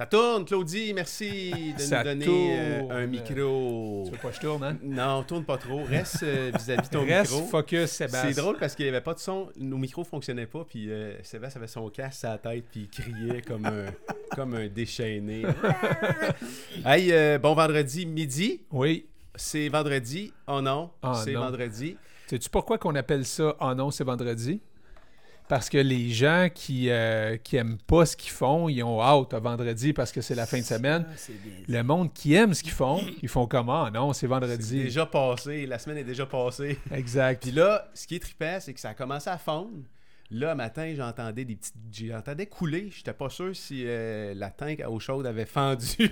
Ça tourne, Claudie, merci de Ça nous donner tourne. euh, un micro. Tu veux pas que je tourne, hein? Non, tourne pas trop. Reste euh, vis-à-vis de ton Reste micro. focus, Sébastien. C'est drôle parce qu'il n'y avait pas de son, nos micros fonctionnaient pas, puis euh, Sébastien avait son casque à la tête, puis il criait comme un, comme un déchaîné. hey, euh, bon vendredi midi, Oui. c'est vendredi. Oh non, Ah c'est vendredi. Sais-tu pourquoi qu'on appelle ça « Oh non, c'est vendredi » Parce que les gens qui, euh, qui aiment pas ce qu'ils font, ils ont hâte à vendredi parce que c'est la fin de semaine. C'est. Le monde qui aime ce qu'ils font, ils font comment? Ah non, c'est C'est vendredi. déjà passé, la semaine est déjà passée. Exact. Puis là, ce qui est trippant, c'est que ça a commencé à fondre. Là, matin, j'entendais des petites. J'entendais couler. J'étais pas sûr si euh, la tank à eau chaude avait fendu.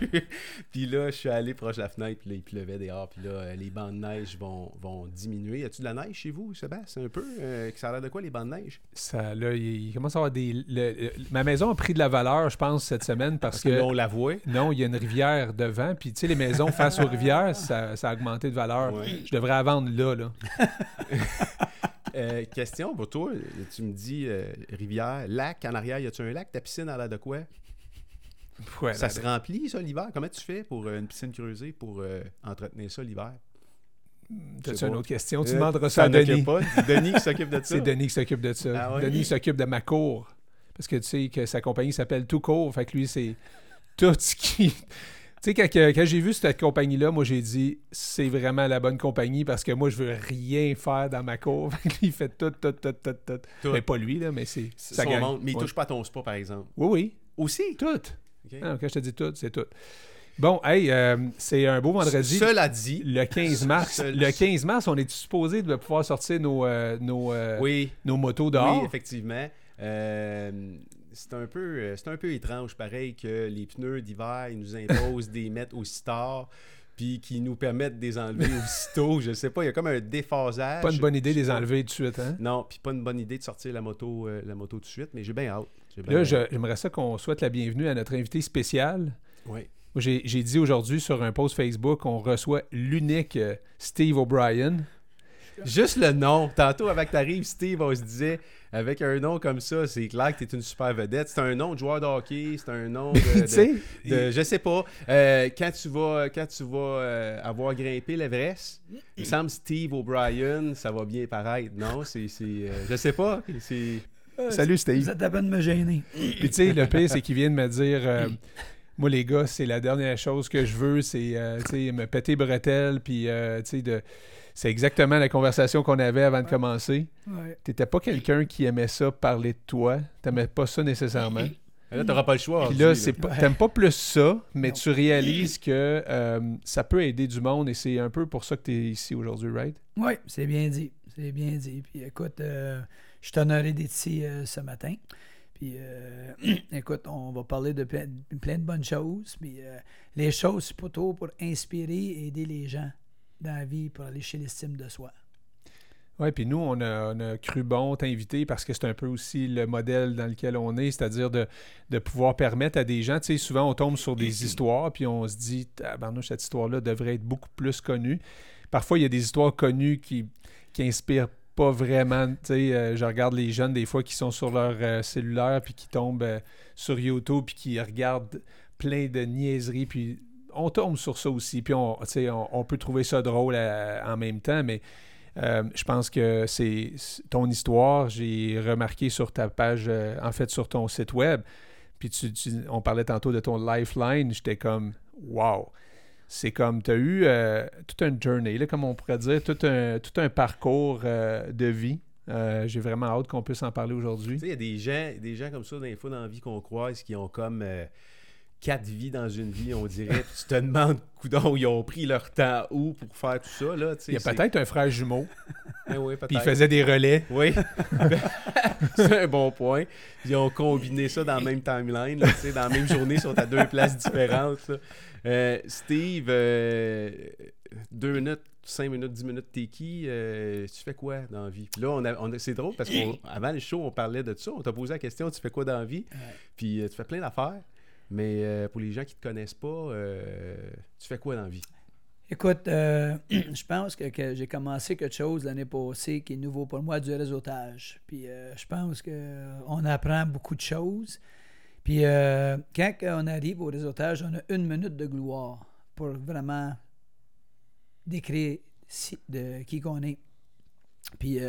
puis là, je suis allé proche de la fenêtre, puis là, il pleuvait dehors. Puis là, euh, les bancs de neige vont, vont diminuer. Y a-tu de la neige chez vous, Sébastien Un peu? Euh, Ça a l'air de quoi, les bancs de neige? Ça, là, il, commence à avoir des... le- le- ma maison a pris de la valeur, je pense, cette semaine parce, Parce que on la voit. Non, il y a une rivière devant. Puis, tu sais, les maisons face aux rivières, ça, ça a augmenté de valeur. Ouais. Je devrais la vendre là, là. Euh, question pour toi. Tu me dis euh, rivière, lac en arrière. Y a-tu un lac? Ta piscine a l'air de quoi? Ouais, Ça se remplit, ça, l'hiver? Comment tu fais pour euh, une piscine creusée pour entretenir ça l'hiver? T'as-tu une autre question? Tu demanderas ça à Denis. pas? C'est Denis qui s'occupe de ça. C'est Denis qui s'occupe de ça. Ah ouais? Denis s'occupe de ma cour. Parce que tu sais que sa compagnie s'appelle Tout Court. Fait que lui, c'est tout ce qui. Tu sais, quand, j'ai vu cette compagnie-là, moi, j'ai dit, c'est vraiment la bonne compagnie parce que moi, je veux rien faire dans ma cour. Il fait tout, tout, tout, tout, tout. Tout. Mais pas lui, là, mais c'est son gang. monde, mais il Ouais. touche pas à ton spa, par exemple. Oui, oui, Aussi? tout. Ok. Ah, quand je te dis tout, c'est tout. Bon, hey, euh, c'est un beau vendredi. Cela dit, Le 15 mars. Seul- Le 15 mars, on est supposé de pouvoir sortir nos, euh, nos, euh, oui, nos motos dehors. oui, effectivement. C'est un peu euh, c'est un peu étrange, pareil, que les pneus d'hiver, ils nous imposent des mettre aussi tard, puis qu'ils nous permettent de les enlever aussitôt. Je sais pas, il y a comme un déphasage. Pas une bonne idée de les enlever tout de suite, hein? Non, puis pas une bonne idée de sortir la moto, euh, la moto tout de suite, mais j'ai bien hâte. Là, j'aimerais ça qu'on souhaite la bienvenue à notre invité spécial. Oui. J'ai dit aujourd'hui sur un post Facebook qu'on reçoit l'unique euh, Steve O'Brien. Juste le nom. Tantôt, avec t'arrives, Steve, on se disait, avec un nom comme ça, c'est clair que t'es une super vedette. C'est un nom de joueur de hockey, c'est un nom de, tu sais, de- de- je sais pas. Euh, quand tu vas, quand tu vas euh, avoir grimpé l'Everest, il me semble Steve O'Brien, ça va bien paraître. Non, c'est, c'est, euh, je sais pas. C'est, salut Steve. Vous êtes à peine de me gêner. Puis tu sais, le pire, c'est qu'il vient de me dire euh, Moi, les gars, c'est la dernière chose que je veux, c'est euh, tu sais, me péter bretelles. Puis euh, tu sais, de... c'est exactement la conversation qu'on avait avant de commencer. Ouais. T'étais pas quelqu'un qui aimait ça parler de toi. T'aimais pas ça nécessairement. là, t'auras pas le choix. Puis là, c'est pas- t'aimes pas plus ça, mais Non. tu réalises que euh, ça peut aider du monde et c'est un peu pour ça que tu es ici aujourd'hui, right? Oui, c'est bien dit. C'est bien dit. Puis écoute, euh, je suis honoré d'être ici euh, ce matin. Puis euh, écoute, on va parler de plein, plein de bonnes choses. Puis euh, les choses, c'est plutôt pour inspirer et aider les gens dans la vie pour aller chez l'estime de soi. Oui, puis nous, on a, on a cru bon t'inviter parce que c'est un peu aussi le modèle dans lequel on est, c'est-à-dire de, de pouvoir permettre à des gens, tu sais, souvent on tombe sur des histoires, puis on se dit, tabarnouche, cette histoire-là devrait être beaucoup plus connue. Parfois, il y a des histoires connues qui, qui inspirent pas vraiment, tu sais, euh, je regarde les jeunes des fois qui sont sur leur euh, cellulaire, puis qui tombent euh, sur YouTube, puis qui regardent plein de niaiseries, puis on tombe sur ça aussi, puis on, peut trouver ça drôle euh, en même temps, mais euh, je pense que c'est ton histoire. J'ai remarqué sur ta page, euh, en fait, sur ton site web. Puis tu, on parlait tantôt de ton lifeline. J'étais comme, wow. C'est comme, tu as eu tout un journey, là, comme on pourrait dire, tout un, parcours de vie. J'ai vraiment hâte qu'on puisse en parler aujourd'hui. Tu il y a des gens, des gens comme ça, des fois dans la vie qu'on croise, qui ont comme quatre vies dans une vie, on dirait. Tu te demandes, coudon, ils ont pris leur temps où pour faire tout ça, là. Il y a peut-être un frère jumeau, Eh oui, puis il faisait des relais. Oui, c'est un bon point. Ils ont combiné ça dans la même timeline, là, tu sais, dans la même journée, ils sont à deux places différentes. là. Euh, Steve, euh, deux minutes, cinq minutes, dix minutes, t'es qui? Euh, tu fais quoi dans la vie? Puis là, on a, on a- c'est drôle parce qu'avant le show, on parlait de ça. On t'a posé la question, tu fais quoi dans la vie? Puis euh, tu fais plein d'affaires. Mais euh, pour les gens qui te connaissent pas, euh, tu fais quoi dans la vie? Écoute, euh, je pense que, j'ai commencé quelque chose l'année passée qui est nouveau pour moi, du réseautage. Puis je pense qu'on apprend beaucoup de choses. Puis quand on arrive au réseautage, on a une minute de gloire pour vraiment décrire de qui qu'on est. Puis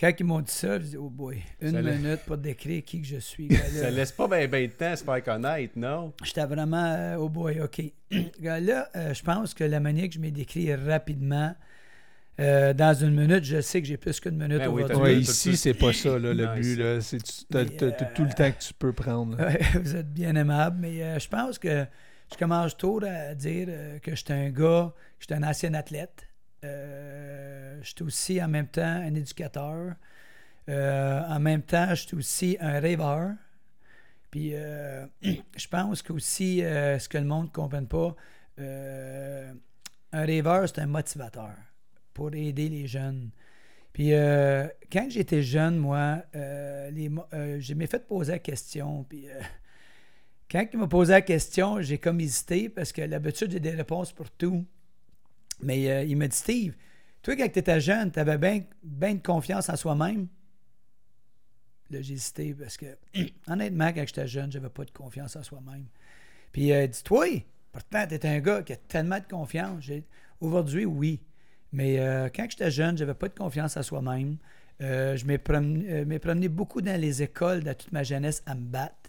quand ils m'ont dit ça, je dis, oh boy, une Ça la- minute pour décrire qui que je suis. Là, Ça laisse pas bien ben de temps à se faire connaître, non? J'étais vraiment, euh, oh boy, OK. Là, euh, je pense que la manière que je m'ai décrit rapidement, euh, dans une minute, je sais que j'ai plus qu'une minute Ben oui, Ouais, ici, c'est pas ça, là, le Non, but. C'est, tu as, Mais, euh, tout le temps que tu peux prendre. vous êtes bien aimable, mais euh, je pense que je commence tôt à dire euh, que j'étais un gars, que j'étais un ancien athlète. Euh, j'étais aussi en même temps un éducateur. Euh, en même temps, j'étais aussi un rêveur. Puis euh, je pense qu'aussi, euh, ce que le monde ne comprenne pas, un rêveur, c'est un motivateur pour aider les jeunes. Puis quand j'étais jeune, moi, euh, les je m'ai fait poser la question. Puis quand il m'a posé la question, j'ai comme hésité parce que d'habitude, j'ai des réponses pour tout. Mais euh, il m'a dit Steve, toi, quand tu étais jeune, tu avais bien de confiance en soi-même? Là, j'ai hésité parce que, honnêtement, quand j'étais jeune, j'avais pas de confiance en soi-même. Puis, euh, dis-toi, pourtant, tu un gars qui a tellement de confiance. Aujourd'hui, oui. Mais quand j'étais jeune, j'avais pas de confiance en soi-même. Je m'ai promené, beaucoup dans les écoles de toute ma jeunesse à me battre.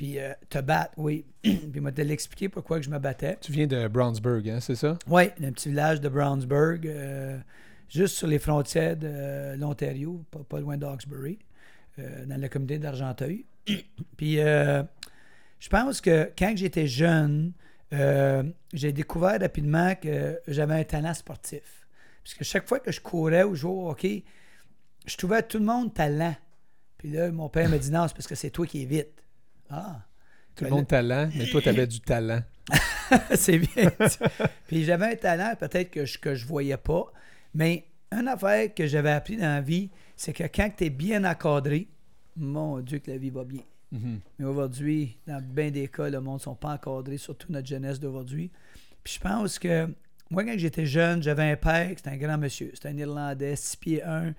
Puis, euh, te battre, oui. Puis, moi, te l'expliquer pourquoi que je me battais. Tu viens de Brownsburg, hein, c'est ça? Oui, un petit village de Brownsburg, euh, juste sur les frontières de euh, l'Ontario, pas, pas loin euh, dans la communauté d'Argenteuil. Puis, je pense que quand j'étais jeune, j'ai découvert rapidement que j'avais un talent sportif. Parce que chaque fois que je courais ou jouais au hockey, je trouvais tout le monde talent. Puis là, mon père me dit non, c'est parce que c'est toi qui es vite. Ah! Tout le Ben monde talent, mais toi, tu avais du talent. c'est bien. Puis j'avais un talent peut-être que je que je voyais pas, mais une affaire que j'avais appris dans la vie, c'est que quand tu es bien encadré, mon Dieu que la vie va bien. Mhm. Mais aujourd'hui, dans bien des cas, le monde ne sont pas encadrés, surtout notre jeunesse d'aujourd'hui. Puis je pense que moi, quand j'étais jeune, j'avais un père, c'était un grand monsieur, c'était un Irlandais, 6 pieds 1,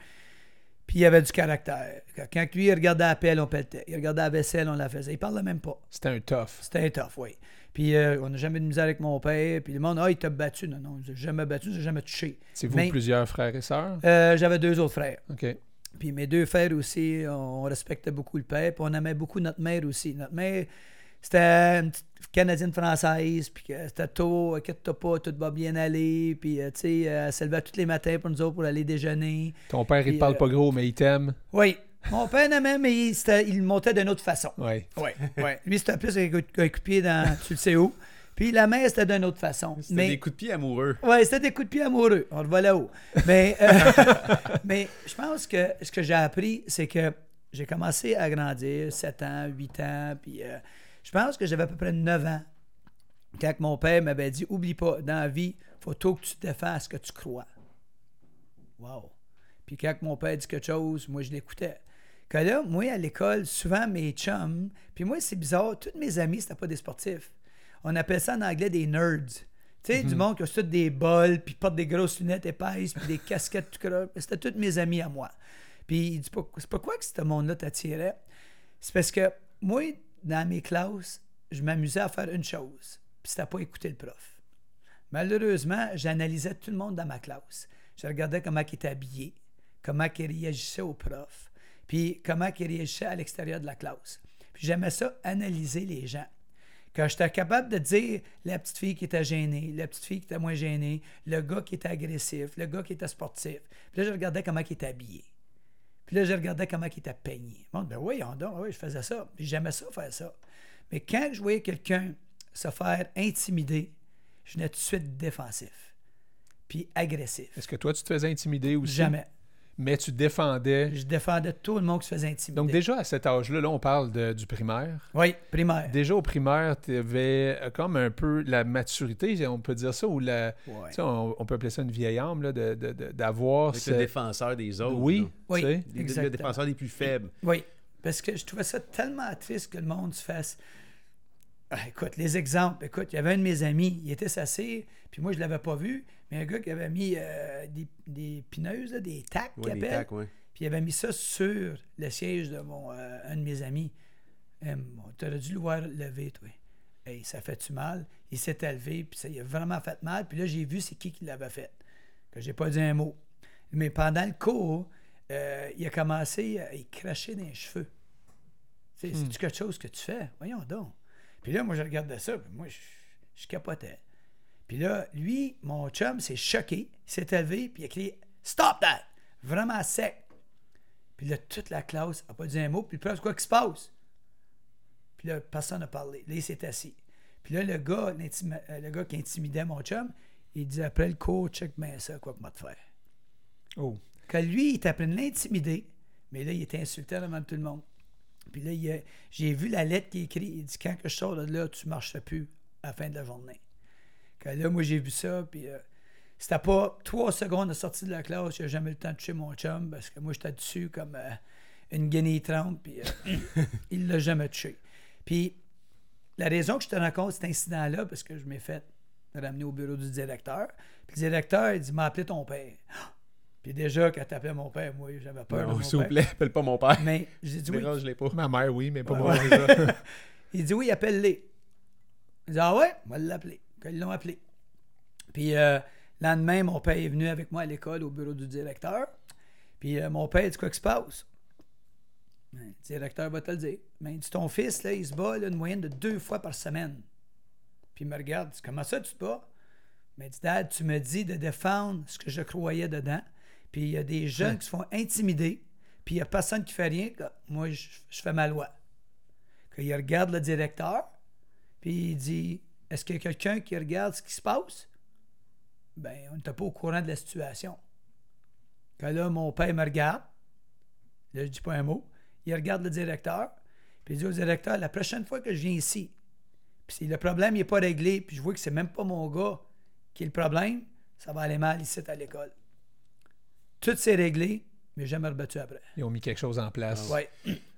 puis il avait du caractère. Quand lui, il regardait la pelle, on pelletait. Il regardait la vaisselle, on la faisait. Il parlait même pas. C'était un tough. C'était tough, oui. Puis euh, on n'a jamais de misère avec mon père. Puis le monde, ah, il t'a battu. Non, non, je jamais battu, je jamais touché. C'est vous Mais- plusieurs frères et sœurs? Euh, J'avais deux autres frères. OK. Puis mes deux frères aussi, on respectait beaucoup le père. Puis on aimait beaucoup notre mère aussi. Notre mère, c'était une petite Canadienne française. Puis que c'était tôt, inquiète-toi pas, tout va bien aller. Puis euh, tu sais, euh, elle se levait tous les matins pour nous autres pour aller déjeuner. Ton père, il te parle euh, pas gros, mais il t'aime. Oui, mon père n'aimait, mais il, il montait d'une autre façon. Ouais. Oui, oui. Lui, c'était plus un coup un coup de pied dans tu le sais où. Puis la mère, c'était d'une autre façon. C'était Mais des coups de pied amoureux. Ouais, c'était des coups de pied amoureux. On le voit là-haut. Mais, euh, mais je pense que ce que j'ai appris, c'est que j'ai commencé à grandir, 7 ans, 8 ans, puis euh, je pense que j'avais à peu près 9 ans quand mon père m'avait dit Oublie pas, dans la vie, faut tout que tu te défends à ce que tu crois? Wow. Puis quand mon père dit quelque chose, moi, je l'écoutais. Que là, moi, à l'école, souvent, mes chums, puis moi, c'est bizarre, tous mes amis, c'était pas des sportifs. On appelle ça en anglais des nerds. Tu sais, du monde qui a tous des bols, puis porte des grosses lunettes épaisses, puis des casquettes tout. C'était tous mes amis à moi. Puis il dit, Pas- c'est pas quoi que ce monde-là t'attirait? C'est parce que moi, dans mes classes, je m'amusais à faire une chose, puis c'était pas écouter le prof. Malheureusement, j'analysais tout le monde dans ma classe. Je regardais comment il était habillé, comment il réagissait au prof, puis comment il réagissait à l'extérieur de la classe. Puis j'aimais ça, analyser les gens. Quand j'étais capable de dire la petite fille qui était gênée, la petite fille qui était moins gênée, le gars qui était agressif, le gars qui était sportif. Puis là, je regardais comment il était habillé. Puis là, je regardais comment il était peigné. Bon, ben oui, on donc, oui, je faisais ça. J'aimais ça faire ça. Mais quand je voyais quelqu'un se faire intimider, je venais tout de suite défensif. Puis agressif. Est-ce que toi, tu te faisais intimider aussi? Jamais. Mais tu défendais. Je défendais tout le monde qui se faisait intimider. Donc, déjà à cet âge-là, là, on parle de- du primaire. Oui, primaire. Déjà au primaire, tu avais comme un peu la maturité, on peut dire ça, ou la. Ouais. tu sais, On, on peut appeler ça une vieille âme, là, de- de- de- d'avoir. Ce- le défenseur des autres. Oui, là. Oui. Le défenseur des plus faibles. Oui, parce que je trouvais ça tellement triste que le monde se fasse. Ah, écoute, les exemples. Écoute, il y avait un de mes amis, il était sassé, puis moi, je l'avais pas vu, mais un gars qui avait mis euh, des, des pineuses, là, des tacs, Ouais, des appelle, tacs, ouais. puis il avait mis ça sur le siège de mon, euh, un de mes amis. tu aurais dû le voir lever, toi. Hey, ça fait-tu mal? Il s'est élevé, puis ça il a vraiment fait mal. Puis là, j'ai vu c'est qui qui l'avait fait. Que j'ai pas dit un mot. Mais pendant le cours, euh, il a commencé à y cracher dans les cheveux. Sais, C'est-tu quelque chose que tu fais? Voyons donc. Puis là, moi, je regardais ça, puis moi, je, je capotais. Puis là, lui, mon chum, s'est choqué, il s'est élevé, puis il a crié Stop that! Vraiment sec. Puis là, toute la classe n'a pas dit un mot, puis le prof, quoi qui se passe? Puis là, personne n'a parlé. Là, il s'est assis. Puis là, le gars, euh, le gars qui intimidait mon chum, il dit après le cours, check bien ça, quoi que moi te faire. Oh. Que lui, il train de l'intimider, mais là, il était insulté devant tout le monde. Puis là, j'ai vu la lettre qui est écrite. Il dit Quand que je sors de là, tu ne marcheras plus à la fin de la journée. Que là, moi, j'ai vu ça, puis euh, c'était pas trois secondes de sortie de la classe, j'ai jamais eu le temps de toucher mon chum, parce que moi, j'étais dessus comme euh, une guinée trempe, puis euh, il l'a jamais touché. Puis la raison que je te raconte cet incident-là, parce que je m'ai fait ramener au bureau du directeur, puis le directeur, il dit m'a appelé ton père. Puis déjà, quand t'appelais mon père, moi, j'avais peur Non, s'il vous plaît, appelle pas mon père. Mais j'ai dit oui. Dérange-les pas. Ma mère, oui, mais pas Ouais, moi. ouais. Il dit oui, appelle-les. Il dit ah ouais, on va l'appeler. Ils l'ont appelé. Puis euh, le lendemain, mon père est venu avec moi à l'école au bureau du directeur. Puis euh, mon père dit quoi qui se passe? Ben, Le directeur va te le dire. Mais il dit ton fils, là, il se bat là, une moyenne de deux fois par semaine. Puis il me regarde, il dit comment ça tu te bats? Mais il dit Dad, tu me dis de défendre ce que je croyais dedans. Puis il y a des jeunes qui se font intimider. Puis il n'y a personne qui fait rien. Moi, je, je fais ma loi. Qu'il regarde le directeur, puis il dit Est-ce qu'il y a quelqu'un qui regarde ce qui se passe? Ben, on n'était pas au courant de la situation. Que là, mon père me regarde, là, je dis pas un mot, il regarde le directeur, puis il dit au directeur La prochaine fois que je viens ici, puis si le problème n'est pas réglé, puis je vois que c'est même pas mon gars qui est le problème, ça va aller mal ici à l'école. Tout s'est réglé, mais jamais rebattu après. Ils ont mis quelque chose en place. Ouais.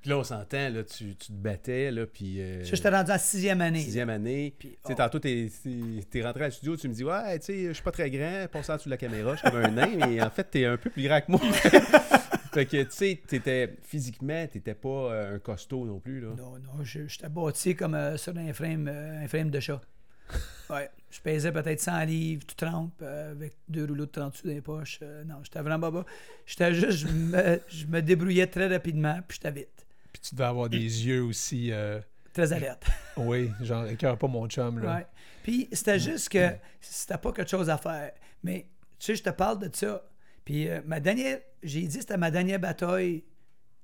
Puis là, on s'entend, là, tu, tu te battais, là, puis... euh, Ça, j'étais rendu en sixième année. Sixième année. Puis, oh. tantôt, t'es t'es- t'es rentré à studio, tu me dis, ouais, tu sais, je suis pas très grand, passe en dessous de la caméra, je suis comme un nain, mais en fait, t'es un peu plus grand que moi. fait que, tu sais, t'étais, physiquement, t'étais pas euh, un costaud non plus, là. Non, non, je- j'étais bâti comme euh, sur un frame, un frame de chat. Ouais, je pesais peut-être 100 livres, tout trempe, euh, avec deux rouleaux de 30 sous dans les poches. Euh, non, j'étais vraiment bas. J'étais juste, je me, je me débrouillais très rapidement, puis j'étais vite. Tu devais avoir des yeux aussi. euh, Très alerte. Oui, genre, écœure pas mon chum. Là. Ouais. Puis c'était juste que c'était pas quelque chose à faire. Mais tu sais, je te parle de ça. Puis euh, ma dernière, j'ai dit c'était ma dernière bataille.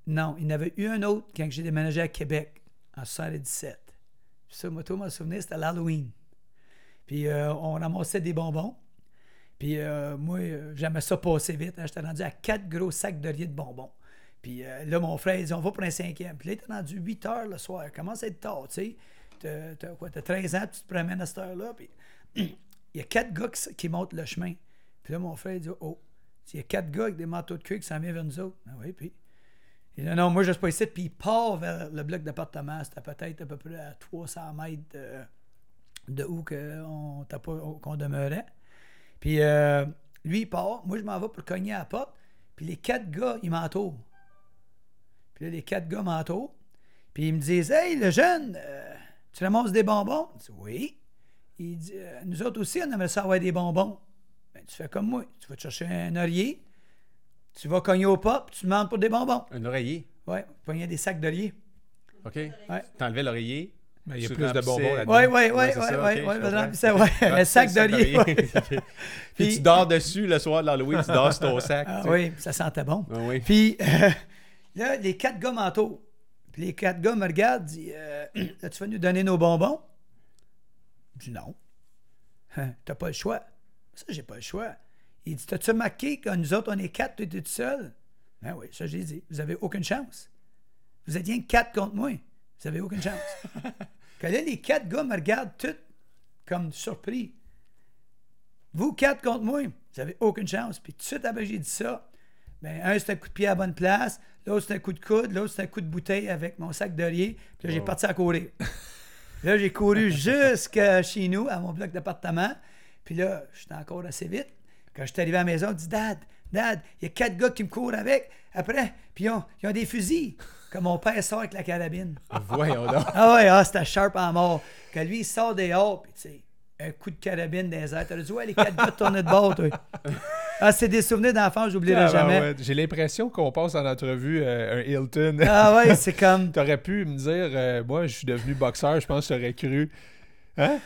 Non, il y en avait eu un autre quand j'ai déménagé à Québec en 77. Puis ça, moi, tout mon souvenir, c'était l'Halloween. Puis euh, on ramassait des bonbons. Puis euh, moi, j'aimais ça passer vite. hein. J'étais rendu à quatre gros sacs de riz de bonbons. Puis euh, là, mon frère, il dit, on va pour un cinquième. Puis là, était rendu 8 heures le soir. Commence à être tard, tu sais. T'as, quoi, t'as 13 ans, tu te promènes à cette heure-là. Puis il y a quatre gars qui, montent le chemin. Puis là, mon frère, il dit, oh, il y a quatre gars avec des manteaux de cuir qui s'en viennent vers nous autres. Ah oui, puis. Il dit, non, moi, je suis pas ici. Puis il part vers le bloc d'appartement. C'était peut-être à peu près à 300 mètres de, de où on, qu'on demeurait. Puis euh, lui, il part. Moi, je m'en vais pour cogner à la porte. Puis les quatre gars, ils m'entourent. Puis là, les quatre gars m'entourent. Puis ils me disent Hey, le jeune, euh, tu ramasses des bonbons? Je dis Oui. Il dit Euh, Nous autres aussi, on aimerait ça avoir des bonbons. Ben, tu fais comme moi. Tu vas te chercher un oreiller. Tu vas cogner au pop, tu demandes pour des bonbons. Un oreiller? Ouais, pogner des sacs d'oreiller. OK? Ouais. T'enlevais l'oreiller. Mais il y a plus de bonbons là-dedans. Ouais, ouais, Ouais, ouais, c'est ouais, ça, ouais, ok, ouais, je je comprends. remplissais, ouais, Ah, un sac d'oreiller. Puis Puis- tu dors dessus le soir de l'Halloween, tu dors sur ton sac. Ah oui, ça sentait bon. Ah oui. Puis euh, là, les quatre gars m'entourent. Puis les quatre gars me regardent, disent euh, tu vas nous donner nos bonbons? Je dis non. Hein, T'as pas le choix. Ça, j'ai pas le choix. Il dit T'as-tu remarqué que nous autres, on est quatre, toi, t'es tout seul? Ben oui, ça, j'ai dit. Vous avez aucune chance. Vous êtes que quatre contre moi. Vous avez aucune chance. que là, les quatre gars me regardent tous comme surpris. Vous quatre contre moi, vous avez aucune chance. Puis tout de suite après j'ai dit ça, ben, un un coup de pied à la bonne place, l'autre c'est un coup de coude, l'autre c'est un coup de bouteille avec mon sac d'oreiller. Puis là, j'ai Wow. parti à courir. là, j'ai couru jusqu'à chez nous, à mon bloc d'appartement. Puis là, j'étais encore assez vite. Quand je suis arrivé à la maison, je dis Dad, Dad, il y a quatre gars qui me courent avec. Après, puis ils ont, ils ont des fusils. Comme mon père sort avec la carabine. Voyons donc. Ah ouais, ah, c'était sharp en mort. Quand lui, il sort dehors, puis tu sais, un coup de carabine dans les airs. T'as dit, ouais, les quatre gars tournaient de bord, toi. Ah, c'est des souvenirs d'enfance, j'oublierai Ah, ben jamais. ouais, J'ai l'impression qu'on passe en entrevue euh, un Hilton. Ah ouais, c'est comme. T'aurais pu me dire, euh, moi, je suis devenu boxeur, je pense que t'aurais cru. Hein?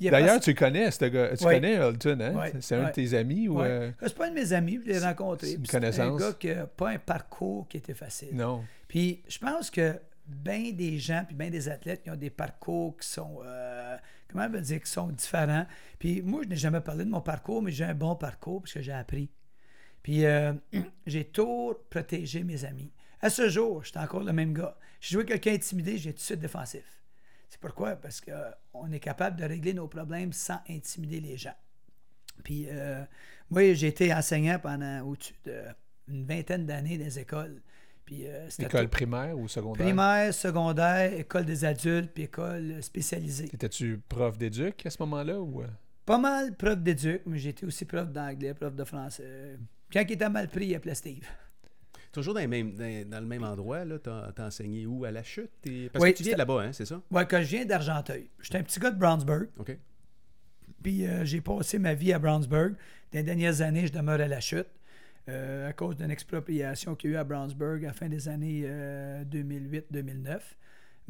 D'ailleurs, pas- tu connais, ce gars, tu connais Hilton, hein? C'est un de tes amis ou. Euh, C'est pas un de mes amis, je l'ai rencontré. c'est une C'est un connaissance. gars qui n'a pas un parcours qui était facile. Non. Puis je pense que bien des gens, puis bien des athlètes qui ont des parcours qui sont, euh, comment on va dire, qui sont différents? Puis moi, je n'ai jamais parlé de mon parcours, mais j'ai un bon parcours parce que j'ai appris. Puis euh, j'ai toujours protégé mes amis. À ce jour, j'étais encore le même gars. Je jouais quelqu'un intimidé, j'ai tout de suite défensif. C'est pourquoi? Parce qu'on est capable de régler nos problèmes sans intimider les gens. Puis euh, moi, j'ai été enseignant pendant au-dessus d'une vingtaine d'années dans les écoles. Puis, euh, École tout- primaire ou secondaire? primaire, secondaire, école des adultes, puis école spécialisée. Étais-tu prof d'éduc à ce moment-là ou. euh? Pas mal prof d'éduc, mais été aussi prof d'anglais, prof de français. Quand il était mal pris, il appelait Steve. Toujours dans, les mêmes- dans- dans le même endroit, là. T'as t'as enseigné où? À la chute? Parce Oui, que tu viens de là-bas, hein, c'est ça? Ouais, quand je viens d'Argenteuil. J'étais un petit gars de Brownsburg, OK. puis euh, j'ai passé ma vie à Brownsburg. Dans les dernières années, je demeure à la chute. Euh, à cause d'une expropriation qu'il y a eu à Brownsburg à la fin des années euh, 2008-2009.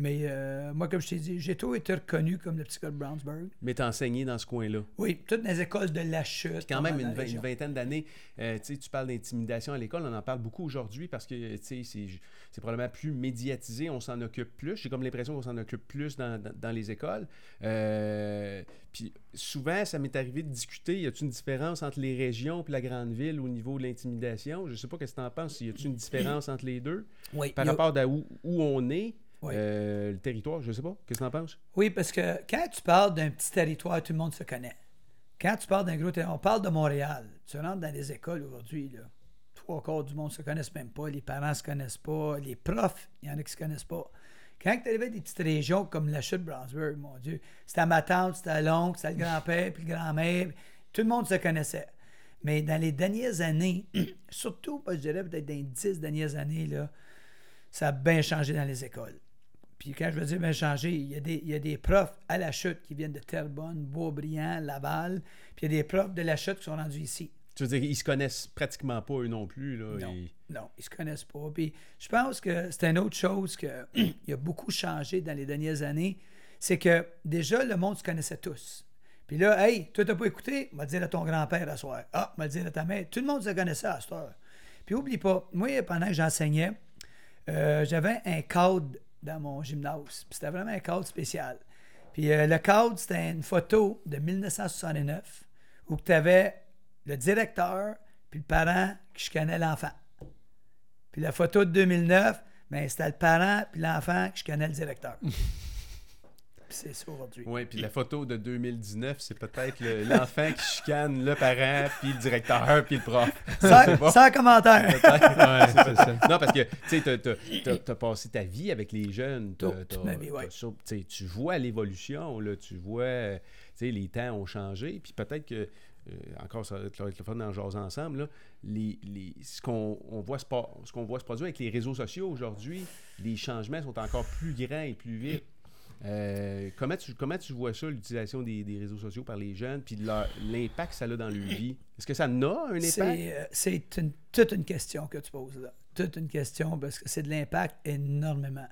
Mais euh, moi, comme je t'ai dit, j'ai toujours été reconnu comme le petit gars de Brownsburg. Mais t'as enseigné dans ce coin-là. Oui, toutes les écoles de la chute. Puis quand même, une, vingtaine d'années, euh, tu sais, tu parles d'intimidation à l'école, on en parle beaucoup aujourd'hui parce que c'est probablement plus médiatisé, on s'en occupe plus. J'ai comme l'impression qu'on s'en occupe plus dans, dans- dans les écoles. Euh, puis souvent, ça m'est arrivé de discuter, y a-t-il une différence entre les régions et la grande ville au niveau de l'intimidation? Je sais pas qu'est-ce que tu en penses, y a-t-il une différence entre les deux Oui, par a- rapport à où, où on est? Oui. euh, le territoire, je sais pas. Qu'est-ce que tu en penses? Oui, parce que quand tu parles d'un petit territoire, tout le monde se connaît. Quand tu parles d'un gros territoire, on parle de Montréal. Tu rentres dans les écoles aujourd'hui, là. Trois quarts du monde ne se connaissent même pas, les parents ne se connaissent pas, les profs, il y en a qui ne se connaissent pas. Quand tu arrives à des petites régions comme la chute Brownsburg, mon Dieu, c'était ma tante, c'était l'oncle, c'était le grand-père, puis le grand-mère, tout le monde se connaissait. Mais dans les dernières années, surtout, je dirais peut-être dans les dix dernières années, là, ça a bien changé dans les écoles. Puis quand je veux dire bien changé, il y, a des, il y a des profs à la chute qui viennent de Terrebonne, Beaubriand, Laval, puis il y a des profs de la chute qui sont rendus ici. Tu veux dire, ils se connaissent pratiquement pas eux non plus. Là, Non, et- non, ils se connaissent pas. Puis je pense que c'est une autre chose que il a beaucoup changé dans les dernières années, c'est que déjà le monde se connaissait tous. Puis là, hey, toi t'as pas écouté, va dire à ton grand-père à soir. Ah, va le dire à ta mère. Tout le monde se connaissait à cette heure. Puis oublie pas, moi pendant que j'enseignais, euh, j'avais un cadre dans mon gymnase. C'était vraiment un cadre spécial. Puis euh, le cadre, c'était une photo de 1969 où tu avais le directeur puis le parent qui chicanait l'enfant. Puis la photo de 2009, ben, c'était le parent puis l'enfant qui chicanait le directeur. puis c'est ça aujourd'hui. Oui, puis la photo de 2019, c'est peut-être le- l'enfant qui chicane le parent, puis le directeur, puis le prof. Sans, C'est bon. sans commentaire. Ouais, c'est ça. Non, parce que tu t'as passé ta vie avec les jeunes. vie, ouais. tu vois l'évolution, là, tu vois, tu sais, les temps ont changé, puis peut-être que, euh, encore, ça va être le fun d'en jaser ensemble, là, les, les- ce qu'on on voit, se pa- ce qu'on voit se produire avec les réseaux sociaux aujourd'hui, les changements sont encore plus grands et plus vite. Euh, comment, tu, comment tu vois ça, l'utilisation des, des réseaux sociaux par les jeunes, puis l'impact que ça a dans leur vie? Est-ce que ça a un impact? C'est euh, toute une question que tu poses là. Toute une question parce que c'est de l'impact énormément.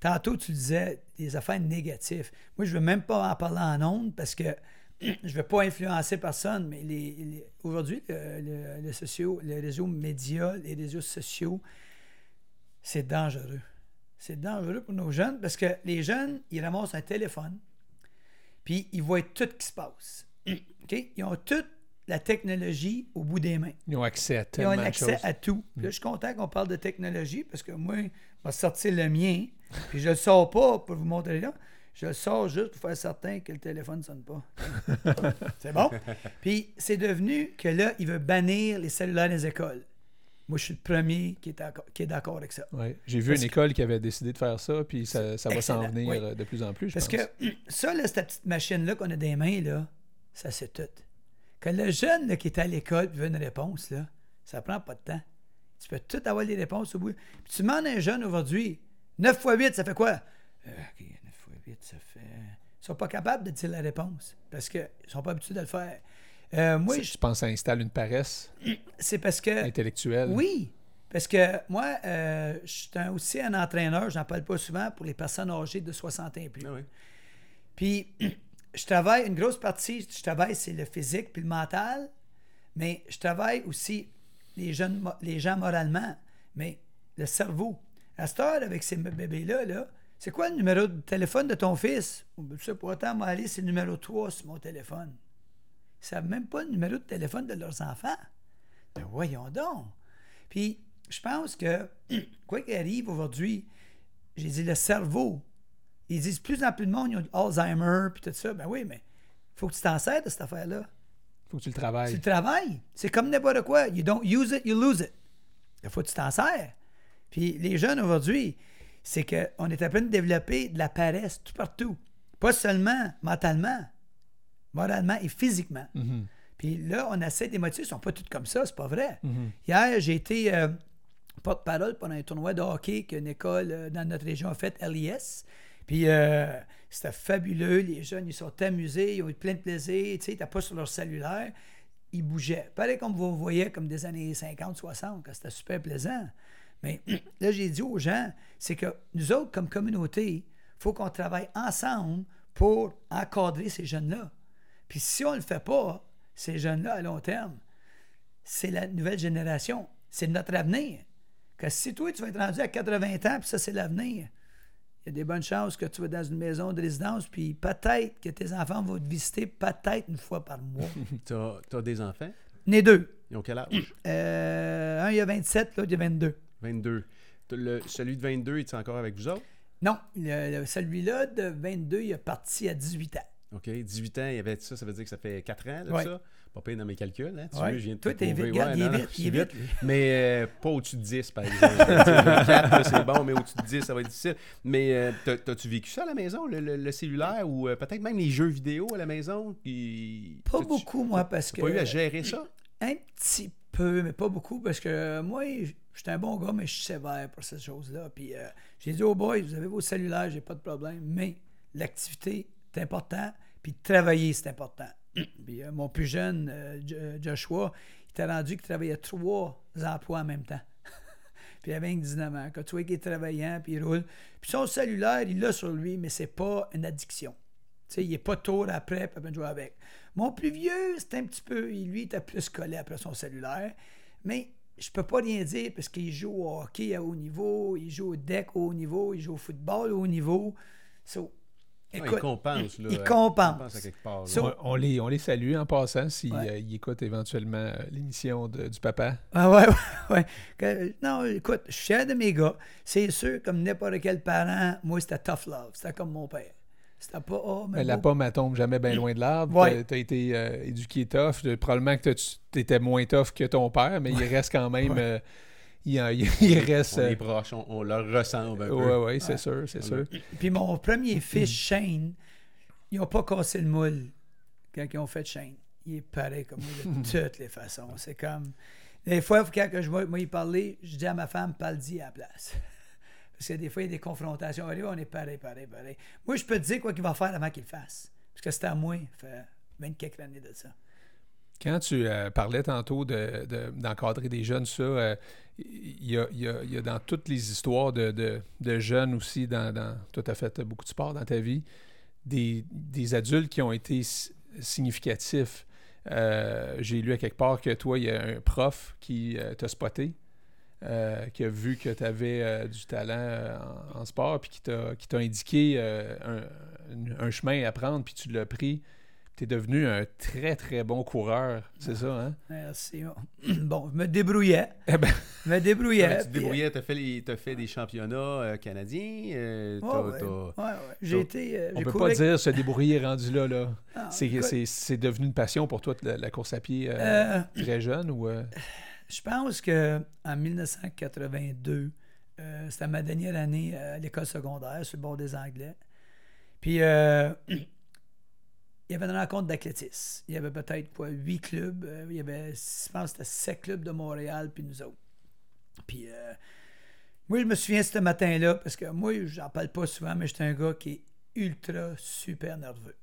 Tantôt, tu disais des affaires négatives. Moi, je ne veux même pas en parler en ondes parce que je ne veux pas influencer personne, mais les, aujourd'hui, le- le- les réseaux médias, les réseaux sociaux, c'est dangereux. C'est dangereux pour nos jeunes parce que les jeunes, ils ramassent un téléphone, puis ils voient tout ce qui se passe. OK? Ils ont toute la technologie au bout des mains. Ils ont accès à Ils tellement ont accès à tout. Là, je suis content qu'on parle de technologie parce que moi, je vais sortir le mien. Puis je le sors pas pour vous montrer là. Je le sors juste pour faire certain que le téléphone ne sonne pas. c'est bon? Puis c'est devenu que là, il veut bannir les cellulaires des écoles. Moi, je suis le premier qui est d'accord, avec ça. Ouais. J'ai vu Parce une que- école qui avait décidé de faire ça, puis ça, ça va s'en venir oui. euh, de plus en plus, je Parce pense. que ça, là, cette petite machine-là qu'on a des mains, là, ça c'est tout. Quand le jeune là, qui est à l'école veut une réponse, là, Ça prend pas de temps. Tu peux tout avoir les réponses au bout. Puis tu demandes à un jeune aujourd'hui, 9 fois 8, ça fait quoi? Euh, OK, 9 fois 8, ça fait... Ils sont pas capables de dire la réponse parce qu'ils sont pas habitués de le faire. Euh, moi, je- pense que ça installe une paresse? C'est parce que... intellectuelle. Oui, parce que moi, euh, je suis un- aussi un entraîneur, j'en parle pas souvent, pour les personnes âgées de 60 ans et plus. Ah. Puis, je travaille, une grosse partie, je travaille, c'est le physique puis le mental, mais je travaille aussi les, jeunes, les gens moralement, mais le cerveau. À cette heure, avec ces bébés-là, là, c'est quoi le numéro de téléphone de ton fils? Je sais pas, autant aller, c'est le numéro 3 sur mon téléphone. Ils savent même pas le numéro de téléphone de leurs enfants. Ben voyons donc. Puis, je pense que, quoi qu'il arrive aujourd'hui, j'ai dit le cerveau. Ils disent plus en plus de monde, ils ont Alzheimer, puis tout ça. Ben oui, mais faut que tu t'en sers de cette affaire-là. faut que tu le Tu travailles. le travailles. C'est comme n'importe quoi. You don't use it, you lose it. Il faut que tu t'en sers. Puis les jeunes aujourd'hui, c'est qu'on est en train de développer de la paresse tout partout. Pas seulement mentalement, moralement et physiquement. Mhm. Puis là, on essaie des motifs, ils sont pas tous comme ça, c'est pas vrai. Mhm. Hier, j'ai été euh, porte-parole pendant un tournoi de hockey qu'une école euh, dans notre région a fait, LIS. Puis euh, c'était fabuleux, les jeunes, ils sont amusés, ils ont eu plein de plaisir, tu sais, ils n'étaient pas sur leur cellulaire, ils bougeaient. Pareil comme vous voyez, comme des années 50, 60, quand c'était super plaisant. Mais là, j'ai dit aux gens, c'est que nous autres, comme communauté, il faut qu'on travaille ensemble pour encadrer ces jeunes-là. Puis si on ne le fait pas, ces jeunes-là, à long terme, c'est la nouvelle génération. C'est notre avenir. Que si toi, tu vas être rendu à 80 ans, puis ça, c'est l'avenir, il y a des bonnes chances que tu vas dans une maison de résidence, puis peut-être que tes enfants vont te visiter peut-être une fois par mois. T'as as des enfants? Né deux. Ils ont quel âge? Euh, un, il y a 27, l'autre, il y a 22. 22. T'as Le, celui de 22, il est encore avec vous autres? Non, celui-là de 22, il est parti à 18 ans. OK? 18 ans, il y avait ça, ça veut dire que ça fait 4 ans, là, Ouais. ça? Pas payé dans mes calculs, hein? Tu Ouais. veux, je viens de Toi, te t'es prouver. vite. Regarde, il est non, vite, il est vite. Mais euh, pas au-dessus de 10, par exemple. 4, c'est bon, mais au-dessus de 10, ça va être difficile. Mais euh, t'as- t'as-tu vécu ça à la maison, le, le- le cellulaire, ou euh, peut-être même les jeux vidéo à la maison? Puis, Pas beaucoup, moi, parce que. T'as pas eu à gérer ça? Un petit peu, mais pas beaucoup, parce que euh, moi, je suis un bon gars, mais je suis sévère pour ces choses-là. Puis euh, j'ai dit aux boys, vous avez vos cellulaires, j'ai pas de problème, mais l'activité, c'est important, puis travailler, c'est important. puis euh, mon plus jeune, euh, Jo- Joshua, il était rendu qu'il travaillait trois emplois en même temps. puis il avait 19 ans. Quand tu vois qu'il est travaillant, puis il roule. Puis son cellulaire, il l'a sur lui, mais c'est pas une addiction. Il n'est pas tôt après, puis peut jouer avec. Mon plus vieux, c'est un petit peu. Lui, il était plus collé après son cellulaire. Mais je peux pas rien dire parce qu'il joue au hockey à haut niveau, il joue au deck au haut niveau, il joue au football au haut niveau. So, Ouais, il compense. Là, il compense. à quelque part. là. So- On, on les, on les salue en passant s'ils Ouais. euh, écoutent éventuellement euh, l'émission du papa. Ah ouais, ouais, ouais. Non, écoute, je suis fier de mes gars. C'est sûr, comme n'importe quel parent, moi, c'était tough love. C'était comme mon père. C'était pas, oh, mais Mais la pomme, elle tombe jamais bien loin de l'arbre. Ouais. Tu as été euh, éduqué tough. Probablement que tu étais moins tough que ton père, mais il reste quand même. Il, en- il reste. On euh, est proches, on, on leur ressemble un peu. ouais, ouais, c'est Ouais. sûr, c'est sûr. Puis mon premier fils, Shane, ils n'ont pas cassé le moule quand ils ont fait Shane. Il est pareil comme moi de toutes les façons. C'est comme. Des fois, quand que je vois moi y parler, je dis à ma femme, parle-y à la place. Parce que des fois, il y a des confrontations. Allez, on est pareil, pareil, pareil. Moi, je peux te dire quoi qu'il va faire avant qu'il le fasse. Parce que c'est à moi. Ça fait 24 années de ça. Quand tu euh, parlais tantôt de- de- d'encadrer des jeunes, ça, euh, il y, a, dans toutes les histoires de, de- jeunes aussi, dans, dans, toi, fait beaucoup de sport dans ta vie, des, des adultes qui ont été si- significatifs. Euh, J'ai lu à quelque part que toi, il y a un prof qui t'a spoté, qui a vu que tu avais du talent en, sport, puis qui t'a indiqué un chemin à prendre, puis tu l'as pris. Tu es devenu un très, très bon coureur, c'est ça, hein? Merci. Bon, je me débrouillais. Eh ben, Je me débrouillais. Ouais, tu te débrouillais, t'as fait, les- t'as fait des championnats euh, canadiens. euh, ouais. J'ai été. euh, on peut couru pas dire se débrouiller rendu là. là. Ah, C'est écoute, c'est- c'est devenu une passion pour toi, la, la course à pied euh, euh, très jeune ou... euh, Je pense que en 1982, euh, c'était ma dernière année à l'école secondaire sur le bord des Anglais. Puis euh, il y avait une rencontre d'athlétisme. Il y avait peut-être quoi, huit clubs. Euh, il y avait, je pense que c'était sept clubs de Montréal, puis nous autres. Puis euh, moi, je me souviens ce matin-là, parce que moi, j'en parle pas souvent, mais j'étais un gars qui est ultra super nerveux.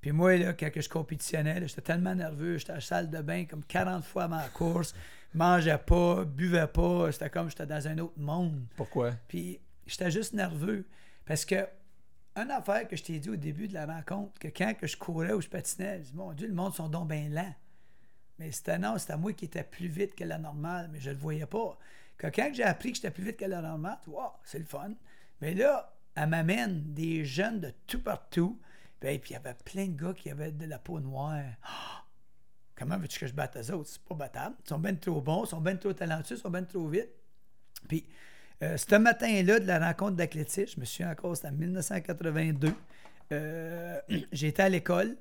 Puis moi, là, quand je compétitionnais, j'étais tellement nerveux, j'étais à la salle de bain comme 40 fois avant la course, mangeais pas, buvais pas, c'était comme j'étais dans un autre monde. Pourquoi? Puis j'étais juste nerveux. Parce que, une affaire que je t'ai dit au début de la rencontre, que quand que je courais ou je patinais, je dis, mon Dieu, le monde sont donc bien lents. Mais c'était non, c'était moi qui étais plus vite que la normale, mais je le voyais pas. Que quand j'ai appris que j'étais plus vite que la normale, wow, c'est le fun. Mais là, elle m'amène des jeunes de tout partout. Ben, puis il y avait plein de gars qui avaient de la peau noire. Comment veux-tu que je batte les autres? C'est pas battable. Ils sont bien trop bons, ils sont bien trop talentueux, ils sont bien trop vite. Puis, euh, ce matin-là de la rencontre d'athlétisme, je me suis encore, c'était en 1982. Euh, J'étais à l'école,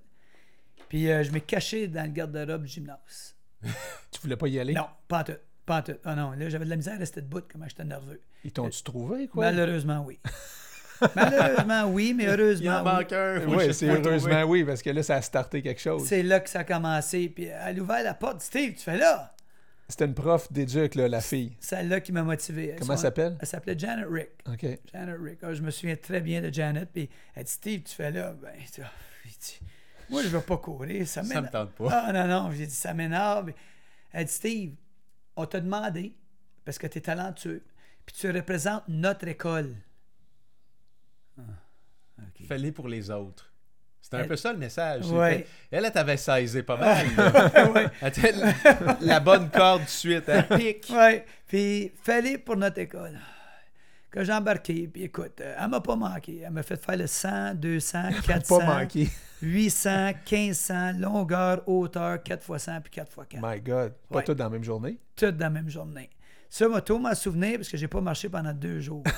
puis euh, je me cachais dans le garde-robe du gymnase. Tu voulais pas y aller? Non, pas en tout. Pas en tout. Ah non, là, j'avais de la misère à rester debout, comment j'étais nerveux. Ils t'ont-tu trouvé, quoi? Malheureusement, oui. Malheureusement, oui, mais heureusement. Il en oui. manque un. faut Oui, c'est heureusement trouver. oui, parce que là, ça a starté quelque chose. C'est là que ça a commencé. Puis elle a ouvert la porte. Steve, tu fais là? C'était une prof d'éduc, là, la fille. Celle-là qui m'a motivé. Comment elle s'appelle? Elle s'appelait Janet Rick. OK. Janet Rick. Ah, je me souviens très bien de Janet. Puis elle dit Steve, tu fais là? Ben, tu- ah, moi, je veux pas courir. Ça Ça me m'énerve. tente pas. Ah non, non. J'ai dit, ça m'énerve. Elle dit, Steve, on t'a demandé, parce que tu es talentueux, puis tu représentes notre école. Ah, OK. Fais-les pour les autres. C'était un Elle- peu ça le message. Ouais. Elle, elle t'avait saisi pas mal. la, bonne corde de suite. Elle pique. Ouais. Puis, fallait pour notre école. Que j'ai embarqué, puis écoute, euh, elle m'a pas manqué. Elle m'a fait faire le 100, 200, 400, Pas manqué. 800, 1500, longueur, hauteur, 4 x 100 puis 4 x 4. My God. Pas Ouais. tout dans la même journée? Toutes dans la même journée. Ça m'a tout m'en souvenir parce que j'ai pas marché pendant deux jours.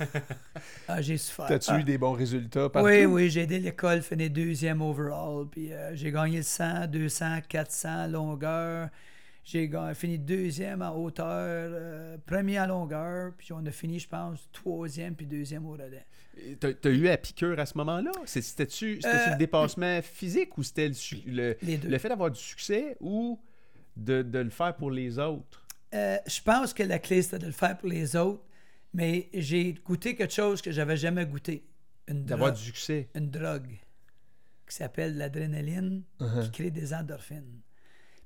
ah, j'ai souffert. T'as-tu Ah. eu des bons résultats partout? Oui, oui, j'ai aidé l'école, fini deuxième overall. Puis euh, j'ai gagné le 100, 200, 400 longueur. J'ai fini deuxième en hauteur, euh, premier en longueur. Puis on a fini, je pense, troisième puis deuxième au relais. T'as eu la piqûre à ce moment-là? C'était-tu Euh, le dépassement physique ou c'était le, le, fait d'avoir du succès ou de, de le faire pour les autres? Euh, je pense que la clé, c'était de le faire pour les autres. Mais j'ai goûté quelque chose que j'avais jamais goûté. Une D'avoir drogue. du succès. une drogue qui s'appelle l'adrénaline, Uh-huh. qui crée des endorphines.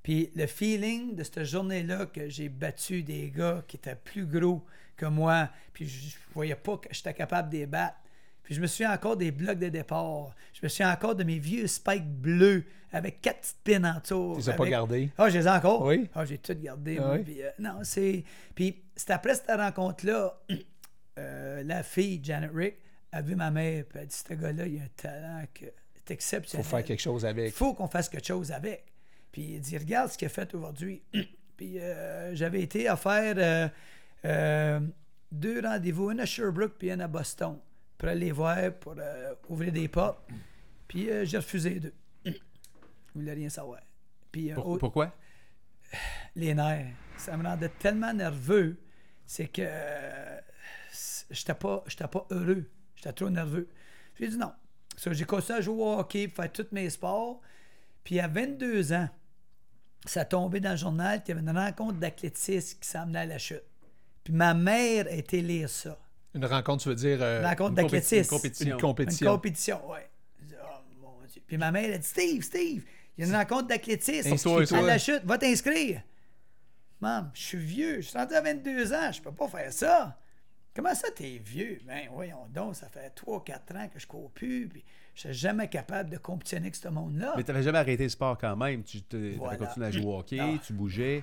Puis le feeling de cette journée-là que j'ai battu des gars qui étaient plus gros que moi, puis je je voyais pas que j'étais capable de les battre. Puis je me souviens encore des blocs de départ. Je me souviens encore de mes vieux spikes bleus avec quatre petites pins en dessous. Tu les as pas gardés? ah, je les ai encore. Oui? Ah, j'ai tout gardé. Ah moi, oui? puis, euh, non, c'est. Puis c'est après cette rencontre-là, euh, la fille, Janet Rick, a vu ma mère, puis elle a dit Ce gars-là, il a un talent que c'est Faut exceptionnel. faire quelque chose Il avec. faut qu'on fasse quelque chose avec. Puis il dit Regarde ce qu'il a fait aujourd'hui. puis euh, j'avais été à faire euh, deux rendez-vous, un à Sherbrooke puis un à Boston, pour aller voir, pour euh, ouvrir des portes. Puis euh, j'ai refusé les deux. Je voulais rien savoir. Puis euh, Pour- au- pourquoi? les nerfs. Ça me rendait tellement nerveux, c'est que j'étais pas, j'étais pas heureux. J'étais trop nerveux. J'ai dit non. So, j'ai commencé à jouer au hockey, faire tous mes sports. Puis à 22 ans, ça tombé dans le journal qu'il y avait une rencontre d'athlétisme qui s'emmenait à la chute. Puis ma mère a été lire ça. Une rencontre, tu veux dire euh, Une rencontre d'athlétisme. une compétition. une compétition. compétition, oui. Oh mon Dieu. Puis ma mère a dit Steve, Steve, il y a une rencontre d'athlétisme. Inscris-toi. À la chute, va t'inscrire. Maman, je suis vieux, je suis rendu à 22 ans, je peux pas faire ça. Comment ça, t'es vieux? Ben, voyons donc, ça fait 3-4 ans que je cours plus, puis je suis jamais capable de compétitionner avec ce monde-là. Mais t'avais jamais arrêté le sport quand même. Tu Voilà. continué à jouer au hockey, Ah. tu bougeais.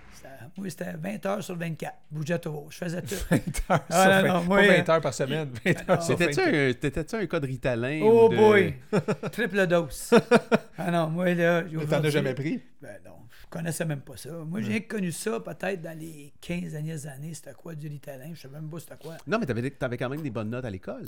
Moi, c'était 20 heures sur 24. Bougeais toujours, je faisais tout. 20 heures, Ah, sur non, 20 non, moi, pas euh, 20 heures par semaine. 20 heures 24. un, t'étais-tu un cas de Ritalin? oh ou de- boy! Triple dose. Ah non, moi, là... T'en as jamais pris? Ben non, je connaissais même pas ça. Moi, j'ai connu ça peut-être dans les 15 dernières années. C'était quoi du ritalin? Je sais même pas c'était quoi. Non, mais t'avais, t'avais quand même des bonnes notes à l'école.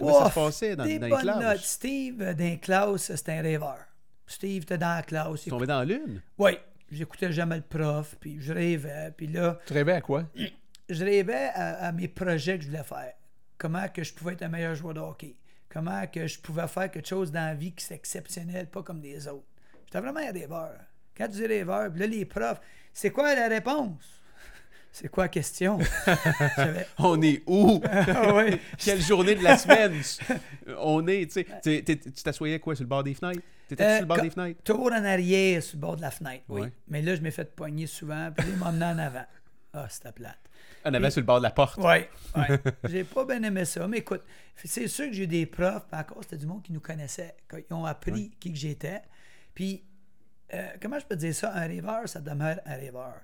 Comment ça Ouf, se passait dans, des dans les bonnes classes? notes. Steve, dans les classes, c'était un rêveur. Steve était dans la classe. Tu tombais dans l'une? Oui, j'écoutais jamais le prof, puis je rêvais. Puis là, Tu rêvais à quoi? je rêvais à, à mes projets que je voulais faire. Comment que je pouvais être un meilleur joueur de hockey. comment que je pouvais faire quelque chose dans la vie qui c'est exceptionnel, pas comme des autres. J'étais vraiment un rêveur. Quand tu dis rêveur, puis là, les profs, c'est quoi la réponse? C'est quoi la question? On est où? Ah. Quelle journée de la semaine? On est, tu sais. Tu t'assoyais quoi, sur le bord des fenêtres? T'étais Euh, sur le bord des fenêtres? Tour en arrière sur le bord de la fenêtre, oui. Mais là, je m'ai fait pogner souvent, puis là, il m'a emmené en avant. Ah, c'était plate. On avait sur le bord de la porte. Oui, ouais. J'ai pas bien aimé ça. Mais écoute, c'est sûr que j'ai eu des profs, puis encore, c'était du monde qui nous connaissait, qui ont appris qui que j'étais. Puis, euh, comment je peux dire ça? Un rêveur, ça demeure un rêveur.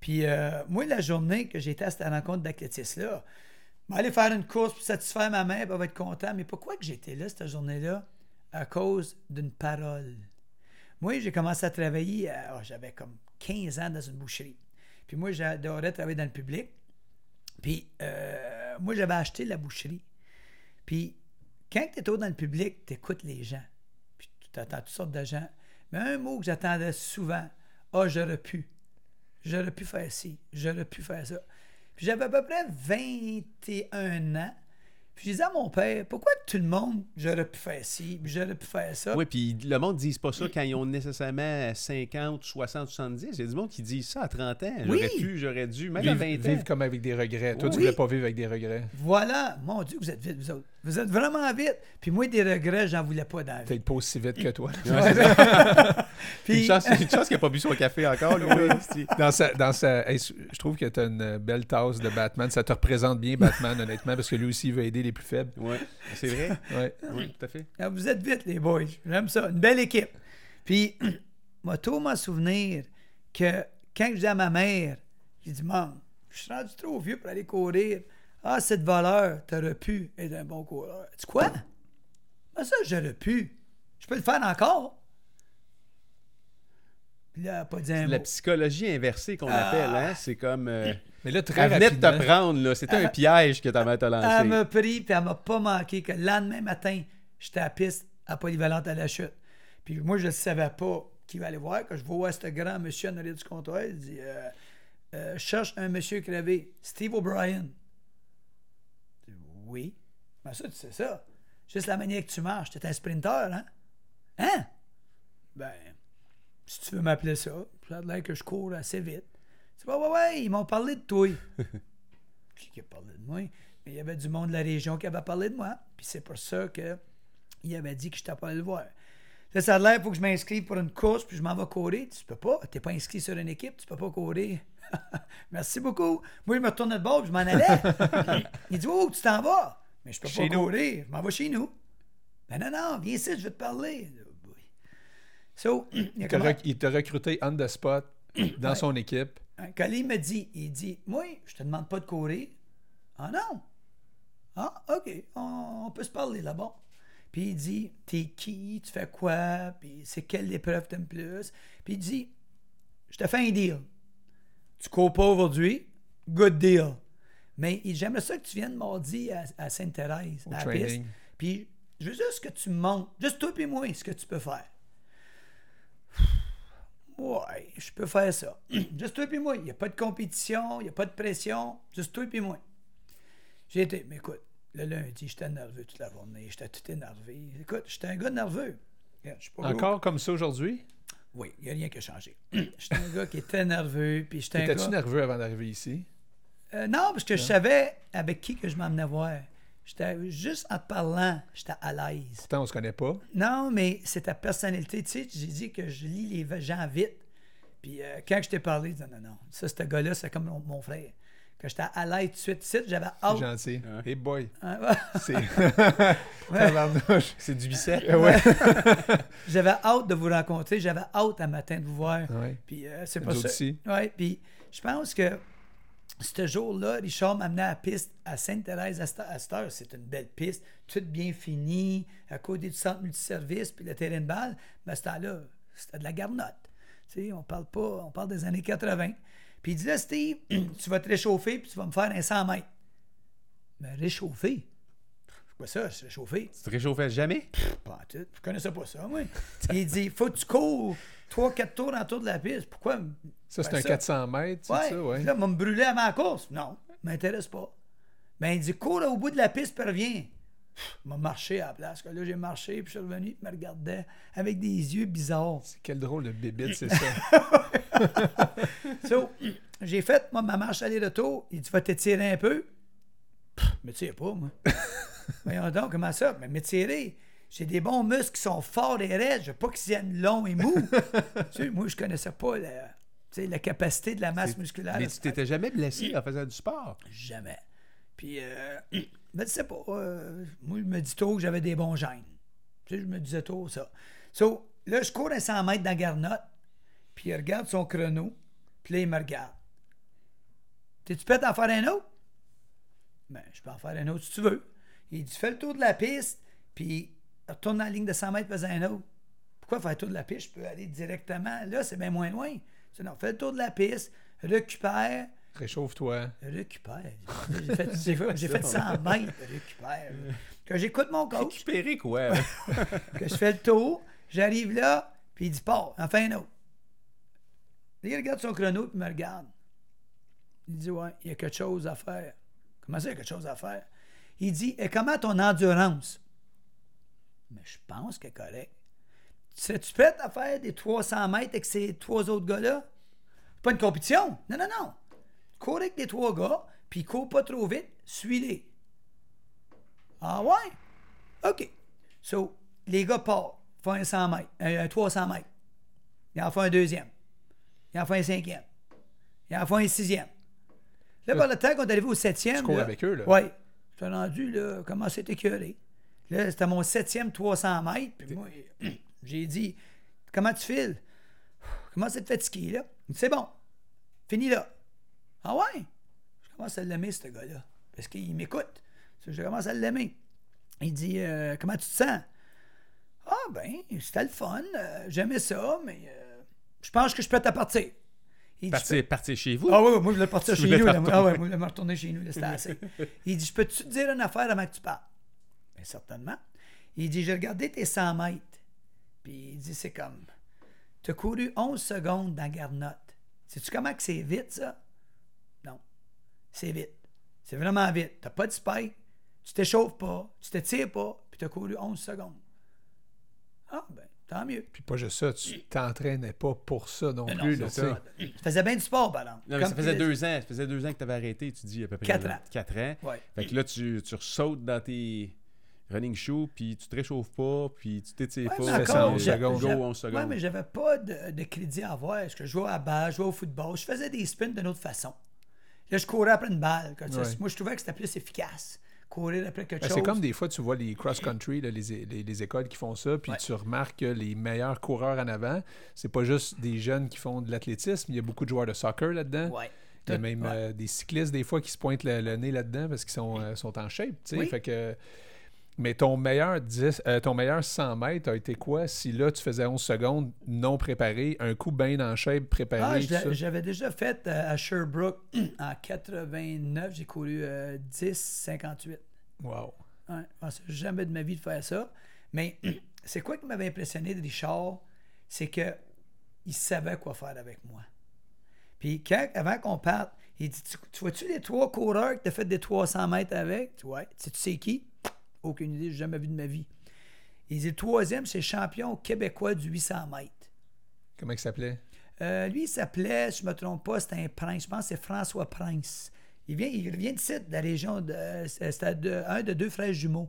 Puis, euh, moi, la journée que j'étais à cette rencontre d'athlétisme-là, aller faire une course pour satisfaire ma mère, elle va être contente. Mais pourquoi que j'étais là cette journée-là? À cause d'une parole. Moi, j'ai commencé à travailler, oh, j'avais comme 15 ans dans une boucherie. Puis moi, j'adorais travailler dans le public. Puis euh, moi, j'avais acheté la boucherie. Puis quand tu es dans le public, tu écoutes les gens. Puis tu attends toutes sortes de gens. Mais un mot que j'attendais souvent, ah, j'aurais pu. J'aurais pu faire ci, j'aurais pu faire ça. Puis j'avais à peu près 21 ans. Puis je disais à mon père, pourquoi tout le monde, j'aurais pu faire ci, puis j'aurais pu faire ça? Oui, puis le monde ne dit pas ça quand ils ont nécessairement 50, 60, 70. Il y a du monde qui dit ça à 30 ans. J'aurais Oui. pu, j'aurais dû, même à Vivre, 20 ans. vivre comme avec des regrets. Toi, tu Oui. voulais pas vivre avec des regrets. Voilà, mon Dieu, vous êtes vite, vous autres. Vous êtes vraiment vite. Puis moi, des regrets, j'en voulais pas dans la vie. Peut-être pas aussi vite que toi. Puis, Une chance, chance qu'il n'a pas bu son café encore, lui. Dans sa, dans sa, hey, je trouve que tu as une belle tasse de Batman. Ça te représente bien, Batman, honnêtement, parce que lui aussi, il veut aider les plus faibles. Ouais, c'est vrai? Ouais. Oui, tout à fait. Ah, Vous êtes vite, les boys. J'aime ça. Une belle équipe. Puis, moi, tout m'en souvenir que quand je dis à ma mère, j'ai dit, Maman, je suis rendu trop vieux pour aller courir. Ah, cette valeur, t'aurais pu être un bon coureur. Tu quoi? Ben ça, j'aurais pu. Je peux le faire encore. Puis là, pas dit un C'est la mot. psychologie inversée qu'on Ah. appelle, hein? C'est comme. euh, Mais là, très elle venait de te prendre, là. C'était un piège que ta mère t'a lancé. Elle m'a pris, puis elle m'a pas manqué que le lendemain matin, j'étais à la piste à Polyvalente à la chute. Puis moi, je ne savais pas qui va aller voir. Quand je vois ce grand monsieur en arrière du comptoir, il dit euh, Euh, Je cherche un monsieur crevé, Steve O'Brien. Oui. Ben ça, tu sais ça. Juste la manière que tu marches. T'es un sprinter, hein? Hein? Ben, si tu veux m'appeler ça, ça a l'air que je cours assez vite. Tu dis, ouais, ouais, ils m'ont parlé de toi. Qui qui a parlé de moi? Mais il y avait du monde de la région qui avait parlé de moi. Puis c'est pour ça que il avait dit que je allé le voir. Là, ça a l'air, il faut que je m'inscrive pour une course, puis je m'en vais courir. Tu peux pas. Tu n'es pas inscrit sur une équipe, tu peux pas courir. Merci beaucoup. Moi, je me retournais de bord, puis je m'en allais. il dit, oh, tu t'en vas. Mais je peux Chez pas nous. courir. Je m'en vais chez nous. Ben non, non, viens ici, je vais te parler. So, il il t'a comment- il recruté on the spot dans Ouais. son équipe. Quand il me dit, il dit, moi, je te demande pas de courir. Ah non. Ah, OK, on, on peut se parler là-bas. Puis il dit, t'es qui, tu fais quoi, puis c'est quelle épreuve t'aimes plus? Puis il dit, je te fais un deal. Tu cours pas aujourd'hui, good deal. Mais j'aimerais ça que tu viennes mardi à, à Sainte-Thérèse, à la piste. Puis je veux juste que tu me montres, juste toi et moi, ce que tu peux faire. Ouais, je peux faire ça. Juste toi et moi. Il n'y a pas de compétition, il n'y a pas de pression. Juste toi et moi. J'ai été, mais écoute, le lundi, j'étais nerveux toute la journée. J'étais tout énervé. Écoute, j'étais un gars nerveux. Regarde, je suis pas gros. Encore comme ça aujourd'hui? Oui, il n'y a rien qui a changé. j'étais un gars qui était nerveux. Puis j'étais Étais-tu gars... nerveux avant d'arriver ici? Euh, non, parce que je savais avec qui que je m'emmenais voir. J'étais juste en parlant, j'étais à l'aise. Pourtant, on se connaît pas. Non, mais c'est ta personnalité. Tu sais, j'ai dit que je lis les gens vite. Puis euh, quand je t'ai parlé, je disais, non, non, ça, ce gars-là, c'est comme mon, mon frère. Quand j'étais à l'aise tout de suite, tout suite, j'avais C'est hâte. gentil. Hey boy. Hein, ouais. C'est. C'est du bicep. ouais. j'avais hâte de vous rencontrer. J'avais hâte un matin de vous voir. Ouais. Puis euh, c'est pas ça. aussi. Ouais, puis je pense que ce jour-là, Richard m'a amené à la piste à Sainte-Thérèse à cette à heure. C'est une belle piste, toute bien finie, à côté du centre multiservice, puis le terrain de balle. Mais à ce temps-là, c'était de la garnotte. Tu sais, on parle pas, on parle des années 80. Puis il dit là, Steve, tu vas te réchauffer, puis tu vas me faire un 100 mètres. Mais réchauffer? C'est quoi ça, se réchauffer? Tu te réchauffais jamais? Pas en tout. Je connaissais pas ça, moi. il dit, faut que tu cours 3-4 tours autour de la piste. Pourquoi? Ça, c'est un 400 mètres, c'est Ouais. ça? Ouais. Puis Là, il va me brûler à ma course. Non, m'intéresse pas. Ben, il dit, cours au bout de la piste, puis reviens. m'a marché à la place. Là, j'ai marché, puis je suis revenu, il me regardait avec des yeux bizarres. Quel drôle de bébite, c'est ça. So, j'ai fait moi, ma marche aller-retour. Il dit Tu vas t'étirer un peu Pff, Me tire pas, moi. Voyons donc, comment ça? Mais m'étirer. J'ai des bons muscles qui sont forts et raides. Je veux pas qu'ils viennent longs et mous. tu sais, moi, je connaissais pas la, tu sais, la capacité de la masse musculaire. Mais tu t'étais jamais blessé en faisant du sport? Jamais. Puis, euh, mais tu sais pas, euh, moi, je me dis tôt que j'avais des bons gènes. Tu sais, je me disais tôt ça. So, là, je cours à 100 mètres dans garnotte, puis il regarde son chrono, puis là, il me regarde. T'es-tu prêt à en faire un autre? Ben, je peux en faire un autre si tu veux. Il dit, fais le tour de la piste, puis retourne dans la ligne de 100 mètres, fais un autre. Pourquoi faire le tour de la piste? Je peux aller directement. Là, c'est bien moins loin. Non, fais le tour de la piste, récupère, Réchauffe-toi. Récupère. J'ai fait, j'ai fait, j'ai fait 100 mètres. Récupère. Que j'écoute mon coach, Récupérer quoi? que je fais le tour, j'arrive là, puis il dit pars, en fais un autre. Il regarde son chrono, puis il me regarde. Il dit ouais, il y a quelque chose à faire. Comment ça, il y a quelque chose à faire? Il dit et comment ton endurance? Mais je pense qu'elle est correcte. Serais-tu prête à faire des 300 mètres avec ces trois autres gars-là? Pas une compétition. Non, non, non. Cours avec les trois gars, puis cours pas trop vite, suis-les. Ah ouais? OK. So, les gars partent, font un 100 mètres, un, un 300 mètres. Ils en font un deuxième. Ils en font un cinquième. Ils en font un sixième. Là, par le temps qu'on est arrivé au septième. Tu cours là, avec eux, là? Oui. Je suis rendu, là, comment c'était écœuré. Là, c'était mon septième 300 mètres. Puis moi, j'ai dit, comment tu files? Comment c'est de fatiguer, là? Il dit, c'est bon. Fini là. Ah ouais? Je commence à l'aimer, ce gars-là. Parce qu'il m'écoute. Je commence à l'aimer. Il dit, euh, comment tu te sens? Ah ben, c'était le fun. euh, J'aimais ça, mais euh, je pense que je peux te partir. Il dit, Partir, partir chez vous? ah oui, oui, moi je voulais partir chez nous. te là. Ah ouais, moi je voulais me retourner chez nous, c'était assez. Il dit, je peux-tu te dire une affaire avant que tu partes? Bien, certainement. Il dit, j'ai regardé tes 100 mètres. Puis il dit, c'est comme, tu as couru 11 secondes dans garnotte. Sais-tu comment que c'est vite, ça? Non. C'est vite. C'est vraiment vite. T'as pas de spike, tu t'échauffes pas, tu t'étires pas, puis tu as couru 11 secondes. Ah, ben, tant mieux. Puis pas juste ça, tu t'entraînais pas pour ça non Mais plus. là, ça. tu faisais bien du sport, par exemple. Non, mais ça faisait deux ans. Ça faisait deux ans que tu avais arrêté, tu dis à peu près. Quatre ans. Quatre ans. Ouais. Fait que là, tu, tu sautes dans tes running shoes, puis tu te réchauffes pas, puis tu t'étires Ouais, pas. mais fais ça secondes. Go j'a- 11 secondes. Ouais, mais j'avais pas de, de crédit à avoir. Est-ce que je jouais à balle, je jouais au football, je faisais des spins d'une autre façon. Là, je courais après une balle. comme ça. Moi, je trouvais que c'était plus efficace. Courir après quelque Ben, chose. c'est comme des fois, tu vois les cross-country, les, les- les écoles qui font ça, puis Ouais. tu remarques que les meilleurs coureurs en avant, c'est pas juste des jeunes qui font de l'athlétisme, il y a beaucoup de joueurs de soccer là-dedans. Ouais. Il y a même ouais. euh, des cyclistes des fois qui se pointent le, le nez là-dedans parce qu'ils sont, euh, sont en shape. tu sais. Oui. Fait que, mais ton meilleur, 10, euh, ton meilleur 100 mètres a été quoi si là tu faisais 11 secondes non préparé, un coup bien en shape préparé? Ah, j'avais déjà fait euh, à Sherbrooke en 89. J'ai couru euh, 10-58. Wow. Ouais, je pensais jamais de ma vie de faire ça. Mais c'est quoi qui m'avait impressionné de Richard? C'est que il savait quoi faire avec moi. Puis quand, avant qu'on parte, il dit Tu, tu vois-tu les trois coureurs que tu as fait des 300 mètres avec? Ouais. Tu tu sais qui? Aucune idée, j'ai jamais vu de ma vie. Il dit Le troisième, c'est le champion québécois du 800 mètres. Comment il s'appelait? Euh, lui, il s'appelait, si je ne me trompe pas, c'était un prince. Je pense que c'est François Prince. Il vient, il vient d'ici, de la région de. C'était de- un de deux frères jumeaux.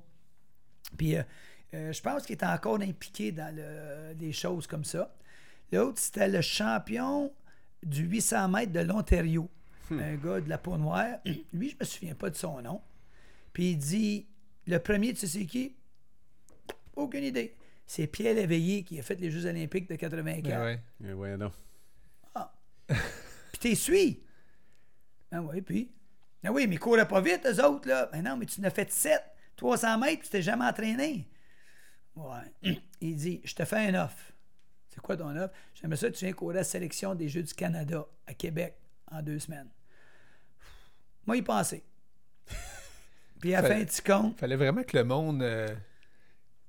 Puis euh, euh, je pense qu'il est encore impliqué dans le- des choses comme ça. L'autre, c'était le champion du 800 mètres de l'Ontario. Un gars de la peau noire. Lui, je me souviens pas de son nom. Puis il dit le premier, tu sais c'est qui? Aucune idée. C'est Pierre Léveillé qui a fait les Jeux Olympiques de 84. Ben ouais. Eh ouais, non. Puis t'es suis. Ah oui, puis. Ah oui, mais ils couraient pas vite, eux autres, là. Mais non, mais tu n'as fait 7, 300 mètres, tu t'es jamais entraîné. Ouais. Il dit, je te fais un offre. C'est quoi ton offre? J'aimerais ça que tu viens courir à la sélection des Jeux du Canada à Québec en deux semaines. Moi, il pensait. Puis à la fin, tu comptes. Fallait vraiment que le monde euh,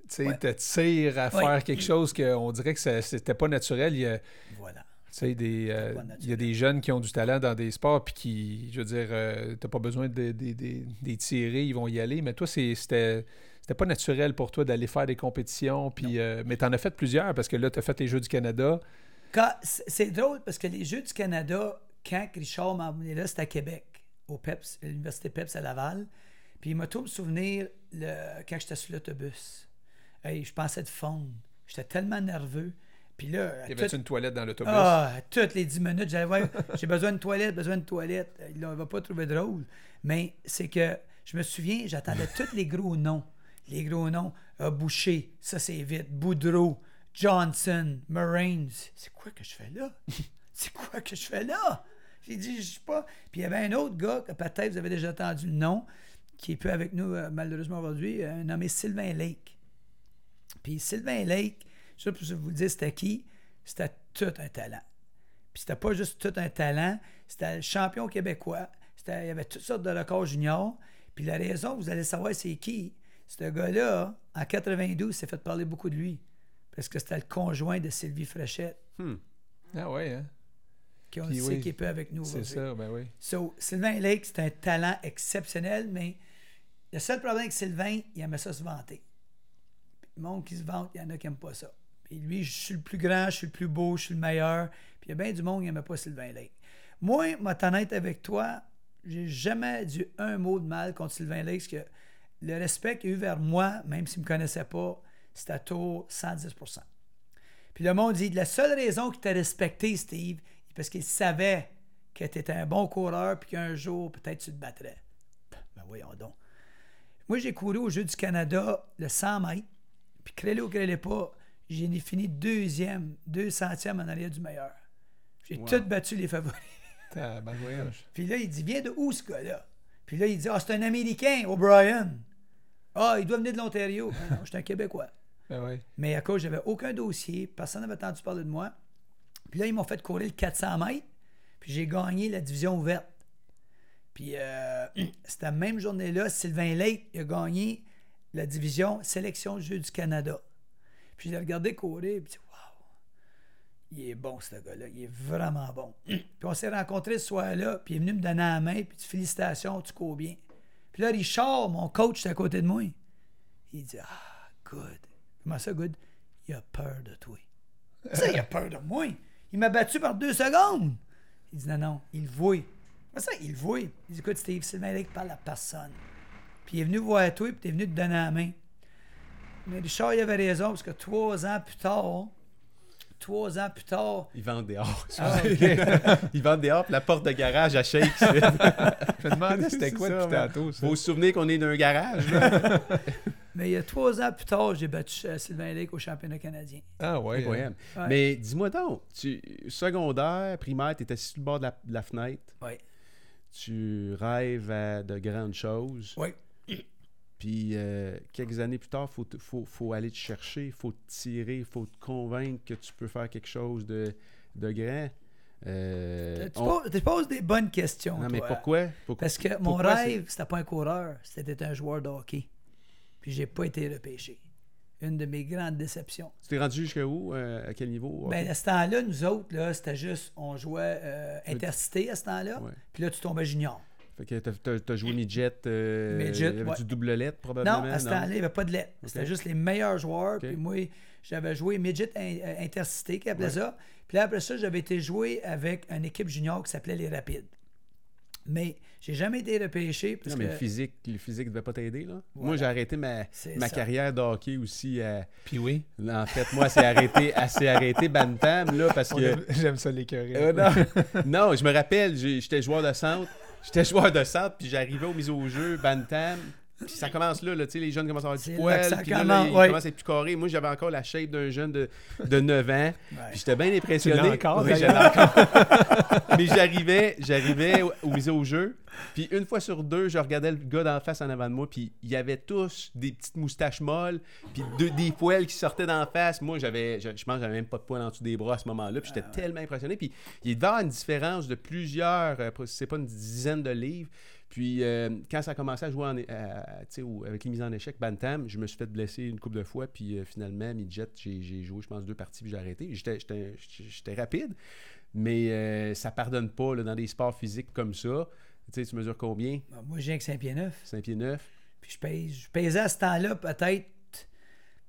tu sais, Ouais. te tire à Ouais. faire quelque chose qu'on dirait que c'était pas naturel. Il y a, Voilà. des, euh, il y a des jeunes qui ont du talent dans des sports puis qui, je veux dire, euh, t'as pas besoin de, de- tirer, ils vont y aller. Mais toi, c'était pas naturel pour toi d'aller faire des compétitions. Puis, euh, mais tu en as fait plusieurs parce que là, tu as fait les Jeux du Canada. C'est drôle parce que les Jeux du Canada, quand Richard m'a emmené là, c'était à Québec, au PEPS, à l'Université PEPS à Laval. Puis il m'a tout me souvenir le, quand j'étais sur l'autobus. Hey, je pensais de fondre. J'étais tellement nerveux. Puis là, à Y avait une toilette dans l'autobus? ah, toutes les 10 minutes, j'allais voir, j'ai besoin de toilette, besoin de toilette. Il ne va pas trouver drôle. Mais c'est que je me souviens, j'attendais tous les gros noms. Les gros noms. euh, Boucher, ça c'est vite. Boudreau, Johnson, Moraines. C'est quoi que je fais là? c'est quoi que je fais là? J'ai dit, je sais pas. Puis il y avait un autre gars, que peut-être vous avez déjà entendu le nom, qui est plus avec nous euh, malheureusement aujourd'hui, un nommé Sylvain Lake. Puis Sylvain Lake, pas si vous le dire c'était qui, c'était tout un talent. Puis c'était pas juste tout un talent, c'était le champion québécois. C'était- Il y avait toutes sortes de records juniors. Puis la raison, vous allez savoir c'est qui. Ce gars-là, en 92, s'est fait parler beaucoup de lui. Parce que c'était le conjoint de Sylvie Fréchette, Hmm. Ah ouais, hein? qui on Puis le sait oui, qui est peu avec nous. C'est ça, ben oui. So, Sylvain Lake, c'est un talent exceptionnel, mais le seul problème avec Sylvain, il aimait ça se vanter. Le monde qui se vante, il y en a qui n'aiment pas ça. Puis lui, je suis le plus grand, je suis le plus beau, je suis le meilleur. Puis il y a bien du monde qui n'aimait pas Sylvain Lake. Moi, honnête avec toi, j'ai jamais dit un mot de mal contre Sylvain Lake, parce que le respect qu'il a eu vers moi, même s'il ne me connaissait pas, c'était à taux 110% Puis le monde dit, la seule raison qu'il t'a respecté, Steve, parce qu'il savait que tu étais un bon coureur, puis qu'un jour, peut-être tu te battrais. Ben voyons donc. Moi, j'ai couru au Jeux du Canada le 100 mètres, puis crélé ou crélé pas, j'ai fini deuxième, deux centièmes en arrière du meilleur. J'ai Wow. tout battu les favoris. Tabarouette. Puis là, il dit, viens de où ce gars-là? Puis là, il dit, ah, c'est un Américain, O'Brien. Ah, il doit venir de l'Ontario. Ben non, je suis un Québécois. Ben oui. Mais à cause, j'avais aucun dossier, personne n'avait entendu parler de moi. Puis là, ils m'ont fait courir le 400 mètres, puis j'ai gagné la division ouverte. Puis euh, la même journée-là, Sylvain Lake il a gagné la division sélection Jeux du Canada. Puis je l'ai regardé courir, puis waouh, il est bon ce gars-là, il est vraiment bon. puis on s'est rencontrés ce soir-là, puis il est venu me donner la main, puis félicitations, tu cours bien. Puis là, Richard, mon coach, était à côté de moi. Il dit Ah, good. Comment ça, good? Il a peur de toi. Ça, il a peur de moi. Il m'a battu par deux secondes. Il dit non, non, il voit. Comment ça, il le voit? Il dit écoute, Steve, Sylvain Lake parle à personne. Puis il est venu voir toi, puis t'es venu te donner la main. Mais Richard, il avait raison, parce que trois ans plus tard, trois ans plus tard, Ils vendent dehors. Ah, Ils vendent dehors, puis la porte de garage à Shake. Je me demandais c'était quoi depuis tantôt, ça. Faut se souvenir qu'on est d'un garage. là. mais il y a trois ans plus tard, j'ai battu euh, Sylvain Lake au championnat canadien. Ah ouais. hein. Incroyable. Ouais. Mais dis-moi donc, tu, secondaire, primaire, tu étais assis sur le bord de la, de la fenêtre. Oui. Tu rêves à de grandes choses. Oui. Puis euh, quelques années plus tard, il faut, faut, faut aller te chercher, il faut te tirer, il faut te convaincre que tu peux faire quelque chose de, de grand. Euh, Tu, on- poses, tu poses des bonnes questions. Non, mais pourquoi? Pourquoi- Parce que mon pourquoi rêve, c'était pas un coureur, c'était un joueur de hockey. Puis j'ai pas été repêché. Une de mes grandes déceptions. Tu t'es rendu jusqu'à où? euh, à quel niveau? Ben, à ce temps-là, nous autres, là, c'était juste, on jouait euh, intercité à ce temps-là. Ouais. Puis là, tu tombais junior. Fait que t'as, t'as joué midget. Euh, Midget, il y avait ouais. du double lettre, probablement. Non, à ce temps-là, il n'y avait pas de lettres. C'était juste les meilleurs joueurs. Puis moi, j'avais joué midget euh, intercité, qui appelait Ouais. ça. Puis là, après ça, j'avais été jouer avec une équipe junior qui s'appelait les Rapides. Mais j'ai jamais été repêché parce Non, mais que le physique, le physique devait pas t'aider, là. Moi, j'ai arrêté ma, ma carrière de hockey aussi. à- Puis oui. En fait, moi, c'est arrêté, assez arrêté Bantam, là, parce On que... aime- J'aime ça l'écœurer. Euh, non. non, je me rappelle, j'étais joueur de centre. J'étais joueur de centre, puis j'arrivais aux mises au jeu, Bantam. Puis ça commence là, là tu sais, les jeunes commencent à avoir du poil, puis là, ils ouais. commencent à être plus carrés. Moi, j'avais encore la shape d'un jeune de, de 9 ans. Ouais. Puis j'étais bien impressionné. encore, Oui, encore. Mais j'arrivais, j'arrivais au- mises au jeu. Puis une fois sur deux, je regardais le gars d'en face en avant de moi. Puis il y avait tous des petites moustaches molles. Puis des poils qui sortaient d'en face. Moi, j'avais, je, je pense que j'avais même pas de poils en dessous des bras à ce moment-là. Puis j'étais tellement impressionné. Puis il devait y avoir une différence de plusieurs, euh, c'est pas une dizaine de livres. Puis euh, quand ça a commencé à jouer en, à- avec les mises en échec, Bantam, je me suis fait blesser une couple de fois. Puis euh, finalement, midget, j'ai, j'ai joué, je pense, deux parties, puis j'ai arrêté. J'étais, rapide, mais euh, ça pardonne pas là, dans des sports physiques comme ça. Tu sais, tu mesures combien? Moi, je viens avec Saint-Pierre-Neuf. 5 pieds 9. Puis je, pèse, je pesais à ce temps-là peut-être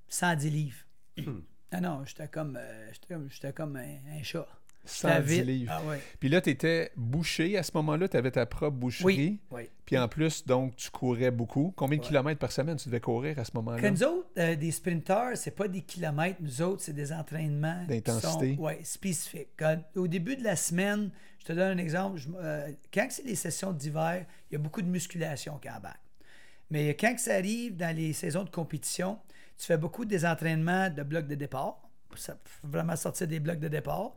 110 livres. Hmm. Ah non, j'étais comme, euh, j'étais comme, comme un, un chat. J'étais 110 vite. livres. Ah ouais. Puis là, tu étais bouché à ce moment-là, tu avais ta propre boucherie. Oui, oui. Puis en plus, donc, tu courais beaucoup. Combien de Ouais. kilomètres par semaine tu devais courir à ce moment-là? Que nous autres, euh, des sprinteurs, c'est pas des kilomètres. Nous autres, c'est des entraînements qui D'intensité. sont, ouais, spécifiques. Quand- au début de la semaine, je te donne un exemple. je- euh, quand c'est les sessions d'hiver, il y a beaucoup de musculation qui embarque. Mais quand ça arrive dans les saisons de compétition, tu fais beaucoup des entraînements de blocs de départ. ça- pour vraiment sortir des blocs de départ.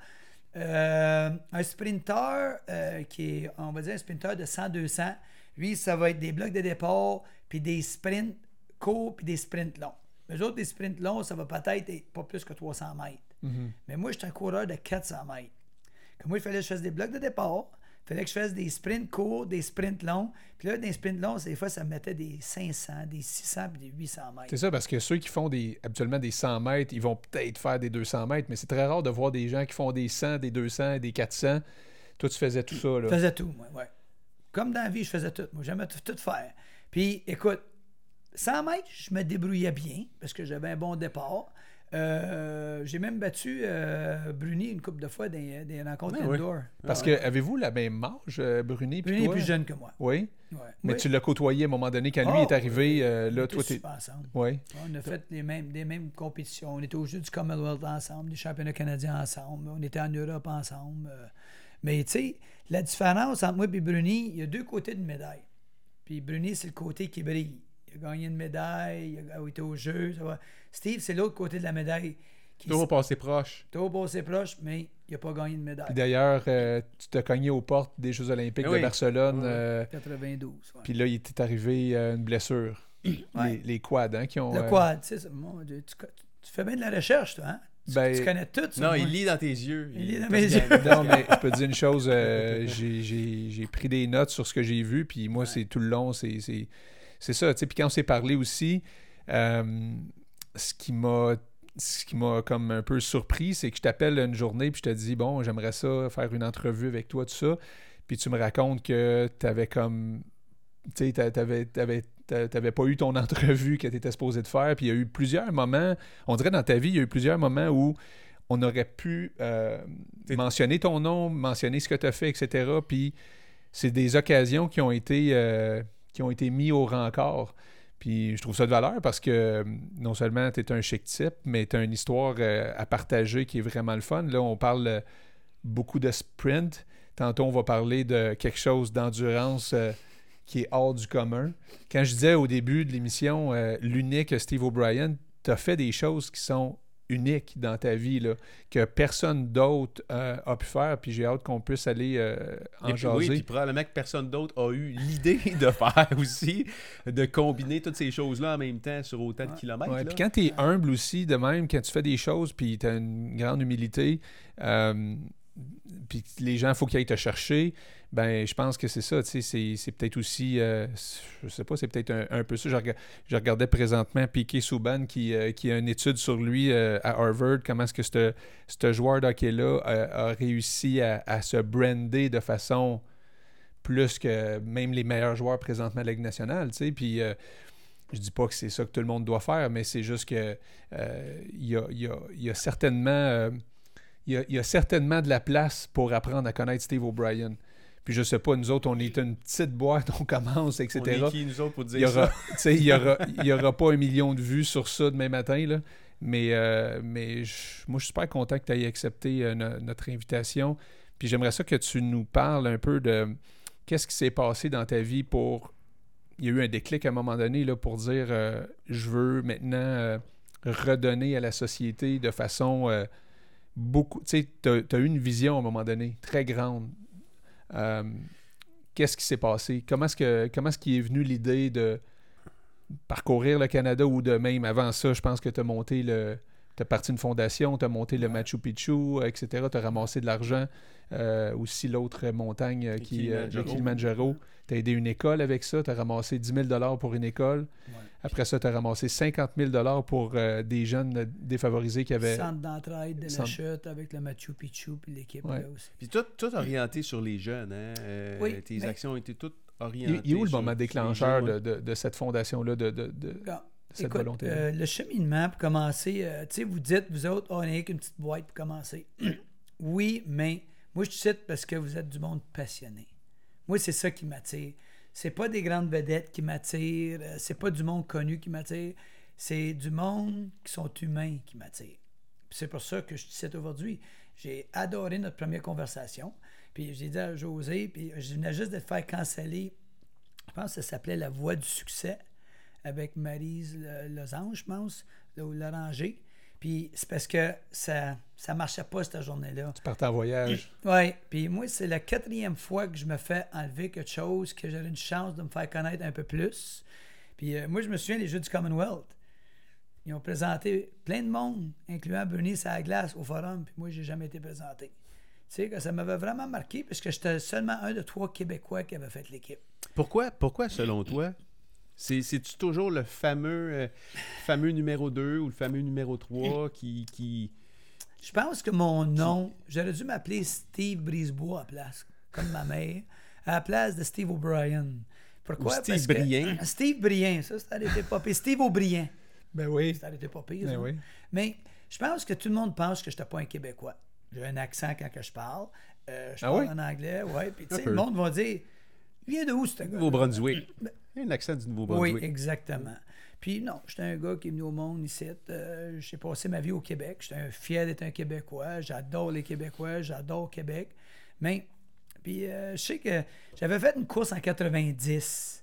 Euh, un sprinter euh, qui est, on va dire, un sprinter de 100-200, lui, ça va être des blocs de départ, puis des sprints courts, puis des sprints longs. Les autres, des sprints longs, ça va peut-être être pas plus que 300 mètres. Mhm. Mais moi, je suis un coureur de 400 mètres. Comme moi, il fallait que je fasse des blocs de départ, fallait que je fasse des sprints courts, des sprints longs. Puis là, des sprints longs, des fois, ça me mettait des 500, des 600, puis des 800 mètres. C'est ça, parce que ceux qui font des, habituellement des 100 mètres, ils vont peut-être faire des 200 mètres, mais c'est très rare de voir des gens qui font des 100, des 200, des 400. Toi, tu faisais tout ça. Je Là. faisais tout, moi, ouais. Comme dans la vie, je faisais tout. Moi, j'aimais tout, tout faire. Puis, écoute, 100 mètres, je me débrouillais bien parce que j'avais un bon départ. Euh, j'ai même battu euh, Bruni une couple de fois dans des, des rencontres Ah oui. indoor. Parce Ah que avez-vous la même âge, euh, Bruni? Bruni est plus jeune que moi. Oui. Ouais. Mais Oui. tu l'as côtoyé à un moment donné quand lui est arrivé. oui. euh, On là, était toi, super ensemble. Oui. On a fait les mêmes, des mêmes compétitions. On était au Jeux du Commonwealth ensemble, des championnats canadiens ensemble. On était en Europe ensemble. Mais tu sais, la différence entre moi et Bruni, il y a deux côtés de médaille. Puis Bruni, c'est le côté qui brille. Il a gagné une médaille, il a été au jeu. ça va. Steve, c'est l'autre côté de la médaille. Toujours passé proche. au assez proche, mais il n'a pas gagné de médaille. Puis d'ailleurs, euh, tu t'as cogné aux portes des Jeux Olympiques Ah de. Barcelone. Ouais. euh, 92. ouais. puis là, il t'est arrivé euh, une blessure. Ouais. Les, les quads, hein, qui ont. Le euh, quad, tu sais, ça, mon Dieu, tu, tu fais bien de la recherche, toi, hein? Tu, Ben, tu connais tout ça. Non, moi. il lit dans tes yeux. Il lit dans mes yeux. Non, mais je peux te dire une chose, euh, j'ai- j'ai j'ai pris des notes sur ce que j'ai vu, puis moi, c'est tout le long, c'est c'est- ça. tu sais. Puis quand on s'est parlé aussi, euh, ce qui m'a ce qui m'a comme un peu surpris, c'est que je t'appelle une journée, puis je te dis, bon, j'aimerais ça, faire une entrevue avec toi, tout ça. Puis tu me racontes que tu avais comme. Tu sais, t'a- t'avais, t'avais, t'a- t'avais pas eu ton entrevue que tu étais supposé de faire. Puis il y a eu plusieurs moments, on dirait dans ta vie, il y a eu plusieurs moments où on aurait pu euh, mentionner ton nom, mentionner ce que tu as fait, etc. Puis c'est des occasions qui ont été, euh, qui ont été mis au rencard. Puis je trouve ça de valeur parce que euh, non seulement tu es un chic type, mais tu as une histoire euh, à partager qui est vraiment le fun. Là, on parle euh, beaucoup de sprint. Tantôt, on va parler de quelque chose d'endurance qui est hors du commun. Quand je disais au début de l'émission, l'unique Steve O'Brien, tu as fait des choses qui sont uniques dans ta vie, là, que personne d'autre euh, a pu faire, puis j'ai hâte qu'on puisse aller euh, en Et puis, jaser. oui, puis probablement que personne d'autre a eu l'idée de faire aussi, de combiner toutes ces choses-là en même temps sur autant de Ouais. kilomètres. Ouais, là. puis quand tu es humble aussi, de même, quand tu fais des choses, puis tu as une grande humilité, euh, puis les gens, il faut qu'ils aillent te chercher, ben je pense que c'est ça, c'est- peut-être aussi, euh, je sais pas, c'est peut-être un, un peu ça. Je, je regardais présentement Piquet Souban qui, euh, qui a une étude sur lui euh, à Harvard, comment est-ce que ce joueur de hockey-là a, réussi à, à se brander de façon plus que même les meilleurs joueurs présentement de la Ligue nationale, tu sais, puis... euh, je dis pas que c'est ça que tout le monde doit faire, mais c'est juste que euh, il y, a, y a- certainement euh, il y a certainement de la place pour apprendre à connaître Steve O'Brien. Puis je sais pas, nous autres, on est une petite boîte, on commence, etc. On est qui, nous autres, pour dire Il y aura, ça? il y aura, il y aura pas un million de vues sur ça demain matin, là. Mais, euh, mais je- moi, je suis super content que tu aies accepté euh, no- notre invitation. Puis j'aimerais ça que tu nous parles un peu de qu'est-ce qui s'est passé dans ta vie pour. Il y a eu un déclic à un moment donné là, pour dire euh, je veux maintenant redonner à la société de façon beaucoup. Tu sais, tu as, eu une vision à un moment donné très grande. Euh, Qu'est-ce qui s'est passé? Comment est-ce que comment est-ce qu'il est venu l'idée de parcourir le Canada ou de même? Avant ça, je pense que tu as monté le. Tu as parti une fondation, tu as monté le. Machu Picchu, etc. Tu as ramassé de l'argent. Euh, aussi l'autre montagne euh, qui euh, le Kilimanjaro. Tu as aidé une école avec ça. Tu as ramassé 10 000 pour une école. Ouais. Après ça, tu as ramassé 50 000 pour euh, des jeunes défavorisés qui avaient. Centre d'entraide de la Centre- chute avec le Machu Picchu puis l'équipe Ouais. là aussi. Puis tout, tout orienté sur les jeunes. Hein? Euh, Oui, tes mais- actions ont été toutes orienté. Il, il est où le sur- moment déclencheur de, de- de cette fondation-là, de, de- cette Écoute, volonté euh, le cheminement, pour commencer, euh, tu sais, vous dites, vous autres, oh, on n'a qu'une petite boîte pour commencer. oui, mais moi, je te cite parce que vous êtes du monde passionné. Moi, c'est ça qui m'attire. C'est pas des grandes vedettes qui m'attirent, euh, c'est pas du monde connu qui m'attire, c'est du monde qui sont humains qui m'attire. C'est pour ça que je te cite aujourd'hui. J'ai adoré notre première conversation. Puis j'ai dit à José, puis je venais juste de te faire canceller. Je pense que ça s'appelait La Voix du succès avec Marise Le- Losange, je pense, là, ou l'Oranger. Puis c'est parce que ça ça marchait pas cette journée-là. Tu partais en voyage. Oui, puis moi, c'est la quatrième fois que je me fais enlever quelque chose, que j'aurais une chance de me faire connaître un peu plus. Puis euh, moi, je me souviens des Jeux du Commonwealth. Ils ont présenté plein de monde, incluant Bernice à la glace au forum, puis moi, j'ai jamais été présenté. Tu sais, que ça m'avait vraiment marqué, parce que j'étais seulement un de trois Québécois qui avait fait l'équipe. Pourquoi, pourquoi selon toi, c'est-tu toujours le fameux, euh, fameux numéro 2 ou le fameux numéro 3 qui... qui... Je pense que mon nom, j'aurais dû m'appeler Steve Brisebois à la place, comme ma mère, à la place de Steve O'Brien. Pourquoi? Ou Steve Parce que- Brien. Steve Brien, ça, c'est arrêté pas pire. Steve O'Brien, Ben oui. c'est arrêté pas pire. Ben ça. oui. Mais je pense que tout le monde pense que je n'étais pas un Québécois. J'ai un accent quand que je parle. Euh, je Ah parle oui? en anglais, ouais. Puis tu sais, le monde va dire, il vient de où ce gars? Nouveau-Brunswick. Il un accent du Oui, Nouveau-Brunswick. exactement. Puis non, j'étais un gars qui est venu au monde ici. Euh, j'ai passé ma vie au Québec. J'étais un fier d'être un Québécois. J'adore les Québécois. J'adore Québec. Mais, puis euh, je sais que j'avais fait une course en 90.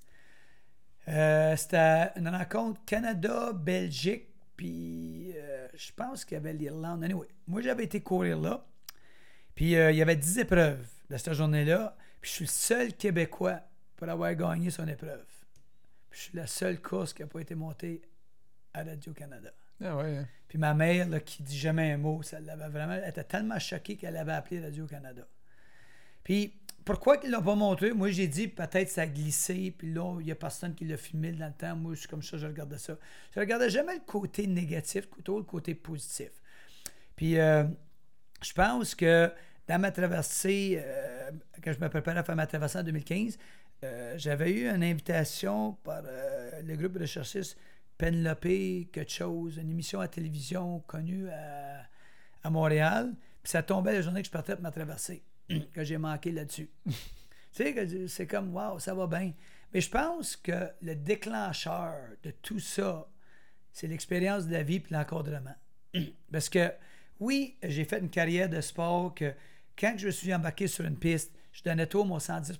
Euh, C'était une rencontre Canada-Belgique. Puis je pense qu'il y avait l'Irlande. Moi, j'avais été courir là. Puis il y avait 10 épreuves de cette journée-là. Puis je suis le seul Québécois pour avoir gagné son épreuve. Puis je suis la seule course qui n'a pas été montée à Radio-Canada. Ah ouais. hein. Puis ma mère, là, qui dit jamais un mot, ça l'avait vraiment. Elle était tellement choquée qu'elle avait appelé Radio-Canada. Puis pourquoi qu'ils ne l'ont pas montré? Moi, j'ai dit peut-être ça a glissé, puis là, il n'y a personne qui l'a filmé dans le temps. Moi, je suis comme ça, je regardais ça. Je regardais jamais le côté négatif, plutôt le côté positif. Puis euh, je pense que dans ma traversée, euh, quand je me préparais à faire ma traversée en 2015, euh, j'avais eu une invitation par euh, le groupe de recherchistes Penelope, quelque chose, une émission à télévision connue à, Montréal. Puis ça tombait la journée que je partais pour ma traversée, que j'ai manqué là-dessus. tu sais, c'est comme, waouh, ça va bien. Mais je pense que le déclencheur de tout ça, c'est l'expérience de la vie et l'encadrement. Parce que, oui, j'ai fait une carrière de sport que quand je suis embarqué sur une piste, je donnais tout mon 110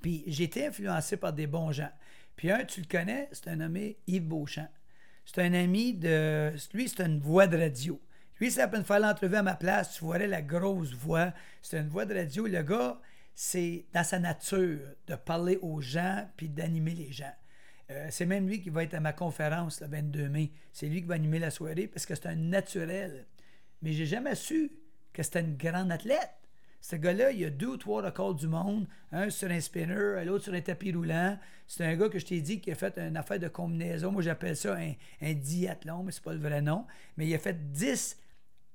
Puis j'ai été influencé par des bons gens. Puis un, tu le connais, c'est un nommé Yves Beauchamp. C'est un ami de. Lui, c'est une voix de radio. Lui, la peine de faire l'entrevue à ma place. Tu voyais la grosse voix. C'est une voix de radio. Le gars, c'est dans sa nature de parler aux gens puis d'animer les gens. Euh, c'est même lui qui va être à ma conférence le 22 mai. C'est lui qui va animer la soirée parce que c'est un naturel. Mais j'ai jamais su que c'était une grande athlète. Ce gars-là, il a deux ou trois records du monde, un sur un spinner, l'autre sur un tapis roulant. C'est un gars que je t'ai dit qui a fait une affaire de combinaison. Moi, j'appelle ça un, un diathlon, mais c'est pas le vrai nom. Mais il a fait 10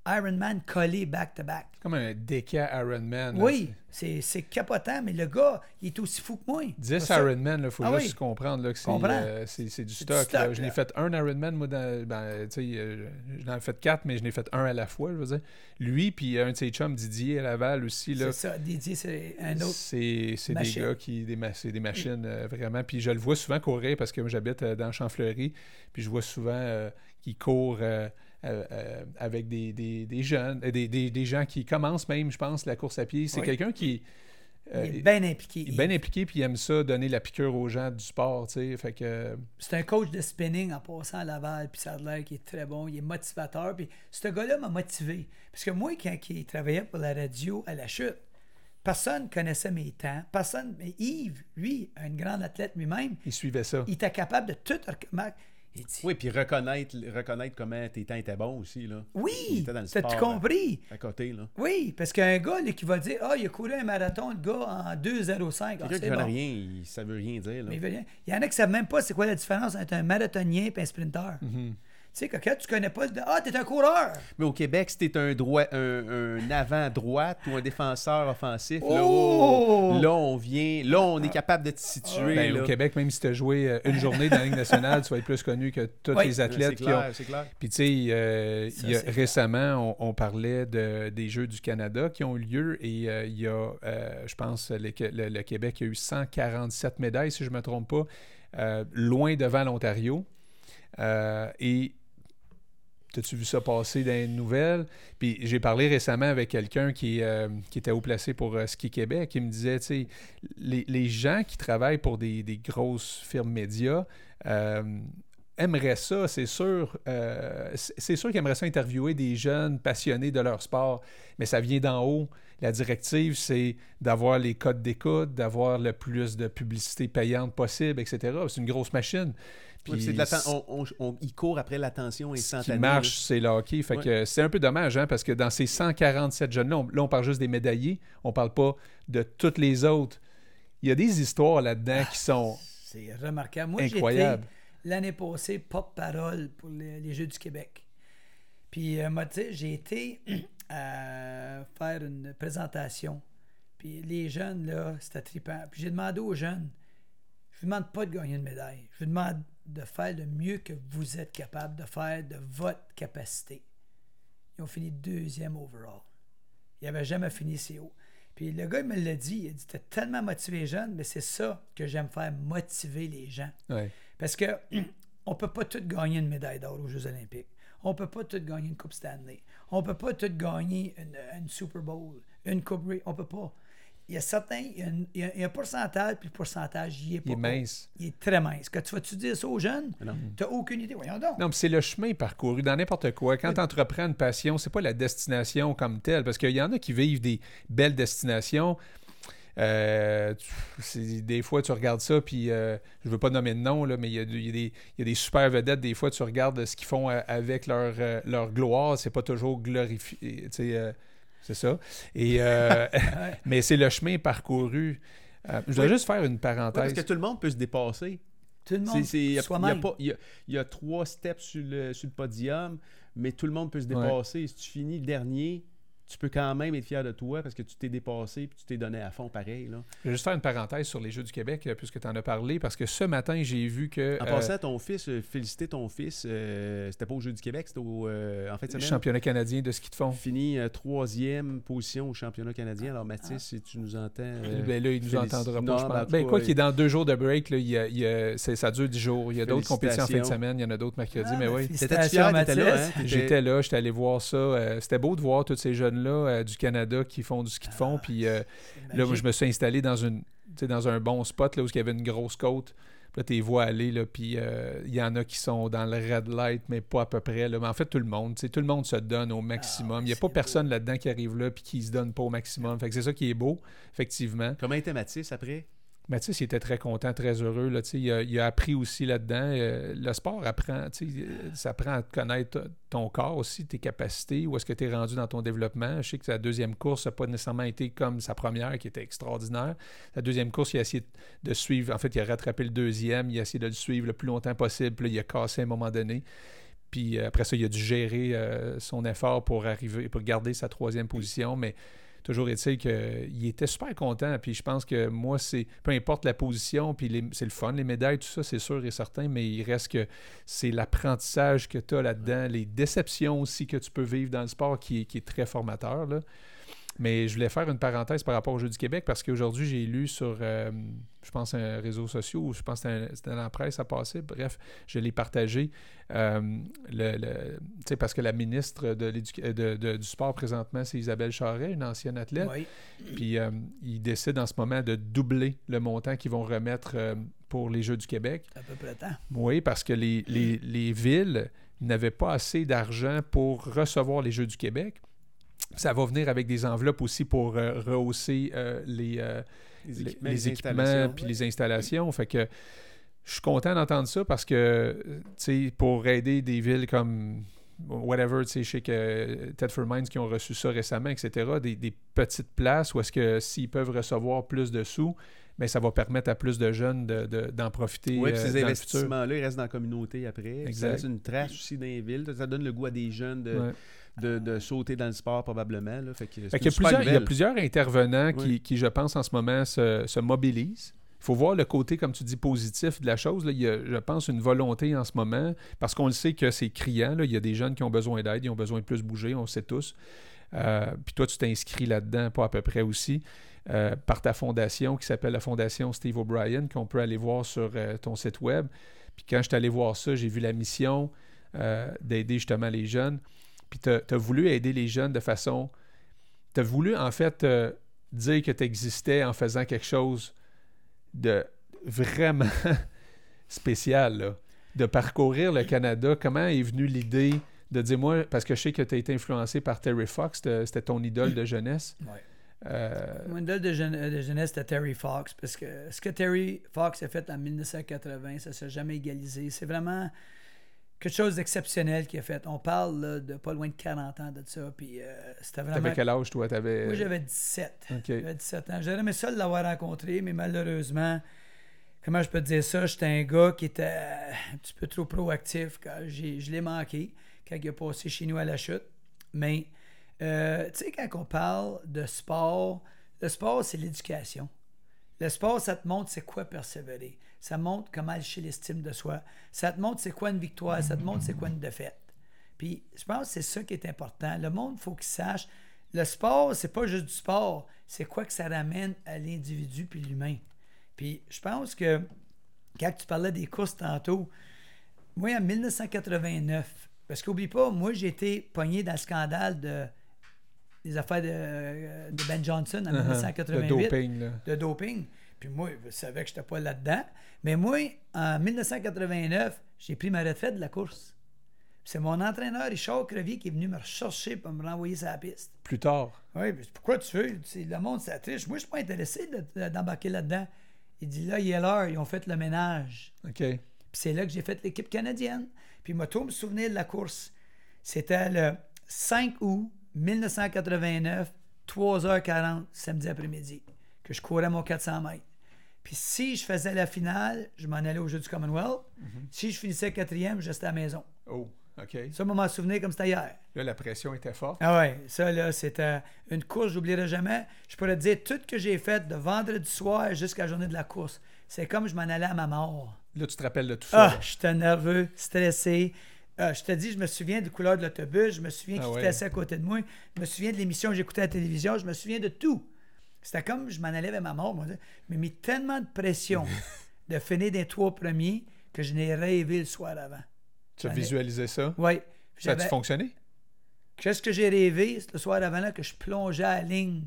Ironman collés back-to-back. Comme un Deka Ironman. là. Oui, c'est c'est capotant, mais le gars, il est aussi fou que moi. 10 Pour ça- Ironman, il faut Ah juste oui. comprendre là, que c'est, Comprends. euh, c'est, c'est du C'est du stock. là. stock, Je n'ai là. fait un Ironman, moi, dans, ben, tu sais, euh, j'en ai fait quatre, mais je n'ai fait un à la fois, je veux dire. Lui, puis un de ses chums, Didier à Laval aussi, là, C'est ça, Didier, c'est un autre. c'est, c'est des machine. gars qui, des, ma- c'est des machines, euh, vraiment. Puis je le vois souvent courir parce que moi, j'habite euh, dans Champfleury, puis je vois souvent euh, qu'il court euh, euh, euh, avec des, des, des jeunes, euh, des, des, des gens qui commencent même, je pense, la course à pied. C'est Oui. quelqu'un qui... euh, Il est bien impliqué. il est bien impliqué puis il aime ça, donner la piqûre aux gens du sport, tu sais. Fait que C'est un coach de spinning en passant à Laval, puis ça a l'air qu'il est très bon, il est motivateur. Puis ce gars-là m'a motivé. Parce que moi, quand il travaillait pour la radio à la chute, personne connaissait mes temps. Personne. Mais Yves, lui, un grand athlète lui-même, il suivait ça. il était capable de tout. Remarque, Il dit Oui, puis reconnaître, reconnaître comment tes temps étaient bons aussi, là. Oui, t'as-tu sport, compris? À côté, là. Oui, parce qu'un gars là, qui va dire Ah, il a couru un marathon, le gars, en 2,05. Ah, Quelqu'un c'est qui connaît bon. rien, il- ça veut rien dire, là. Mais il veut rien. Il y en a qui ne savent même pas c'est quoi la différence entre un marathonien et un sprinter. Mhm. Tu sais, que quand tu connais pas le. Ah, t'es un coureur! Mais au Québec, si t'es un, droit, un, un avant-droite ou un défenseur offensif, là, Oh! oh, là, on vient. Là, on est capable de te situer. Ben, là. au Québec, même si tu as joué euh, une journée dans la Ligue nationale, tu vas être plus connu que tous Oui. les athlètes C'est qui ont. clair, c'est clair. Puis tu sais, euh, récemment, on, on parlait de, des Jeux du Canada qui ont eu lieu et euh, il y a, euh, je pense, le, le- le Québec a eu 147 médailles, si je ne me trompe pas, euh, loin devant l'Ontario. Euh, et T'as-tu vu ça passer dans les nouvelles? Puis j'ai parlé récemment avec quelqu'un qui, euh, était haut placé pour euh, Ski Québec. qui me disait, tu sais, les, gens qui travaillent pour des, grosses firmes médias euh, aimeraient ça, c'est sûr. euh, c'est c'est sûr qu'ils aimeraient ça interviewer des jeunes passionnés de leur sport, mais ça vient d'en haut. La directive, c'est d'avoir les codes d'écoute, d'avoir le plus de publicité payante possible, etc. C'est une grosse machine. Puis de on, on- on- il court après l'attention ce instantanée. qui marche, c'est le hockey. Fait Ouais. que c'est un peu dommage, hein, parce que dans ces 147 jeunes-là, on, là, on parle juste des médaillés. On parle pas de toutes les autres. Il y a des histoires là-dedans qui sont C'est remarquable. Moi, incroyables. l'année passée porte-parole pour les, les Jeux du Québec. Puis, euh, moi, tu sais, j'ai été à faire une présentation. Puis, les jeunes, là, c'était trippant. Puis, j'ai demandé aux jeunes, je vous demande pas de gagner une médaille. Je vous demande de faire le mieux que vous êtes capable de faire de votre capacité. Ils ont fini deuxième overall. Ils n'avaient jamais fini si haut. Puis le gars, il me l'a dit. Il a dit T'es tellement motivé les jeunes, mais c'est ça que j'aime faire, motiver les gens. Ouais. Parce que on peut pas tout gagner une médaille d'or aux Jeux Olympiques. On peut pas tout gagner une Coupe Stanley. On peut pas tout gagner une, une Super Bowl, une Coupe Grey. On peut pas. Il y a certains, il y a, une- il y a- il y a un pourcentage, puis le pourcentage, il est pas Il est mince. Il est très mince. Quand tu vas-tu dire ça aux jeunes, Non. tu n'as aucune idée. Voyons donc. Non, mais c'est le chemin parcouru dans n'importe quoi. Quand tu entreprends une passion, c'est pas la destination comme telle, parce qu'il y en a qui vivent des belles destinations. Euh, tu- des fois, tu regardes ça, puis euh, je veux pas nommer de nom, là, mais il y, a, du- il y a des, il y a des super vedettes. Des fois, tu regardes ce qu'ils font euh, avec leur, euh, leur gloire. C'est pas toujours glorifié. C'est ça. Et, euh, mais c'est le chemin parcouru. Euh, je voudrais Oui. juste faire une Ouais, parce parenthèse. que tout le monde peut se dépasser. Tout le monde, c'est- Il y, y y a- trois steps sur le, sur le podium, mais tout le monde peut se Ouais. dépasser. Si tu finis le dernier, tu peux quand même être fier de toi parce que tu t'es dépassé puis tu t'es donné à fond pareil. Là. Je vais juste faire une parenthèse sur les Jeux du Québec, euh, puisque tu en as parlé, parce que ce matin, j'ai vu que En euh, passant, ton fils, euh, féliciter ton fils, euh, c'était pas au Jeu du Québec, c'était au, euh, en fait semaine. championnat canadien de ski de fond. Fini euh, troisième position au championnat canadien. Alors Mathis, si tu nous entends... euh, Ben là, il nous entendra Non, pas, je ben, pense. Ben, quoi qu'il est dans deux jours de break, là, il y a- il y a- c'est- ça dure dix jours. Il y a d'autres compétitions en fin de semaine, il y en a d'autres mercredi, Ah, mais oui. Fier? T'étais là, hein? T'étais- J'étais là, j'étais allé voir ça. euh, C'était beau de voir tous ces jeunes-là euh, du Canada qui font du ski de fond. Ah, Puis euh, là, moi, je me suis installé dans une dans un bon spot là, où il y avait une grosse côte. Puis là, tu les vois aller, là, puis euh, il y en a qui sont dans le red light, mais pas à peu près. Là. Mais en fait, tout le monde, tout le monde se donne au maximum. Ah, il n'y a pas beau. personne là-dedans qui arrive là puis qui se donne pas au maximum. Fait que c'est ça qui est beau, effectivement. Comment était Mathis après? Mathis, il était très content, très heureux. Là, il, a, appris aussi là-dedans. euh, le sport apprend, euh, ça apprend à connaître ton corps aussi, tes capacités, où est-ce que tu es rendu dans ton développement. Je sais que sa deuxième course n'a pas nécessairement été comme sa première, qui était extraordinaire. Sa deuxième course, il a essayé de suivre. En fait, il a rattrapé le deuxième, il a essayé de le suivre le plus longtemps possible. Puis là, il a cassé à un moment donné. Puis euh, après ça, il a dû gérer euh, son effort pour arriver, pour garder sa troisième position. Mais toujours est-il qu'il était super content. Puis je pense que moi, c'est peu importe la position, puis c'est le fun, les médailles, tout ça, c'est sûr et certain, mais il reste que c'est l'apprentissage que tu as là-dedans, les déceptions aussi que tu peux vivre dans le sport qui est, qui est très formateur. Là. Mais je voulais faire une parenthèse par rapport au Jeux du Québec parce qu'aujourd'hui, j'ai lu sur, euh, je pense, un réseau social ou je pense que c'était dans la presse à passer. Bref, je l'ai partagé. Euh, le, le- tu sais, parce que la ministre de l'éduc- de- de- du sport présentement, c'est Isabelle Charret, une ancienne athlète. Oui. Puis euh, ils décident en ce moment de doubler le montant qu'ils vont remettre euh, pour les Jeux du Québec. À peu près temps. Oui, parce que les, les- les villes n'avaient pas assez d'argent pour recevoir les Jeux du Québec. Ça va venir avec des enveloppes aussi pour euh, rehausser euh, les, euh, les, les équipements installations. puis les installations. Fait que je suis content d'entendre ça parce que, tu sais, pour aider des villes comme whatever, tu sais, je sais que Tedford Mines qui ont reçu ça récemment, etc., des, des petites places où est-ce que s'ils peuvent recevoir plus de sous, mais ça va permettre à plus de jeunes de- de- d'en profiter Oui, puis ces investissements-là, ils restent dans la communauté après. Puis Ça Exact. laisse une trace aussi dans les villes. Ça donne le goût à des jeunes de, Ouais. De, de sauter dans le sport, probablement. Là. Fait que Fait y a plusieurs, il y a plusieurs intervenants qui, Oui. qui, je pense, en ce moment, se, se mobilisent. Il faut voir le côté, comme tu dis, positif de la chose. Là. Il y a, je pense, une volonté en ce moment, parce qu'on le sait que c'est criant. là. Il y a des jeunes qui ont besoin d'aide, ils ont besoin de plus bouger, on le sait tous. Euh, puis toi, tu t'inscris là-dedans, pas à peu près aussi, euh, par ta fondation qui s'appelle la Fondation Steve O'Brien, qu'on peut aller voir sur euh, ton site web. Puis quand je suis allé voir ça, j'ai vu la mission d'aider justement les jeunes. Puis tu as, voulu aider les jeunes de façon... Tu as voulu, en fait, euh, dire que tu existais en faisant quelque chose de vraiment spécial, là. de parcourir le Canada. Comment est venue l'idée de dire, moi, parce que je sais que tu as été influencé par Terry Fox, c'était c'était ton idole de jeunesse. Ouais. Euh, Mon idole de, jeune- de jeunesse, c'était Terry Fox, parce que ce que Terry Fox a fait en 1980, ça ne s'est jamais égalisé. C'est vraiment quelque chose d'exceptionnel qu'il a fait. On parle là, de pas loin de 40 ans de ça, puis euh, c'était vraiment... T'avais quel âge, toi? Moi, j'avais 17. OK. J'avais 17 ans. J'aurais aimé ça de l'avoir rencontré, mais malheureusement, comment je peux te dire ça, j'étais un gars qui était un petit peu trop proactif. Quand je l'ai manqué quand il a passé chez nous à la chute. Mais, euh, tu sais, quand on parle de sport, le sport, c'est l'éducation. Le sport, ça te montre c'est quoi persévérer. Ça montre comment acheter l'estime de soi. Ça te montre c'est quoi une victoire. Ça te montre c'est quoi une défaite. Puis je pense que c'est ça qui est important. Le monde, il faut qu'il sache. Le sport, c'est pas juste du sport. C'est quoi que ça ramène à l'individu puis l'humain. Puis je pense que quand tu parlais des courses tantôt, moi en 1989, parce qu'oublie pas, moi j'ai été pogné dans le scandale de des affaires de, de Ben Johnson en Uh-huh. 1988 Le doping, là. de doping. Puis moi, je savais que je n'étais pas là-dedans. Mais moi, en 1989, j'ai pris ma retraite de la course. C'est mon entraîneur, Richard Crevier, qui est venu me rechercher pour me renvoyer sur la piste. Plus tard. Oui, pourquoi tu veux? Le monde, ça triche. Moi, je suis pas intéressé de- d'embarquer là-dedans. Il dit là, il est l'heure, ils ont fait le ménage. OK. Puis c'est là que j'ai fait l'équipe canadienne. Puis moi, tout me souvenir de la course. C'était le 5 août 1989, 3h40, samedi après-midi, que je courais mon 400 mètres. Puis si je faisais la finale, je m'en allais au Jeu du Commonwealth. Si je finissais quatrième, je restais à la maison. Oh, OK. Ça, moi, m'en souvenir comme c'était hier. Là, la pression était forte. Ah ouais, ça là, c'était une course, j'oublierai jamais. Je pourrais te dire tout ce que j'ai fait de vendredi soir jusqu'à la journée de la course. C'est comme je m'en allais à ma mort. Là, tu te rappelles de tout ça. Ah, j'étais nerveux, stressé. Euh, je te dis, je me souviens du couleur de l'autobus, je me souviens Ah qui ouais. était assis à côté de moi, je me souviens de l'émission que j'écoutais à la télévision, je me souviens de tout. C'était comme je m'en allais vers ma mort. Moi. Je m'ai mis tellement de pression de finir des trois premiers que je n'ai rêvé le soir avant. tu as visualisé ça? Oui. Ça a-tu fonctionné? Qu'est-ce que j'ai rêvé le soir avant là que je plongeais à la ligne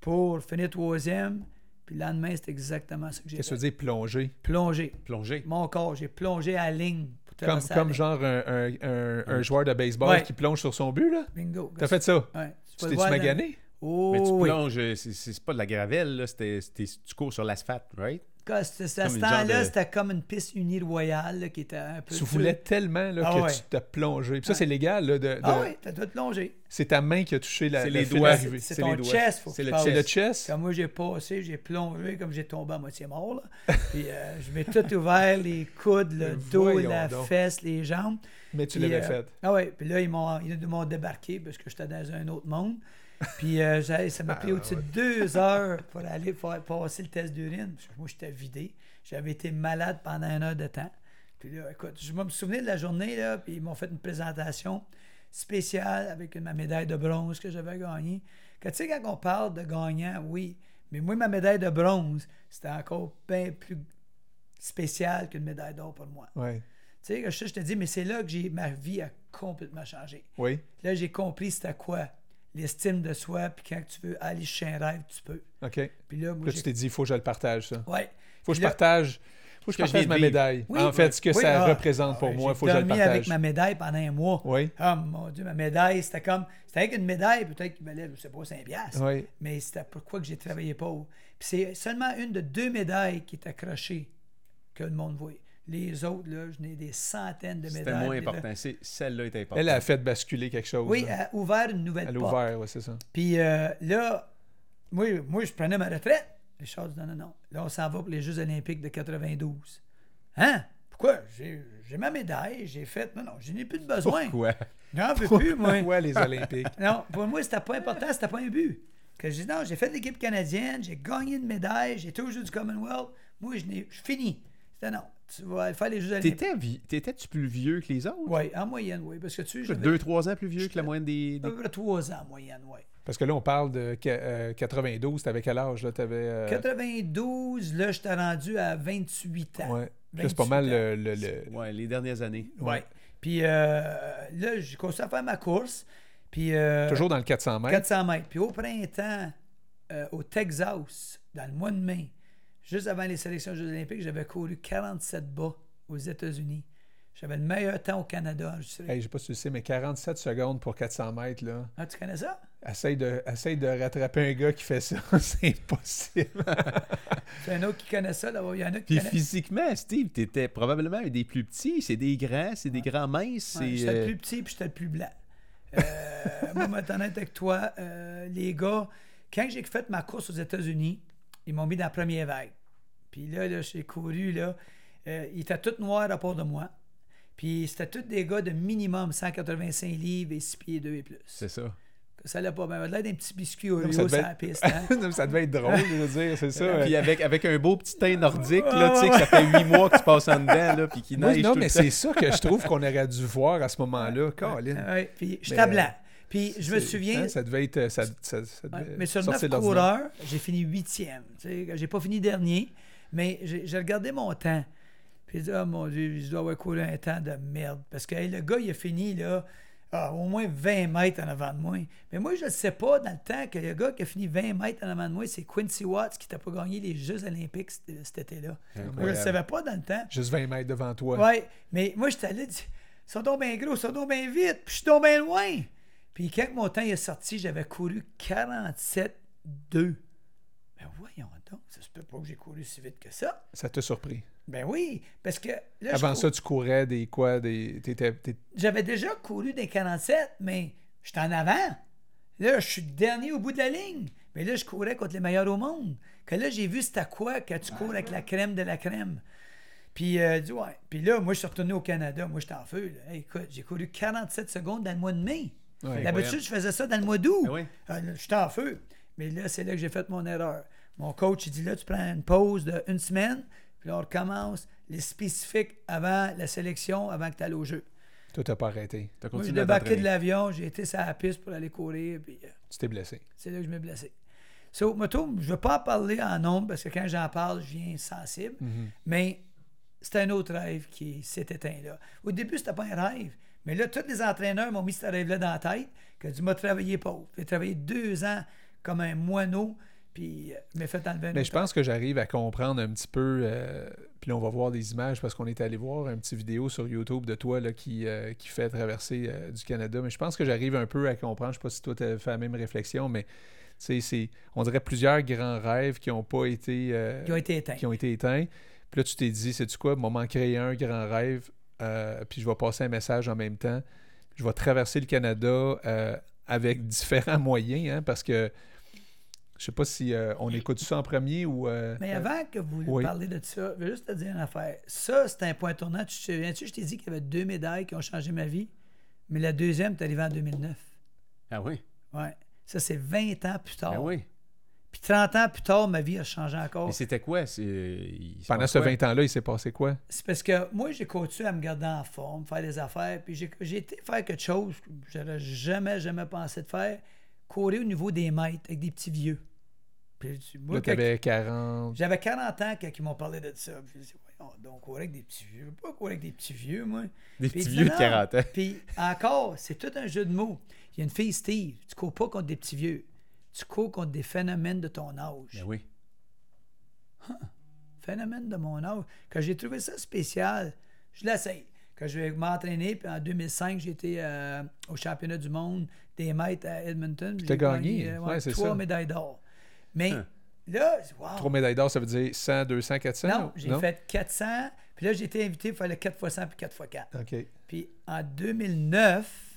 pour finir troisième. Puis le lendemain, c'est exactement ce que j'ai Qu'est-ce que ça veut dire plonger? Plonger. Plongé. Mon corps, j'ai plongé à la ligne. Pour Comme, comme ligne. genre un, un- un- un joueur de baseball Ouais. qui plonge sur son but, là? Bingo. T'as fait ça? Ouais. Tu t'es-tu magané? Oh, Mais tu oui. plonges, euh, c'est- pas de la gravelle, là, c'était- c'était- tu cours sur l'asphalte, right? À Comme ce temps-là, de- c'était comme une piste unie royale là, qui était un peu. Tu voulais tellement là, Ah que ouais. tu t'as plongé. Puis ça, c'est légal. Là, de, de- Ah oui, t'as tout plongé. C'est ta main qui a touché la, les doigts. C'est ton les doigts. chest, faut que C'est tu le parles. C'est le chest? Quand moi j'ai passé, j'ai plongé comme j'ai tombé à moitié mort. Là. Puis euh, je m'ai tout ouvert, les coudes, le dos, la donc. fesse, les jambes. Mais tu l'avais euh, fait. Ah ouais, puis là, ils m'ont, ils m'ont débarqué parce que j'étais dans un autre monde. Puis euh, ça m'a pris Ah, au-dessus de deux heures pour aller faire passer le test d'urine. Moi, j'étais vidé. J'avais été malade pendant une heure de temps. Puis là, écoute, je me souviens de la journée, là, puis ils m'ont fait une présentation spéciale avec ma médaille de bronze que j'avais gagnée. Que, tu sais, quand on parle de gagnant, oui, mais moi, ma médaille de bronze, c'était encore bien plus spécial qu'une médaille d'or pour moi. Ouais. Tu sais, je je te dis, mais c'est là que j'ai ma vie a complètement changé. Oui. Là, j'ai compris c'était quoi l'estime de soi, puis quand tu veux aller chez un rêve, tu peux. OK. Puis là, moi, Là, tu j'ai... t'es dit, il faut que je le partage, ça. Ouais. faut que je là- partage. faut que je que je partage ma médaille. Oui, en fait, oui. ce que Oui, ça ah, représente pour ah, moi, il j'ai faut que je le dormi partage. avec ma médaille pendant un mois. Oui. Ah, mon Dieu, ma médaille, c'était comme... C'était avec une médaille, peut-être qui valait, je sais pas, 5 piastres. Oui. Mais c'était pourquoi que j'ai travaillé pas. Puis c'est seulement une de deux médailles qui est accrochée que le monde voit. Les autres, là, je n'ai des centaines de médailles. C'était moins là- important. C'est- Celle-là est importante. Elle a fait basculer quelque chose. Oui, là. elle a ouvert une nouvelle Elle a porte. ouvert, oui, c'est ça. Puis euh, là, moi, moi, je prenais ma retraite. Les choses, non, non, non. Là, on s'en va pour les Jeux olympiques de 92. Hein? Pourquoi? J'ai j'ai ma médaille, j'ai fait... Non, non, je n'ai plus de besoin. Pourquoi? J'en veux plus, moi. Ouais, les Olympiques? Non, pour moi, c'était pas important, c'était pas un but. Que je dis, non, j'ai fait l'équipe canadienne, j'ai gagné une médaille, j'ai toujours du Commonwealth. Moi, je n'ai je finis. C'était non, tu vas faire les Jeux olympiques. T'étais T'étais-tu plus vieux que les autres? Oui, en moyenne, oui. Parce que tu Deux, trois ans plus vieux que la moyenne des. à peu près trois ans en moyenne, oui. Parce que là, on parle de qua- euh, 92. T'avais quel âge? Là? T'avais, euh, 92, là, j'étais rendu à 28 ans. Ouais. C'est pas 28 mal le... le- le- Ouais, les dernières années. Oui. Puis euh, là, j'ai commencé à faire ma course. Puis. euh, Toujours dans le 400 mètres? 400 mètres. Puis au printemps, euh, au Texas, dans le mois de mai, juste avant les sélections Jeux olympiques, j'avais couru 47 bas aux États-Unis. J'avais le meilleur temps au Canada. Hey, je sais pas si tu le sais, mais 47 secondes pour 400 mètres, là. Ah, tu connais ça? Essaye de, essaye de rattraper un gars qui fait ça. c'est impossible. C'est un autre qui connaît ça. Là. Il y en a qui Puis physiquement, Steve, t'étais probablement un des plus petits. C'est des grands, c'est des grands minces. Ouais, j'étais le euh, plus petit puis j'étais le plus blanc. Euh, moi, honnête avec toi, euh, les gars, quand j'ai fait ma course aux États-Unis, ils m'ont mis dans la première vague. Puis là, là j'ai couru, là, euh, ils étaient tous noirs à part de moi. Puis c'était tous des gars de minimum 185 livres et 6 pieds 2 et plus. C'est ça. Ça allait pas bien. Ça allait d'un petit biscuit au devait sur être- la piste. hein? Non, ça devait être drôle, je veux dire, c'est ça. Puis euh. avec, avec un beau petit teint nordique, là, tu sais, que ça fait huit mois que tu passes en dedans, là, puis qui Moi, neige non, tout mais c'est ça que je trouve qu'on aurait dû voir à ce moment-là. Colin. Ouais, puis j'étais blanc. Puis je me souviens, hein, ça devait être. Ça, ça- ça Ouais, mais sur sortir 9 de l'ordinaire. coureurs, j'ai fini huitième. Tu sais, J'ai pas fini dernier, mais j'ai regardé mon temps. Puis j'ai dit, oh mon Dieu, je dois avoir couru un temps de merde. Parce que hey, le gars, il a fini là, ah, au moins 20 mètres en avant de moi. Mais moi, je ne sais pas dans le temps que le gars qui a fini 20 mètres en avant de moi, c'est Quincy Watts qui n'a pas gagné les Jeux Olympiques cet été-là. Moi, je ne savais pas dans le temps. Juste 20 mètres devant toi. Ouais, mais moi, là, dit, ils sont donc bien gros, sont donc bien vite, puis je suis donc bien loin. Puis quand mon temps est sorti, j'avais couru 47-2. Ben voyons ça se peut pas que j'ai couru si vite que ça. Ça t'a surpris? Ben oui, parce que là, Avant ça, tu courais des quoi des, j'avais déjà couru des 47, mais j'étais en avant. Là, je suis dernier au bout de la ligne. Mais là, je courais contre les meilleurs au monde. Que là, j'ai vu c'était quoi quand tu cours avec la crème de la crème. Puis, euh, dis, ouais. Puis là, moi, je suis retourné au Canada. Moi, j'étais en feu. là. Écoute, j'ai couru 47 secondes dans le mois de mai. Ouais. D'habitude, je faisais ça dans le mois d'août. Oui. Ah, là, J'étais en feu. Mais là, c'est là que j'ai fait mon erreur. Mon coach, il dit là, tu prends une pause d'une semaine, puis là, on recommence les spécifiques avant la sélection, avant que tu ailles au jeu. Toi, t'as pas arrêté. T'as Moi, j'ai continué à débarqué de l'avion, j'ai été sur la piste pour aller courir, puis euh, Tu t'es blessé. c'est là que je m'ai blessé. So, moto, je ne veux pas en parler en nombre parce que quand j'en parle, je viens sensible, mais c'était un autre rêve qui s'est éteint là. Au début, c'était pas un rêve, mais là, tous les entraîneurs m'ont mis ce rêve-là dans la tête, que tu m'as travaillé pauvre. J'ai travaillé deux ans comme un moineau, puis euh, je m'ai fait enlever Mais je pense que j'arrive à comprendre un petit peu. euh, puis là, on va voir des images parce qu'on est allé voir un petit vidéo sur YouTube de toi là, qui, euh, qui fait traverser euh, du Canada. Mais je pense que j'arrive un peu à comprendre. Je sais pas si toi, tu as fait la même réflexion, mais tu sais, c'est, on dirait plusieurs grands rêves qui n'ont pas été. qui ont été éteints. qui ont été éteints. Puis là, tu t'es dit, c'est-tu quoi, m'en créer un grand rêve, puis je vais passer un message en même temps. Je vais traverser le Canada avec différents moyens, hein, parce que je sais pas si euh, on écoute ça en premier ou... euh, Mais avant que vous Oui. parliez de ça, je veux juste te dire une affaire. Ça, c'est un point tournant. Tu te souviens-tu, je t'ai dit qu'il y avait deux médailles qui ont changé ma vie, mais la deuxième est arrivée en 2009. Ah oui? Ouais. Ça, c'est 20 ans plus tard. Ah oui. Puis 30 ans plus tard, ma vie a changé encore. Mais c'était quoi? Il pendant ce quoi? 20 ans-là, il s'est passé quoi? C'est parce que moi, j'ai continué à me garder en forme, faire des affaires, puis j'ai, j'ai été faire quelque chose que j'aurais jamais, jamais pensé de faire, courir au niveau des maîtres avec des petits vieux. Puis, moi, Là, tu quand- avais 40... J'avais 40 ans quand ils m'ont parlé de ça. Puis je voyons, donc courir avec des petits vieux? Je veux pas courir avec des petits vieux, moi. Des Puis petits vieux de non. 40 ans. Puis encore, c'est tout un jeu de mots. Il y a une fille, Steve. Tu cours pas contre des petits vieux. Tu cours contre des phénomènes de ton âge. Ben oui. Phénomène de mon âge. Quand j'ai trouvé ça spécial, je l'essaye. Quand je vais m'entraîner, puis en 2005, j'ai été euh, au championnat du monde des maîtres à Edmonton. puis t'as j'ai gagné. euh, Ouais, c'est trois ça. médailles d'or. Mais Hein. là, wow. Trois médailles d'or, ça veut dire 100, 200, 400? Non, j'ai fait 400. Puis là, j'ai été invité pour faire le 4 x 100 puis 4 x 4. OK. Puis en 2009,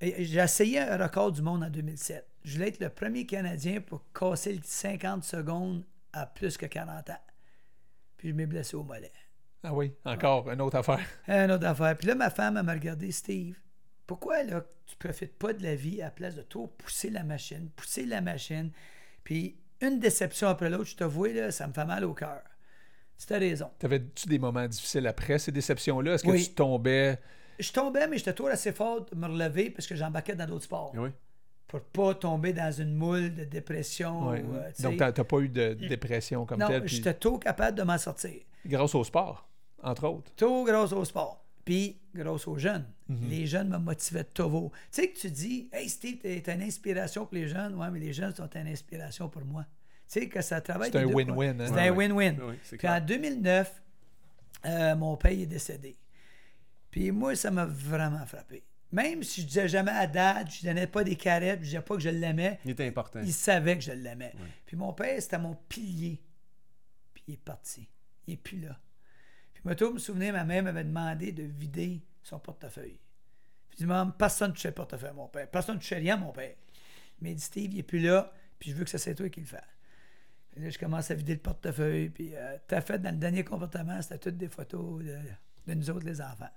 Et J'ai essayé un record du monde en 2007. Je voulais être le premier Canadien pour casser le 50 secondes à plus que 40 ans. Puis je m'ai blessé au mollet. Ah oui, encore une autre affaire. Une autre affaire. Puis là, ma femme, elle m'a regardé, Steve. Pourquoi là, tu profites pas de la vie à la place de trop pousser la machine, pousser la machine? Puis une déception après l'autre, je te vois, là, ça me fait mal au cœur. Tu as raison. T'avais-tu des moments difficiles après ces déceptions-là? Est-ce que Oui. tu tombais? Je tombais, mais j'étais toujours assez fort de me relever parce que j'embarquais dans d'autres sports. Oui. Pour pas tomber dans une moule de dépression. Ouais. ou, euh, tu Donc, t'as pas eu de dépression comme non, telle. puis j'étais trop capable de m'en sortir. Grâce au sport, entre autres. Tout grâce au sport. Puis grâce aux jeunes. Mhm. Les jeunes me motivaient toujours. Tu sais que tu dis, Hey Steve, t'es une inspiration pour les jeunes. Ouais, mais les jeunes sont une inspiration pour moi. Tu sais que ça travaille. C'est un win-win, hein? C'est Ouais, un win-win. Puis en clair. 2009, euh, mon père est décédé. Puis moi, ça m'a vraiment frappé. Même si je disais jamais à date, je donnais pas des carettes, je disais pas que je l'aimais, Il était important. il savait que je l'aimais. Puis mon père, c'était mon pilier. Puis il est parti. Il est plus là. Puis moi, tout me souvenir, ma mère m'avait demandé de vider son portefeuille. Puis je dis, maman, personne ne touchait le portefeuille à mon père. Personne ne touchait rien à mon père. Mais il dit, Steve, il est plus là, puis je veux que ça c'est toi qui le fasses. Puis là, je commence à vider le portefeuille, puis euh, t'as fait dans le dernier comportement, c'était toutes des photos de, de nous autres, les enfants.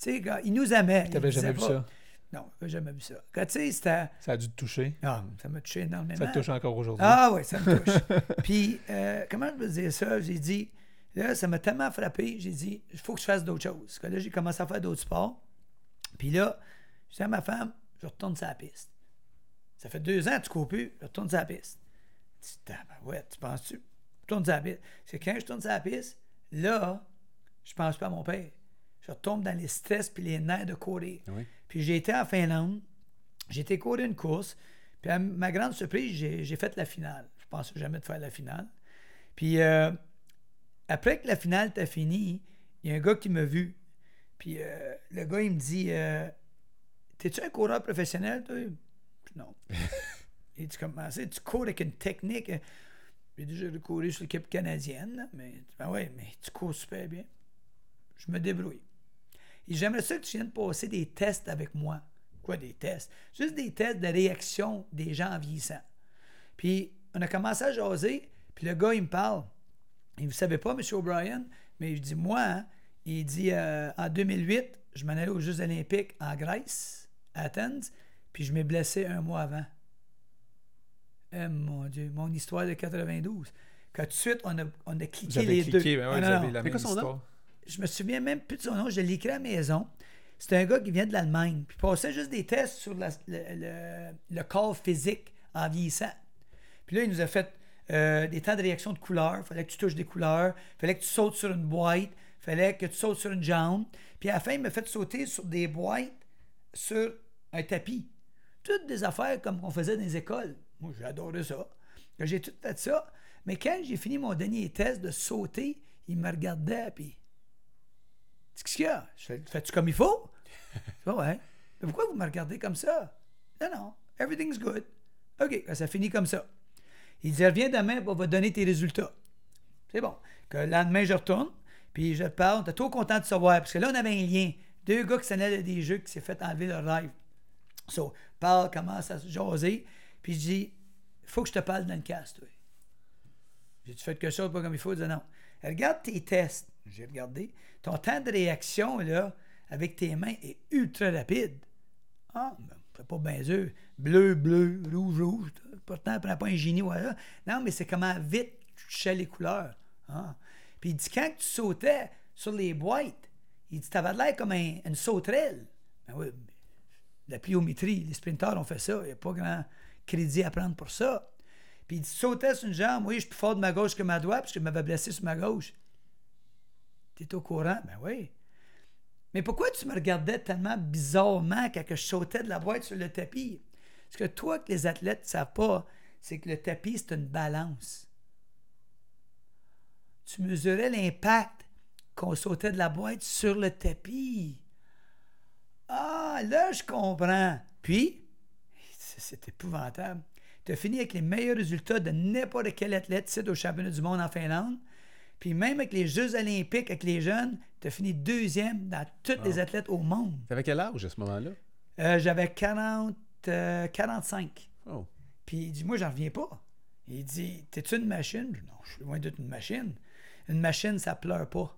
Tu sais, il nous aimait. T'avais jamais vu pas- ça? Non, j'avais jamais vu ça. Quand tu sais, c'était. Ça a dû te toucher. Ah, ça m'a touché énormément. Ça te touche encore aujourd'hui. Ah oui, ça me touche. Puis, euh, comment je peux dire ça? J'ai dit, là, ça m'a tellement frappé, j'ai dit, il faut que je fasse d'autres choses. Parce que là, j'ai commencé à faire d'autres sports. Puis là, je dis à ma femme, je retourne sur la piste. Ça fait deux ans que tu cours plus, je retourne sur la piste. Je dis, ouais, tu penses-tu? Je retourne sur la piste. C'est quand je tourne sur la piste, là, je pense pas à mon père. Je retombe dans les stress puis les nerfs de courir. Oui. Puis j'ai été en Finlande, j'ai été courir une course, puis à ma grande surprise, j'ai j'ai fait la finale. Je pensais jamais de faire la finale. Puis euh, après que la finale t'a fini, il y a un gars qui m'a vu. Puis euh, le gars, il me dit euh, T'es-tu un coureur professionnel, toi? Non. il dit Comment ça? Tu cours avec une technique J'ai déjà couru sur l'équipe canadienne, mais ben ouais, mais tu cours super bien. Je me débrouille. Et J'aimerais ça que tu viennes passer des tests avec moi. Quoi, des tests? Juste des tests de réaction des gens en vieillissant. Puis, on a commencé à jaser, puis le gars, il me parle. Et vous savez pas, M. O'Brien, mais je dis, moi, hein, il dit, euh, en 2008, je m'en allais aux Jeux olympiques en Grèce, à Athens, puis je m'ai blessé un mois avant. Eh, mon Dieu, mon histoire de 92. Quand tout de suite, on a, on a cliqué Vous avez les cliqué, deux. ben ouais, Ah, vous non, la Mais même quoi son nom? histoire. je me souviens même plus de son nom, je l'ai écrit à la maison. C'est un gars qui vient de l'Allemagne. Puis il passait juste des tests sur la- le, le- le corps physique en vieillissant. Puis là, il nous a fait euh, des temps de réaction de couleurs. fallait que tu touches des couleurs. fallait que tu sautes sur une boîte. fallait que tu sautes sur une jambe. Puis à la fin, il m'a fait sauter sur des boîtes sur un tapis. Toutes des affaires comme on faisait dans les écoles. Moi, adoré ça. J'ai tout fait ça. Mais quand j'ai fini mon dernier test de sauter, il me regardait, puis Qu'est-ce qu'il y a? Fais-tu comme il faut? Fais, ouais. Mais pourquoi vous me regardez comme ça? Non, non. Everything's good. OK, ça finit comme ça. Il dit, reviens demain, on va donner tes résultats. C'est bon. Que le lendemain, je retourne, puis je parle. T'es trop content de savoir, parce que là, on avait un lien. Deux gars qui s'en des jeux qui s'est fait enlever leur rêve. So, parle, commence à se jaser, puis je dis, faut que je te parle dans le casque, toi. J'ai-tu fait quelque chose pas comme il faut? Il dit non. Regarde tes tests. J'ai regardé. Ton temps de réaction, là, avec tes mains, est ultra rapide. Ah, ben, fais pas bien. Bleu, bleu, rouge, rouge. Pourtant, prends pas un génie ça. Non, mais c'est comment vite tu touchais les couleurs. Ah. Puis il dit, quand tu sautais sur les boîtes, il dit, t'avais l'air comme un- une sauterelle. Ben oui, la pliométrie, les sprinteurs ont fait ça. Il n'y a pas grand crédit à prendre pour ça. Puis il dit, sautais sur une jambe. Oui, je suis plus fort de ma gauche que ma droite parce que je m'avais blessé sur ma gauche. T'es au courant? Ben oui. Mais pourquoi tu me regardais tellement bizarrement quand je sautais de la boîte sur le tapis? Ce que toi, que les athlètes ne savent pas, c'est que le tapis, c'est une balance. Tu mesurais l'impact qu'on sautait de la boîte sur le tapis. Ah, là, je comprends. Puis, c'est c'est épouvantable. Tu as fini avec les meilleurs résultats de n'importe quel athlète ici au championnat du monde en Finlande. Puis même avec les Jeux olympiques avec les jeunes, tu as fini deuxième dans tous les athlètes au monde. T'avais quel âge à ce moment-là? Euh, J'avais 40, euh, 45. Oh. Puis il dit, moi, j'en reviens pas. Il dit, t'es-tu une machine? Je dis, non, je suis loin d'être une machine. Une machine, ça pleure pas.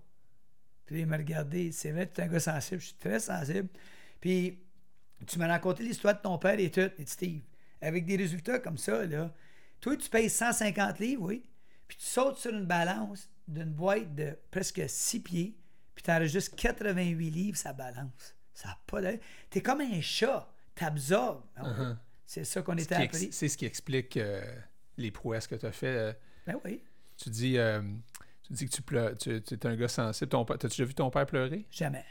Puis il m'a regardé. C'est vrai, tu es un gars sensible. Je suis très sensible. Puis tu m'as raconté l'histoire de ton père et tout. Et Steve, avec des résultats comme ça, là, toi, tu payes 150 livres, oui. Puis tu sautes sur une balance d'une boîte de presque 6 pieds. Puis tu enregistres 88 livres, ça balance. Ça n'a pas d'allure. T'es comme un chat. T'absorbes. Ah. Uh-huh. C'est ça qu'on était ex- appris. C'est ce qui explique euh, les prouesses que tu as fait. euh, Ben oui. tu dis, euh, tu dis que tu pleures, tu, es un gars sensible. Ton, père- T'as-tu déjà vu ton père pleurer? Jamais.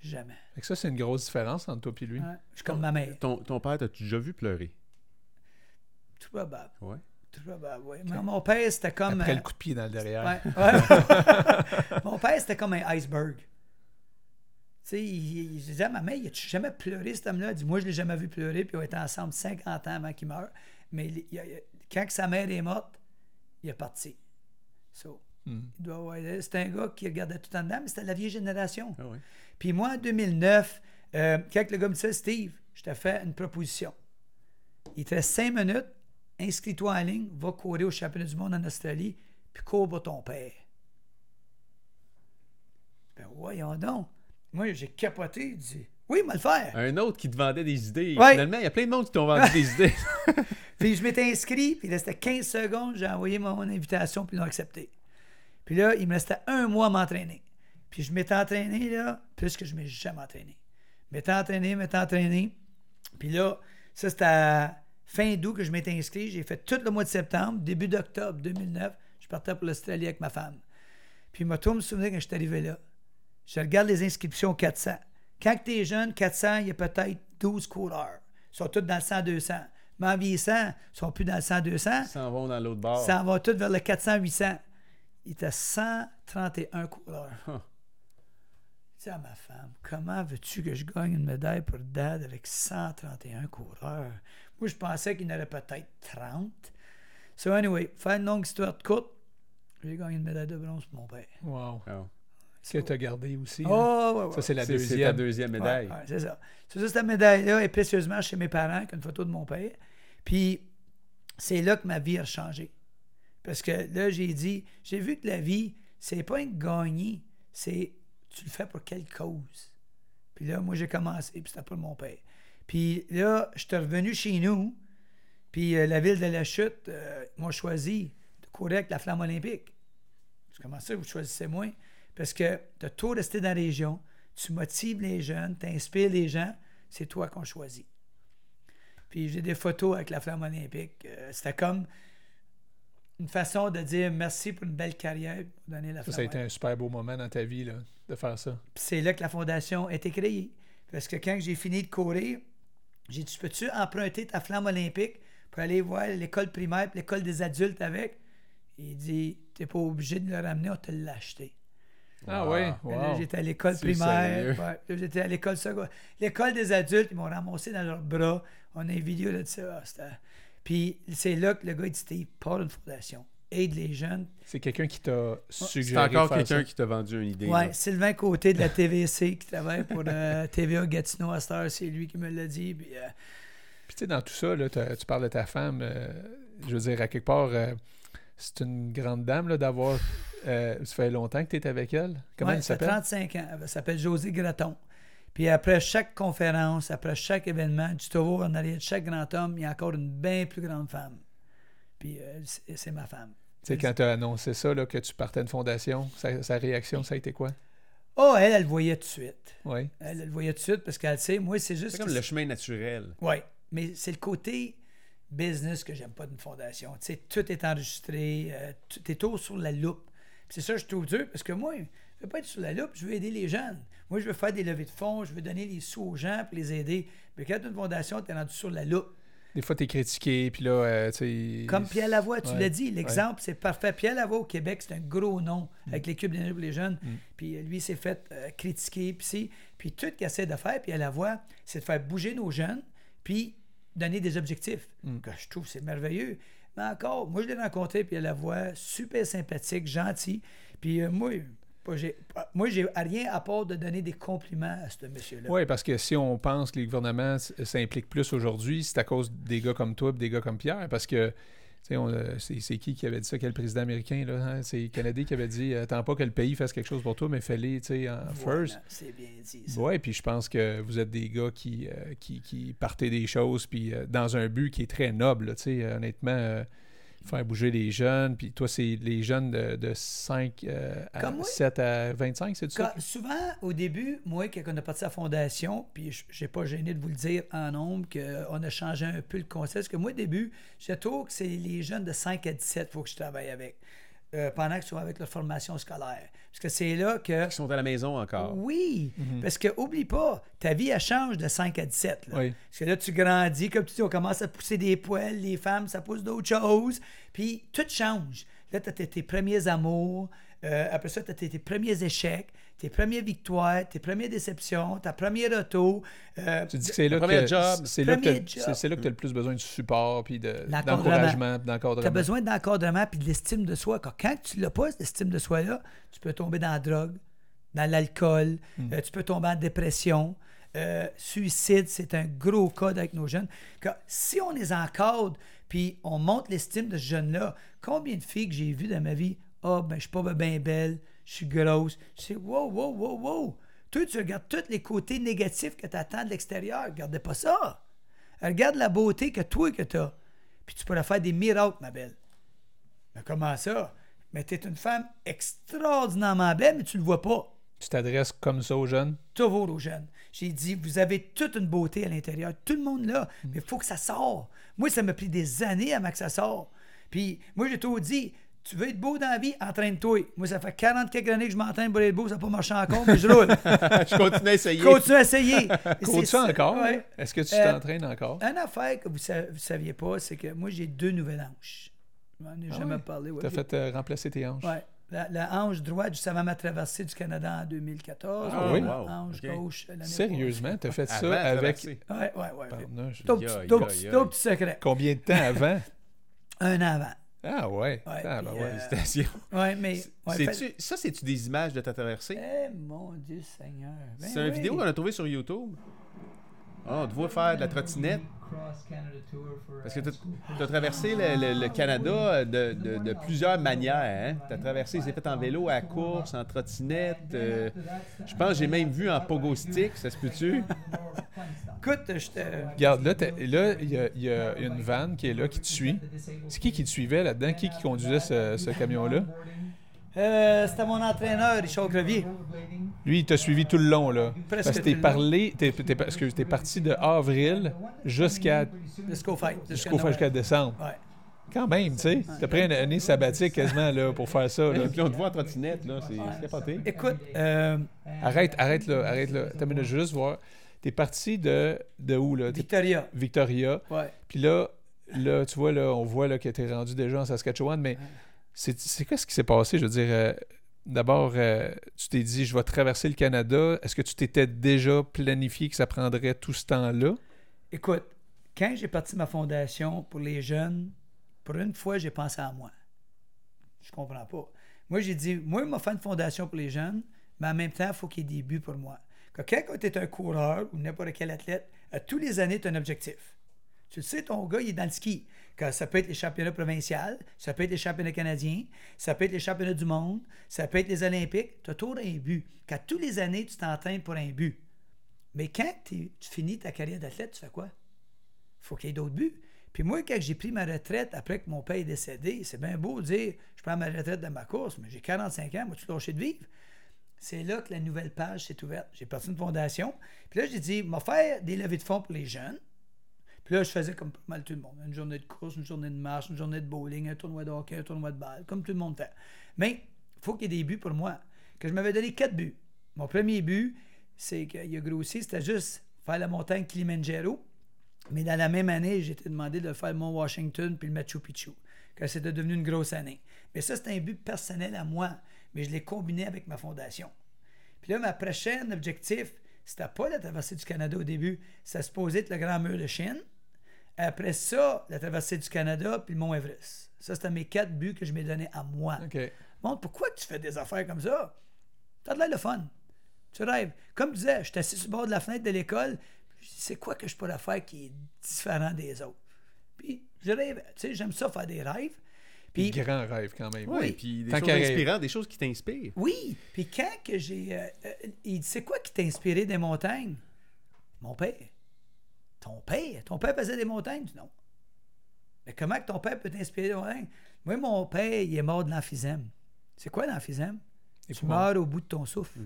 Jamais. Fait que ça, c'est une grosse différence entre toi et lui. Ouais. Je suis comme ma mère. Ton, ton père, t'as-tu déjà vu pleurer? Tout probable. Ouais. Tout probable, oui. Mais mon père, c'était comme. Après euh, le coup de pied dans le derrière. Ouais, ouais. Mon père, c'était comme un iceberg. Tu sais, il, il disait à ma mère, as-tu jamais pleuré cet homme-là? Elle dit, moi, je l'ai jamais vu pleurer, puis on était ensemble 50 ans avant qu'il meure. Mais il- il il quand sa mère est morte, il est parti. So, Hmm. il C'était un gars qui regardait tout en dedans, mais c'était la vieille génération. Ah. Puis moi, en 2009, euh, quand le gars me disait, Steve, je t'ai fait une proposition. Il te reste 5 minutes, inscris-toi en ligne, va courir au championnat du monde en Australie, puis cours pour ton père. Ben voyons donc. Moi, j'ai capoté, il dit, oui, moi le faire. Un autre qui te vendait des idées. Ouais. Finalement, il y a plein de monde qui t'ont vendu des idées. Puis je m'étais inscrit, puis il restait 15 secondes, j'ai envoyé mon invitation, puis ils l'ont accepté. Puis là, il me restait un mois à m'entraîner. Puis je m'étais entraîné, là, plus que je ne m'ai jamais entraîné. Je m'étais entraîné, je m'étais entraîné. Puis là, ça, c'était à fin d'août que je m'étais inscrit. J'ai fait tout le mois de septembre, début d'octobre 2009. Je partais pour l'Australie avec ma femme. Puis moi, tout me souvenir quand je suis arrivé là. Je regarde les inscriptions 400. Quand tu es jeune, 400, il y a peut-être 12 coureurs. Ils sont tous dans le 100-200. Mais en vieillissant, ils sont plus dans le 100-200. Ils s'en vont dans l'autre bord. Ça en va tout vers le 400-800. Il était 131 coureurs. Huh. Je dis à ma femme, comment veux-tu que je gagne une médaille pour dad avec 131 coureurs? Moi, je pensais qu'il y en aurait peut-être 30. So anyway, faire une longue histoire de courte, j'ai gagné une médaille de bronze pour mon père. Wow. Ah. Que tu as gardé aussi. hein. Oh, ouais, ouais. Ça, c'est la C'est c'est ta deuxième. médaille. Ouais, ouais, c'est ça. C'est ça, cette médaille-là est précieusement chez mes parents, avec une photo de mon père. Puis, c'est là que ma vie a changé. Parce que là, j'ai dit, j'ai vu que la vie, c'est pas un gagner, c'est tu le fais pour quelle cause. Puis là, moi, j'ai commencé, puis c'était pour mon père. Puis là, je suis revenu chez nous, puis euh, la ville de la Chute euh, m'a choisi de courir avec la flamme olympique. Je comment ça, vous choisissez moi? Parce que tu as tout resté dans la région, tu motives les jeunes, tu inspires les gens, c'est toi qu'on choisit. Puis j'ai des photos avec la flamme olympique. Euh, C'était comme une façon de dire merci pour une belle carrière, pour donner la Ça, flamme ça a été un super beau moment dans ta vie, là, de faire ça. Puis c'est là que la fondation a été créée. Parce que quand j'ai fini de courir, j'ai dit, peux-tu emprunter ta flamme olympique pour aller voir l'école primaire l'école des adultes avec? Il dit, t'es pas obligé de le ramener, on te l'a acheté. Ah Wow. oui, wow. J'étais à l'école C'est primaire. ouais. Là, j'étais à l'école secondaire. L'école des adultes, ils m'ont ramassé dans leurs bras. On a une vidéo de ça. Ah, Puis c'est là que le gars il dit Steve, part une fondation. Aide les jeunes. C'est quelqu'un qui t'a C'est suggéré encore de faire quelqu'un qui t'a vendu une idée. Ouais, là. Sylvain Côté de la TVC qui travaille pour euh, TVA Gatineau à cette heure, c'est lui qui me l'a dit. Puis, euh, Puis tu sais, dans tout ça, là, tu parles de ta femme. euh, je veux dire, à quelque part, euh, c'est une grande dame là, d'avoir. Euh, ça fait longtemps que tu es avec elle? Comment ouais, elle ça fait s'appelle? 35 ans. Elle s'appelle Josée Graton. Puis après chaque conférence, après chaque événement, du taureau en arrière de chaque grand homme, il y a encore une bien plus grande femme. Puis euh, c'est c'est ma femme. Tu sais, quand tu as annoncé ça, là, que tu partais une fondation, sa, sa réaction, ça a été quoi? Oh, elle, elle le voyait tout de suite. Oui. Elle, elle le voyait tout de suite parce qu'elle sait, moi, c'est juste. C'est comme le chemin naturel. Oui, mais c'est le côté business que j'aime pas d'une fondation. Tu sais, tout est enregistré, euh, tout est tout sur la loupe. C'est ça que je trouve dur parce que moi, je veux pas être sur la loupe, je veux aider les jeunes. Moi, je veux faire des levées de fonds, je veux donner les sous aux gens pour les aider. Mais quand tu une fondation, tu es rendu sur la loupe. Des fois, tu es critiqué, puis là, euh, tu sais. Comme Pierre Lavoie, tu Ouais, l'as dit, l'exemple, c'est parfait. Pierre Lavoie au Québec, c'est un gros nom avec l'équipe d'énergie pour les jeunes. Mm. Puis euh, lui, il s'est fait euh, critiquer. Puis, c'est- puis tout ce qu'il essaie de faire, Pierre Lavoie, c'est de faire bouger nos jeunes, puis donner des objectifs. Mm. Que je trouve c'est merveilleux. Mais encore, moi, je l'ai rencontré, Pierre Lavoie, super sympathique, gentil. Puis euh, moi, pas- moi, j'ai rien à part de donner des compliments à ce monsieur-là. Oui, parce que si on pense que les gouvernements s'impliquent plus aujourd'hui, c'est à cause des gars comme toi et des gars comme Pierre. Parce que, tu sais, on, euh, c'est qui qui avait dit ça, quel président américain, là? hein? C'est Kennedy qui avait dit euh, Attends pas que le pays fasse quelque chose pour toi, mais fais-les, en Voilà, first. C'est bien dit. Oui, puis je pense que vous êtes des gars qui, euh, qui, qui partez des choses, puis euh, dans un but qui est très noble, là, tu sais, honnêtement, euh, faire bouger les jeunes, puis toi, c'est les jeunes de, de 5 euh, à moi. 7 à 25, c'est ça? Souvent, au début, moi, quand on a parti la fondation, puis je n'ai pas gêné de vous le dire en nombre, qu'on a changé un peu le concept. Parce que moi, au début, je trouve que c'est les jeunes de 5 à 17 qu'il faut que je travaille avec. euh, pendant qu'ils sont avec leur formation scolaire. Parce que c'est là que. Qui sont à la maison encore. Oui, parce que oublie pas, ta vie, elle change de 5 à 17. Là. Oui. Parce que là, tu grandis, comme tu dis, on commence à pousser des poils, les femmes, ça pousse d'autres choses. Puis tout change. Là, tu as tes premiers amours. Euh, après ça, tu as tes, tes premiers échecs, tes premières victoires, tes premières déceptions, ta première auto. euh, Tu dis que c'est là, Le premier que job. c'est là que Premier t'as- job. c'est- c'est là que tu as le plus besoin de support, puis de- d'encouragement, puis Tu as d'encadrement. besoin d'encadrement puis de l'estime de soi. Quand, quand tu l'as pas, cette estime de soi-là, tu peux tomber dans la drogue, dans l'alcool, euh, tu peux tomber en dépression. Euh, suicide, c'est un gros code avec nos jeunes. Quand- si on les encadre puis on monte l'estime de ce jeune-là, combien de filles que j'ai vues dans ma vie, ah, ben, je suis pas bien belle, je suis grosse. Je sais, wow, wow, wow, wow. Toi, tu regardes tous les côtés négatifs que tu attends de l'extérieur. Regardez pas ça. Regarde la beauté que toi que tu as. Puis tu pourrais faire des miracles, ma belle. Mais comment ça? Mais tu es une femme extraordinairement belle, mais tu le vois pas. Tu t'adresses comme ça aux jeunes? Toujours aux jeunes. J'ai dit, vous avez toute une beauté à l'intérieur. Tout le monde là. Mais il faut que ça sorte. Moi, ça m'a pris des années avant que ça sorte. Puis moi, j'ai toujours dit, tu veux être beau dans la vie, entraîne-toi. Moi, ça fait 40 quelques années que je m'entraîne pour être beau, ça n'a pas marché encore, mais je roule. je continue à essayer. Continue à essayer. Ça, encore? ouais. Est-ce que tu Euh, t'entraînes encore? Une affaire que vous ne saviez pas, c'est que moi, j'ai deux nouvelles hanches. Je m'en ai Ah jamais parlé. ouais. Tu as fait euh, remplacer tes hanches? Ouais. La, la hanche droite, juste avant ma traversée du Canada en 2014. Ah oui? La wow, hanche ok. gauche l'année Sérieusement, tu as fait ça avec... aïe, petits- aïe. d'autres petits secrets. Combien de temps avant? Un an avant. Ah ouais. Ouais, Ah, ben ouais. euh, Félicitations. Ouais, mais. ouais, fait- Ça, c'est-tu des images de ta traversée? Eh mon Dieu Seigneur. Ben c'est une oui. vidéo qu'on a trouvée sur YouTube? Ah, on te voit faire de la trottinette? Parce que tu as traversé le, le- le Canada de, de- de plusieurs manières. Hein? Tu as traversé, c'est fait en vélo, à course, en trottinette. euh, je pense que j'ai même vu en pogo stick, ça se peut-tu? Écoute, je te. Regarde, là, il y, a- il y a une vanne qui est là, qui te suit. C'est qui qui te suivait là-dedans? Qui qui conduisait ce, ce camion-là? Euh, C'était mon entraîneur, Richard Crevier. Lui, il t'a suivi tout le long, là. Presque Parce que t'es parlé, t'es, t'es, parce que t'es parti de avril jusqu'à, Jusqu'au fait. jusqu'au jusqu'à décembre. Ouais. Quand même, tu sais. T'as pris une année sabbatique quasiment, là, pour faire ça, là. Puis on te voit en trottinette, là, c'est c'est capoté. Écoute, euh, Arrête, arrête là, arrête là. T'as minute, juste voir. T'es parti de, de où, là? T'es- Victoria. Victoria. Ouais. Puis là, là, tu vois, là, on voit là, que tu es rendu déjà en Saskatchewan, mais c'est quoi ce qui s'est passé? Je veux dire, euh, d'abord, euh, tu t'es dit, je vais traverser le Canada. Est-ce que tu t'étais déjà planifié que ça prendrait tout ce temps-là? Écoute, quand j'ai parti ma fondation pour les jeunes, pour une fois, j'ai pensé à moi. Je comprends pas. Moi, j'ai dit, moi, je vais faire une fondation pour les jeunes, mais en même temps, il faut qu'il y ait des buts pour moi. Quand tu es un coureur ou n'importe quel athlète, à tous les années, tu as un objectif. Tu le sais, ton gars, il est dans le ski. Quand ça peut être les championnats provinciaux, ça peut être les championnats canadiens, ça peut être les championnats du monde, ça peut être les Olympiques. Tu as toujours un but. Quand tous les années, tu t'entraînes pour un but. Mais quand tu finis ta carrière d'athlète, tu fais quoi? faut qu'il y ait d'autres buts. Puis moi, quand j'ai pris ma retraite après que mon père est décédé, c'est bien beau de dire je prends ma retraite de ma course, mais j'ai 45 ans, moi, tu lâché de vivre? C'est là que la nouvelle page s'est ouverte. J'ai parti une fondation. Puis là, j'ai dit, vais faire des levées de fonds pour les jeunes. Puis là, je faisais comme pas mal tout le monde. Une journée de course, une journée de marche, une journée de bowling, un tournoi de hockey, un tournoi de balle, comme tout le monde fait. Mais faut qu'il y ait des buts pour moi. Que je m'avais donné quatre buts. Mon premier but, c'est qu'il a grossi, c'était juste faire la montagne Kilimanjaro. Mais dans la même année, été demandé de faire le Mont Washington puis le Machu Picchu, que c'était devenu une grosse année. Mais ça, c'était un but personnel à moi, mais je l'ai combiné avec ma fondation. Puis là, ma prochaine objectif, c'était pas la traversée du Canada au début, ça se posait être le Grand Mur de Chine. Après ça, la traversée du Canada puis le Mont Everest. Ça, c'était mes quatre buts que je m'ai donné à moi. OK. Montre, pourquoi tu fais des affaires comme ça? T'as de l'air le fun. Tu rêves. Comme je disais, je suis assis sur le bord de la fenêtre de l'école. Je dis, c'est quoi que je pourrais faire qui est différent des autres? Puis, je rêve. Tu sais, j'aime ça faire des rêves. Puis, Grand rêve quand même. Oui, puis des Tant choses inspirantes, des choses qui t'inspirent. oui. Puis, quand que j'ai. euh, euh, il dit, c'est quoi qui t'a inspiré des montagnes? Mon père. Ton père? Ton père faisait des montagnes? Non. Mais comment que ton père peut t'inspirer des montagnes? Moi, mon père, il est mort de l'emphysème. C'est quoi l'emphysème? Tu meurs au bout de ton souffle.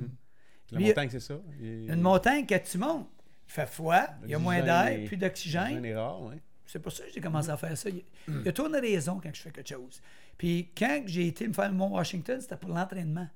La Lui, montagne, c'est ça? Une montagne, quand tu montes, il fait froid, il y a moins d'air, est- plus d'oxygène. ouais. C'est pour ça que j'ai commencé à faire ça. Il il y a toujours une raison quand je fais quelque chose. Puis quand j'ai été me faire le Mont Washington, c'était pour l'entraînement.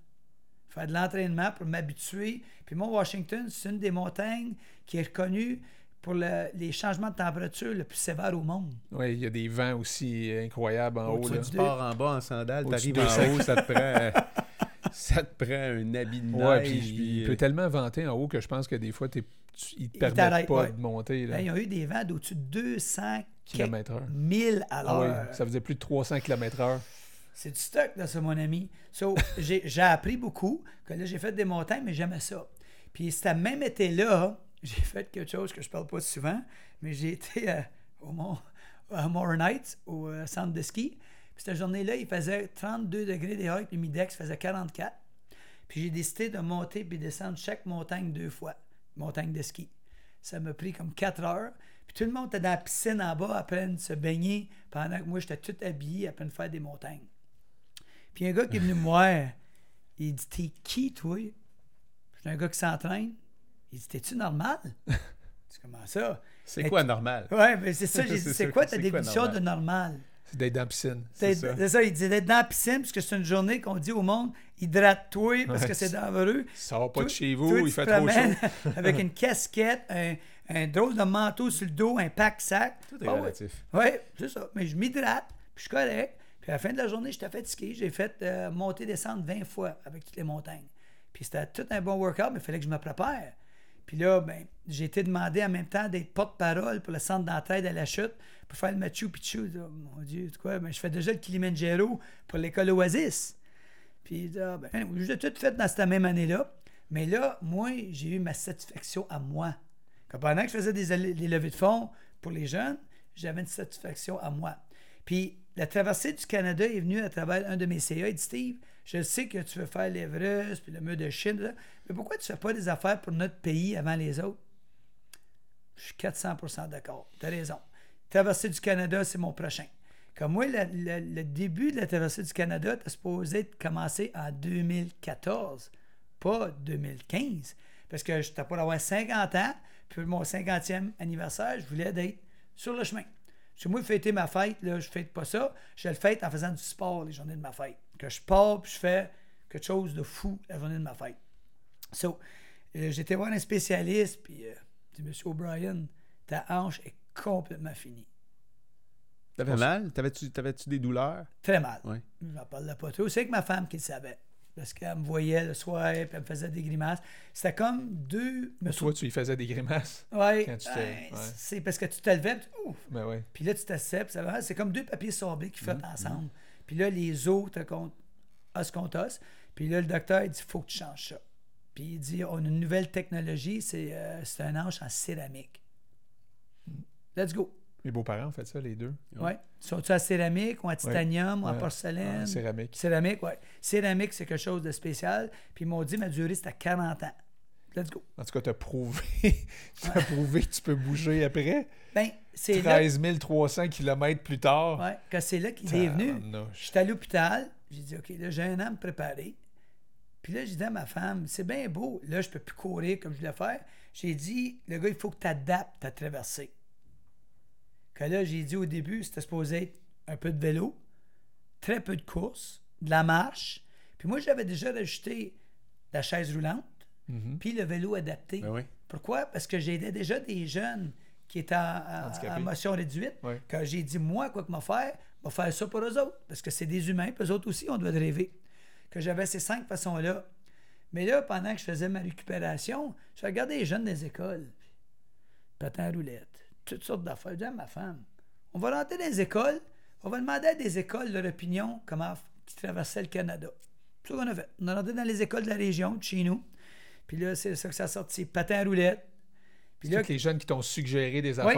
Faire de l'entraînement pour m'habituer. Puis Mont Washington, c'est une des montagnes qui est reconnue pour le- les changements de température le plus sévères au monde. Oui, il y a des vents aussi incroyables en haut. Là. Tu pars en bas en sandales, t'arrives en haut, ça te prend... ça te prend un habit de neige. Ouais, puis puis, il euh, peut tellement vanter en haut que je pense que des fois, t'es, tu- ils te Il permettent pas ouais. de monter. Là. Ben, ils ont eu des vents d'au-dessus de 200 Kilomètres heure. 1000 à Ah l'heure. oui, ça faisait plus de 300 km/h. C'est du stock, là, ça, mon ami. So, j'ai j'ai appris beaucoup. Que là, j'ai fait des montagnes, mais j'aimais ça. Puis, cet même été-là, j'ai fait quelque chose que je parle pas souvent, mais j'ai été euh, au Mont, à Nights, au euh, centre de ski. Puis, cette journée-là, il faisait 32 degrés dehors, puis Midex faisait 44. Puis, j'ai décidé de monter puis descendre chaque montagne deux fois, montagne de ski. Ça m'a pris comme 4 heures. Puis tout le monde était dans la piscine en bas après de se baigner pendant que moi, j'étais tout habillé après de faire des montagnes. Puis un gars qui est venu me voir, il dit T'es qui, toi Je un gars qui s'entraîne. Il dit T'es-tu normal? C'est comment ça? C'est quoi normal? Ouais, mais c'est ça. J'ai dit C'est quoi ta définition de normal? C'est d'être dans la piscine. C'est ça. Il dit d'être dans la piscine, parce que c'est une journée qu'on dit au monde hydrate-toi, parce Ouais. que c'est dangereux. Sors pas de chez vous, il fait trop chaud. avec une casquette, un, un drôle de manteau sur le dos, un pack-sac. Tout est Ah relatif. Oui, c'est ça. Mais je m'hydrate, puis je suis correct. Puis à la fin de la journée, j'étais fatigué. J'ai fait euh, monter, descendre 20 fois avec toutes les montagnes. Puis c'était tout un bon workout, mais il fallait que je me prépare. Puis là, ben, j'ai été demandé en même temps d'être porte-parole pour le centre d'entraide à la chute pour faire le Machu Picchu. Oh, mon Dieu, quoi? Ben, je fais déjà le Kilimanjaro pour l'école Oasis. Puis dit, ah, ben, je l'ai tout fait dans cette même année-là. Mais là, moi, j'ai eu ma satisfaction à moi. Que pendant que je faisais des, des levées de fonds pour les jeunes, j'avais une satisfaction à moi. Puis la traversée du Canada est venue à travers un de mes CA. Il dit Steve, je sais que tu veux faire l'Everest puis le mur de Chine, là, mais pourquoi tu ne fais pas des affaires pour notre pays avant les autres? Je suis 400% d'accord. Tu as raison. Traversée du Canada, c'est mon prochain. Comme moi, le, début de la traversée du Canada était supposé commencer en 2014, pas 2015. Parce que j'étais pour avoir 50 ans, puis mon 50e anniversaire, je voulais être sur le chemin. Chez moi, fêter ma fête, là, je ne fête pas ça. Je le fête en faisant du sport les journées de ma fête. Que je pars puis je fais quelque chose de fou la journée de ma fête. So, euh, j'étais voir un spécialiste, puis euh, dit Monsieur O'Brien, ta hanche est complètement finie. T'avais mal? T'avais-tu t'avais-tu des douleurs? Très mal. Ouais. Je n'en parle pas trop. C'est que ma femme qui le savait. Parce qu'elle me voyait le soir, puis elle me faisait des grimaces. C'était comme deux. Mais toi, tu y faisais des grimaces? Ouais, quand tu te- ouais, c'est parce que tu te levais, puis ouf, Ben ouais. puis là, tu t'assais, puis ça va. C'est comme deux papiers sablés qui flottent ensemble. Puis là, les os te comptent os contre os. Puis là, le docteur, il dit faut que tu changes ça. Puis il dit on a une nouvelle technologie, c'est euh, un hanche en céramique. Let's go. Mes beaux-parents ont fait ça, les deux. Ouais. Sont-tu en céramique ou en titanium ou en Ouais. porcelaine? En céramique. Céramique, oui. Céramique, c'est quelque chose de spécial. Puis ils m'ont dit ma durée, à 40 ans. Let's go. En tout cas, t'as prouvé, t'as prouvé que tu peux bouger après. Ben, c'est là, 13 300 km plus tard. ouais, que c'est là qu'il est venu. Tabarnouche. J'étais à l'hôpital. J'ai dit, OK, là, j'ai un an à me préparer. Puis là, j'ai dit à ma femme, c'est bien beau. Là, je peux plus courir comme je voulais faire. J'ai dit, le gars, il faut que tu adaptes ta traversée. Que là, j'ai dit au début, c'était supposé être un peu de vélo, très peu de course, de la marche. Puis moi, j'avais déjà rajouté la chaise roulante, Mhm. puis le vélo adapté. Ben oui. Pourquoi? Parce que j'aidais déjà des jeunes qui étaient en, motion réduite. Ouais. Quand j'ai dit, moi, quoi que m'a faire, m'a faire ça pour eux autres. Parce que c'est des humains, puis eux autres aussi, on doit rêver. Que j'avais ces cinq façons-là. Mais là, pendant que je faisais ma récupération, je regardais les jeunes des écoles. Patin à roulette, toutes sortes d'affaires. Je disais à ma femme, on va rentrer dans les écoles, on va demander à des écoles leur opinion, comment qui traversaient le Canada. C'est ça qu'on a fait. On est rentré dans les écoles de la région, de chez nous. Puis là, c'est ça que ça a sorti. Patin à roulette. Puis là, les jeunes qui t'ont suggéré des Oui.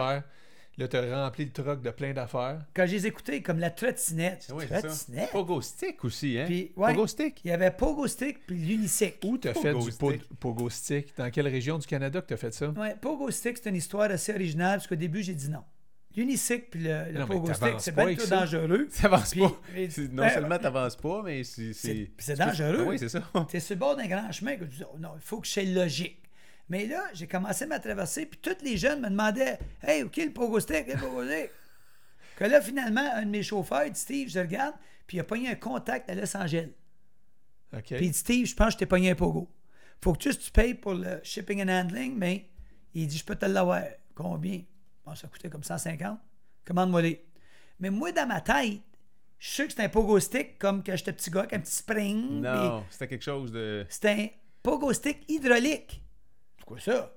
Là, t'as rempli le truck de plein d'affaires. quand je les écoutais, comme la trottinette. Oui, c'est ça. trottinette? Pogo Stick aussi, hein? Puis, ouais. Pogo Stick? Il y avait Pogo Stick puis l'Unicycle. Où t'as fait du stick. pogo stick? Dans quelle région du Canada que t'as fait ça? Ouais, Pogo Stick, c'est une histoire assez originale parce qu'au début, j'ai dit non. L'Unicycle puis le, le Non, mais Pogo Stick, c'est pas bien trop ça. dangereux. T'avances Puis- pas. et- C'est- Non ben, seulement t'avances pas, mais c'est. C'est c'est- c'est dangereux. Ah Oui, c'est ça. T'es sur le bord d'un grand chemin que tu dis, oh non, il faut que je sois logique. Mais là, j'ai commencé ma traversée, puis tous les jeunes me demandaient, hey, OK, le pogo stick, le pogo stick. que là, finalement, un de mes chauffeurs, il dit, Steve, je regarde, puis il a pogné un contact à Los Angeles. OK. Puis il dit, Steve, je pense que je t'ai pogné un pogo. Faut que juste tu payes pour le shipping and handling, mais il dit, je peux te l'avoir. Combien? Bon, ça coûtait comme 150. Commande-moi les. Mais moi, dans ma tête, je sais que c'est un pogo stick, comme quand j'étais petit gars, avec un petit spring. Non, c'était quelque chose de. C'est un pogo stick hydraulique. Quoi ça?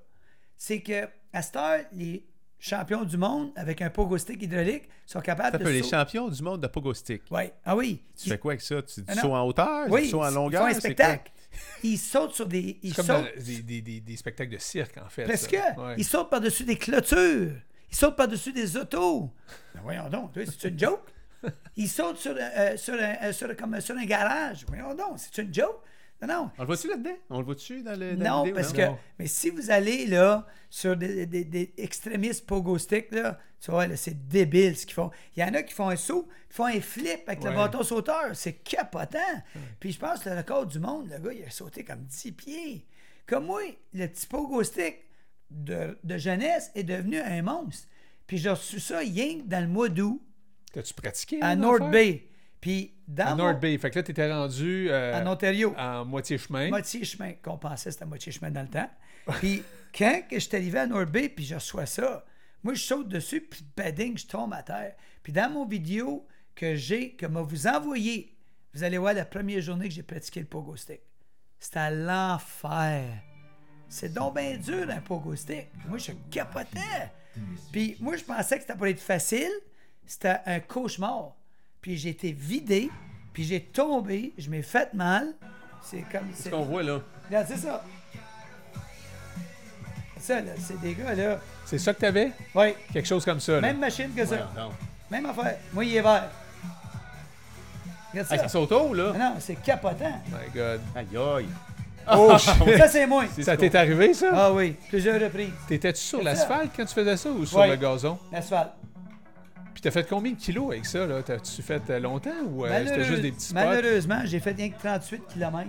C'est que, à cette heure, les champions du monde avec un pogo stick hydraulique sont capables Ça de peut les champions du monde de Pogo Stick. Ouais. Ah oui. Tu fais quoi avec ça? Tu, tu Ah non. sautes en hauteur? Oui, tu sautes en ils longueur? font un spectacle. Ils sautent sur des... Ils C'est comme sautent... dans des, des- des- des spectacles de cirque, en fait. Presque. ça. Ouais. Ils sautent par-dessus des clôtures. Ils sautent par-dessus des autos. Ben voyons donc, c'est une joke? Ils sautent sur, euh, sur, un, euh, sur- comme, sur un garage. Voyons donc, c'est une joke? Non, non. On le voit-tu là-dedans? On le voit-tu dans, le, dans Non, vidéo, parce non? que. Non. Mais si vous allez là sur des, des- des extrémistes pogo stick, là, tu vois, là, c'est débile ce qu'ils font. Il y en a qui font un saut, qui font un flip avec le bâton sauteur. C'est capotant. Puis je pense que le record du monde, le gars, il a sauté comme 10 pieds. Comme moi, le petit pogo stick de, de jeunesse est devenu un monstre. Puis j'ai reçu ça rien dans le mois d'août T'as-tu pratiqué? à North? Bay. Puis dans À North Bay. Fait que là, t'étais rendu euh, en Ontario. en moitié chemin. moitié chemin qu'on pensait c'était moitié chemin dans le temps. Puis quand que je suis arrivé à North Bay, puis je reçois ça, moi je saute dessus, puis bading, je tombe à terre. Puis dans mon vidéo que j'ai, que m'a vous envoyé, vous allez voir la première journée que j'ai pratiqué le pogo stick. C'était l'enfer. C'est donc bien dur un pogo stick. Moi je capotais. Puis moi je pensais que c'était pour être facile. C'était un cauchemar. Puis j'ai été vidé, puis j'ai tombé, je m'ai fait mal. C'est comme C'est ce qu'on voit là? Regarde, c'est ça. Ça, là, c'est des gars, là. C'est ça que t'avais? Oui, Quelque chose comme ça. là. même machine que ça. Même affaire. Moi, il est vert. Regarde Hey, ça. ça saute haut, là. Non, c'est capotant. My God. Aïe, aïe. Oh, shit. Ça, c'est moi. C'est Ça t'est arrivé, ça? Ah oui, plusieurs reprises. T'étais-tu sur C'est l'asphalte quand tu faisais ça ou sur Ouais. le gazon? L'asphalte. T'as fait combien de kilos avec ça, là? T'as-tu fait euh, longtemps ou euh, c'était juste des petits spots? Malheureusement, j'ai fait rien que 38 km.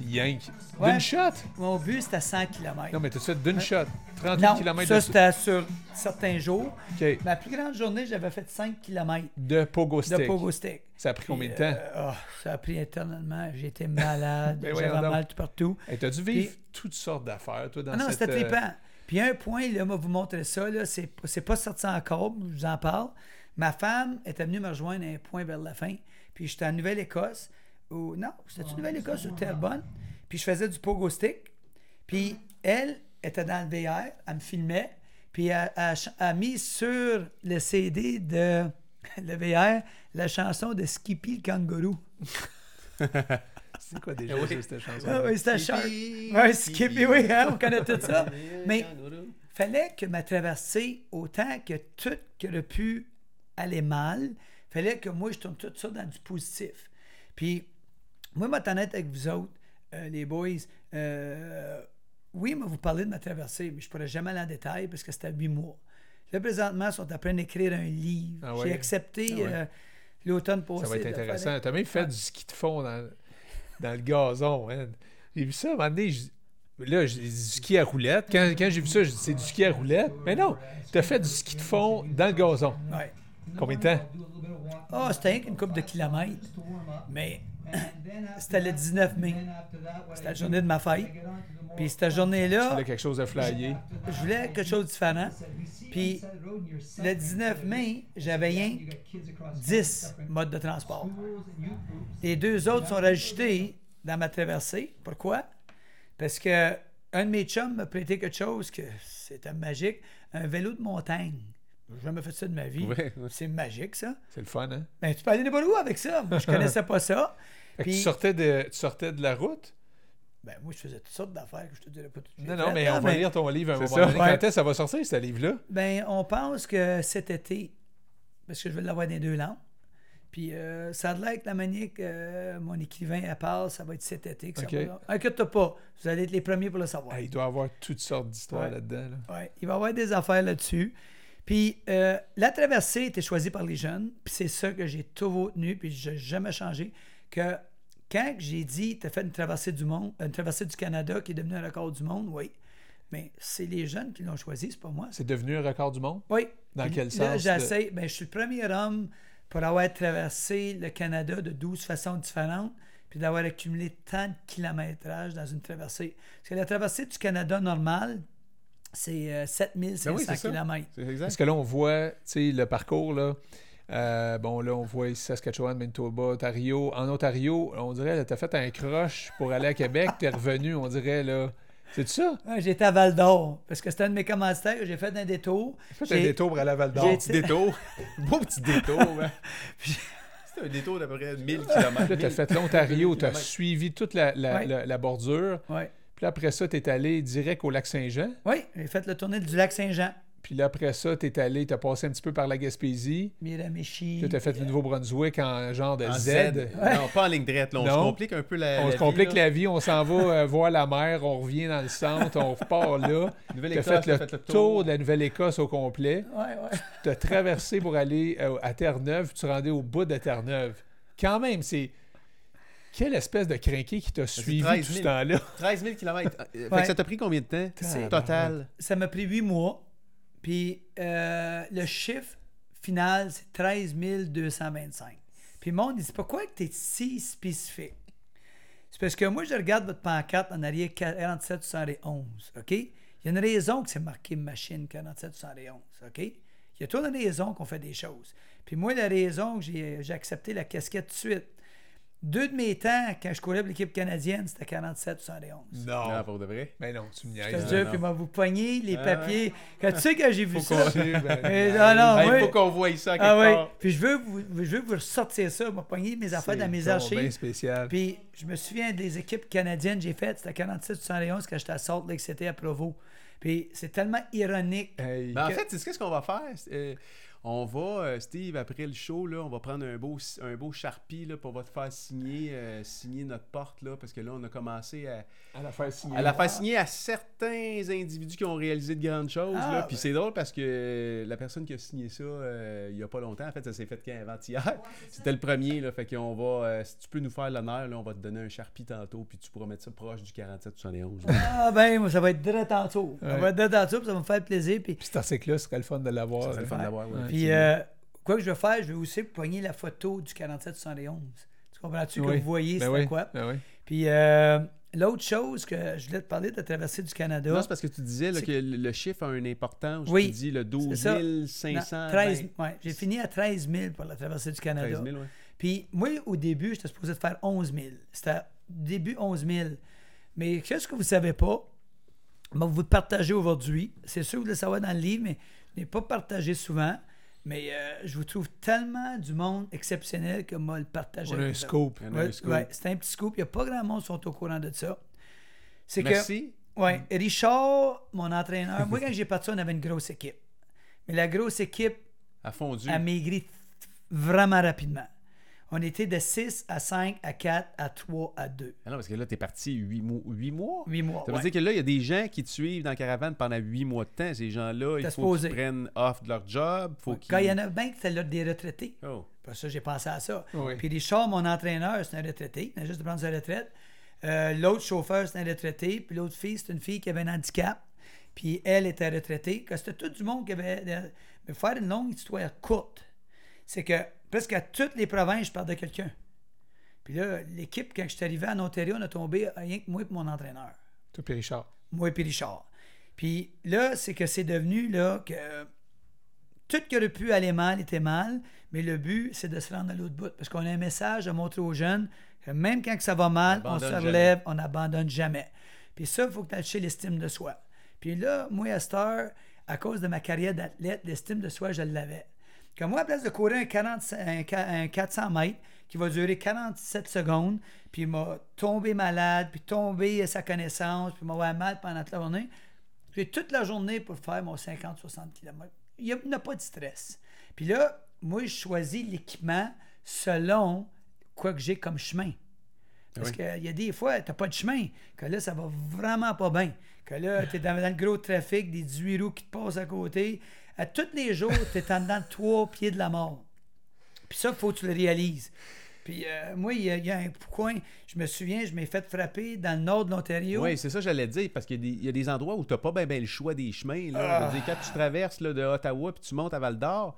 Yank. Ouais. D'une shot? Mon but, c'était 100 km. Non, mais t'as fait d'une shot? 38 Non, km ça, de... c'était sur certains jours. Ma plus grande journée, j'avais fait 5 km De pogo de stick. pogo stick. Ça a pris combien de temps? euh, oh, ça a pris éternellement. J'étais malade. Ben J'avais mal tout partout. Hey, t'as dû vivre toutes sortes d'affaires, toi, dans Ah non, cette... c'était euh, trippant. Puis un point, là, moi, vous montrer ça, là, c'est, c'est pas sorti encore, je vous en parle. Ma femme était venue me rejoindre à un point vers la fin. Puis j'étais en Nouvelle-Écosse. Ou, non, c'était en Nouvelle-Écosse ou Terrebonne? Puis je faisais du pogo stick. Puis elle était dans le VR, elle me filmait. Puis elle elle ch- elle a mis sur le CD de le VR la chanson de Skippy le kangourou. C'est quoi déjà oui. ça, cette chanson? Ah oui, c'était Shark. Skippy, Ouais, Skippy, oui, hein, on connaît tout ça. Mais fallait que ma traversée, autant que tout qui aurait pu aller mal, fallait que moi, je tourne tout ça dans du positif. Puis, moi, ma honnête avec vous autres, euh, les boys, euh, oui, moi, vous parlez de ma traversée, mais je ne pourrais jamais aller en détail parce que c'était huit mois. Là, présentement, ils sont en train d'écrire un livre. Ah J'ai accepté Ah ouais. euh, l'automne passé. Ça va être intéressant. T'as même fait du ski de fond dans, dans le gazon. hein. J'ai vu ça, à un moment donné, je- là, j'ai du ski à roulette. Quand, quand j'ai vu ça, j'ai dit, c'est du ski à roulette? Mais non, t'as fait du ski de fond dans le gazon. Ouais. Combien de temps? Ah, c'était rien qu'une couple de kilomètres. Mais c'était le 19 mai. C'était la journée de ma fête. Puis cette Tu journée-là, voulais quelque chose de je voulais quelque chose de différent. Puis le 19 mai, j'avais rien 10 modes de transport. Les deux autres sont rajoutés dans ma traversée. Pourquoi? Parce que un de mes chums m'a prêté quelque chose que c'était magique, un vélo de montagne. J'ai jamais fait ça de ma vie. Ouais, ouais. C'est magique, ça. C'est le fun, hein? Ben, tu peux aller n'importe où avec ça. Moi, je connaissais pas ça. Fait que tu, sortais de, tu sortais de la route? Ben, moi, je faisais toutes sortes d'affaires que je te dirais pas tout de suite. Non, non, mais on va mais- lire ton livre à un moment ça. donné. Ouais. Quand est-ce que ça va sortir, ce livre-là? Ben, on pense que cet été, parce que je vais l'avoir dans les deux langues, puis euh, ça a l'air que la manière que euh, mon écrivain parle, ça va être cet été. Que ça Ok. va- Inquiète-toi pas, vous allez être les premiers pour le savoir. Ah, il doit y avoir toutes sortes d'histoires Ouais. là-dedans. là. Ouais, il va y avoir des affaires là-dessus. Puis euh, la traversée était choisie par les jeunes, puis c'est ça que j'ai toujours tenu, puis je n'ai jamais changé, que quand j'ai dit, tu as fait une traversée du monde, une traversée du Canada qui est devenue un record du monde, oui, mais c'est les jeunes qui l'ont choisi, c'est pas moi. C'est devenu un record du monde? Oui. Dans Puis quel là, sens, j'essaie, ben, je suis le premier homme pour avoir traversé le Canada de 12 façons différentes, puis d'avoir accumulé tant de kilométrage dans une traversée. Parce que la traversée du Canada normale, c'est euh, 7500 Ben oui, km. C'est exact. Parce que là, on voit, tu sais, le parcours, là. euh, bon, là, on voit ici Saskatchewan, Manitoba, Ontario. En Ontario, on dirait, tu as fait un croche pour aller à Québec, tu es revenu, on dirait, là. C'est ça? Ouais, J'étais à Val d'Or, parce que c'était un de mes commanditaires, j'ai fait un détour. Fait un J'ai- détour pour aller à Val d'Or. j'ai- Petit détour. Beau petit détour, hein. C'était un détour d'à peu près 1000 km. Là, tu as fait l'Ontario, tu as suivi toute la, la, Ouais. la- la bordure. Ouais. Puis là, après ça, tu es allé direct au lac Saint-Jean. Oui, j'ai fait le tournée du lac Saint-Jean, Puis là, après ça, tu es allé, tu as passé un petit peu par la Gaspésie. Miramichi. Tu as fait le Nouveau-Brunswick en genre de En Z. Z. Non, pas en ligne droite. Là. On Non. se complique un peu la. On la se vie, complique là. la vie, on s'en va euh, voir la mer, on revient dans le centre, on repart là. Tu as fait, t'as le tour de la Nouvelle-Écosse au complet. Ouais, ouais. Tu as traversé pour aller euh, à Terre-Neuve, puis tu rendais au bout de Terre-Neuve. Quand même, c'est. Quelle espèce de crinqué qui t'a suivi 13 tout 000. ce temps-là? 13 000 km. Fait Ouais. que ça t'a pris combien de temps? C'est- Total. Ça m'a pris huit mois. Puis euh, le chiffre final, c'est 13 225. Puis le monde dit pourquoi que tu es si spécifique? C'est parce que moi, je regarde votre pancarte en arrière 47 71. OK? Il y a une raison que c'est marqué machine 47 71. OK? Il y a toujours une raison qu'on fait des choses. Puis moi, la raison que j'ai j'ai accepté la casquette tout de suite. Deux de mes temps, quand je courais pour l'équipe canadienne, c'était 47 71. Non, Non. pour de vrai? Mais non, tu me Je te niaises. jure, puis moi, vous poignez les Ah papiers. Quand tu sais que j'ai vu Faut ça. qu'on- Ben, Eh, non, non, Il moi- faut qu'on voie ça quelque Ah oui. part. Puis je veux, vous, je veux vous ressortir ça. M'a pogné mes affaires dans mes bien archives. spécial. Puis je me souviens des équipes canadiennes que j'ai faites. C'était 47-71 quand j'étais à Salt Lake City à Provo. Puis c'est tellement ironique. Hey. Ben, en Que- fait, c'est ce qu'on va faire. Euh, on va, euh, Steve, après le show, là, on va prendre un beau, un beau Sharpie là, pour va te faire signer, euh, signer notre porte, là, parce que là, on a commencé à, à la faire signer. à la faire signer à certains individus qui ont réalisé de grandes choses. Ah, là. Puis c'est drôle parce que la personne qui a signé ça euh, il n'y a pas longtemps, en fait, ça s'est fait quand avant-hier. C'était le premier, là, fait qu'on va, euh, si tu peux nous faire l'honneur, là, on va te donner un Sharpie tantôt, puis tu pourras mettre ça proche du 47-71. Ah ben, moi, ça va être direct tantôt. Ça va être direct tantôt, puis ça va me faire plaisir. Puis, Puis cet article-là, ce serait le fun de l'avoir. Ça serait le fun d'avoir. ouais, puis euh, quoi que je vais faire, je vais aussi pogner la photo du 47-71. Tu comprends-tu que vous voyez Ben oui, quoi? ben oui. Puis euh, l'autre chose que je voulais te parler de la traversée du Canada. Non, c'est parce que tu disais là, que le chiffre a une importance. Oui, tu dis le 12 c'est ça. 500. Non, 13, ouais, j'ai fini à 13 000 pour la traversée du Canada. 13 000, ouais. Puis moi, au début, j'étais supposé de faire 11 000. C'était début 11 000. Mais qu'est-ce que vous ne savez pas? Je vais vous partager aujourd'hui. C'est sûr que vous le savez dans le livre, mais je n'ai pas partagé souvent. Mais euh, je vous trouve tellement du monde exceptionnel que moi le partager. On a un avec vous. scoop. Ouais, ouais, c'est un petit scoop. Il n'y a pas grand monde qui sont au courant de ça. C'est que Merci. Ouais, Richard, mon entraîneur, moi quand j'ai parti, on avait une grosse équipe. Mais la grosse équipe A fondu. a maigri vraiment rapidement. On était de 6 à 5 à 4 à 3 à 2. Ah non, parce que là, t'es parti 8 mois. 8 mois? 8 mois. Ça veut ouais. dire que là, il y a des gens qui te suivent dans la caravane pendant 8 mois de temps. Ces gens-là, il faut qu'ils prennent off de leur job. Faut Ouais. qu'ils... Quand il y en a bien c'est là des retraités. Oh. Pour ça, j'ai pensé à ça. Oui. Puis Richard, mon entraîneur, c'est un retraité. Il a juste de prendre sa retraite. Euh, l'autre chauffeur, c'est un retraité. Puis l'autre fille, c'est une fille qui avait un handicap. Puis elle était retraitée. Que c'était tout du monde qui avait. Mais faire une longue histoire courte, c'est que presque à toutes les provinces, je parle de quelqu'un. Puis là, l'équipe, quand je suis arrivé en Ontario, on a tombé rien que moi et mon entraîneur. Toi, puis Richard. Moi et Richard. Puis là, c'est que c'est devenu là que tout qui aurait pu aller mal était mal, mais le but, c'est de se rendre à l'autre bout. Parce qu'on a un message à montrer aux jeunes que même quand que ça va mal, On on se relève, on n'abandonne jamais. Puis ça, il faut que tu ailles l'estime de soi. Puis là, moi, à cette heure, à cause de ma carrière d'athlète, l'estime de soi, je l'avais. Que moi, à place de courir un, 40 un qua- un 400 mètres qui va durer 47 secondes, puis il m'a tombé malade, puis tombé à sa connaissance, puis m'avoir mal pendant toute la journée, j'ai toute la journée pour faire mon 50-60 km. Il n'y a, il n'y a pas de stress. Puis là, moi, je choisis l'équipement selon quoi que j'ai comme chemin. Parce Oui. qu'il y a des fois, tu n'as pas de chemin, que là, ça va vraiment pas bien. Que là, tu es dans, dans le gros trafic, des 18 roues qui te passent à côté. À tous les jours, tu es en dedans de trois pieds de la mort. Puis ça, il faut que tu le réalises. Puis euh, moi, il y, a- il y a un coin, je me souviens, je m'ai fait frapper dans le nord de l'Ontario. Oui, c'est ça que j'allais dire, parce qu'il y, a des- il y a des endroits où tu n'as pas bien le choix des chemins. Là. Je veux dire, quand tu traverses là, de Ottawa puis tu montes à Val d'Or,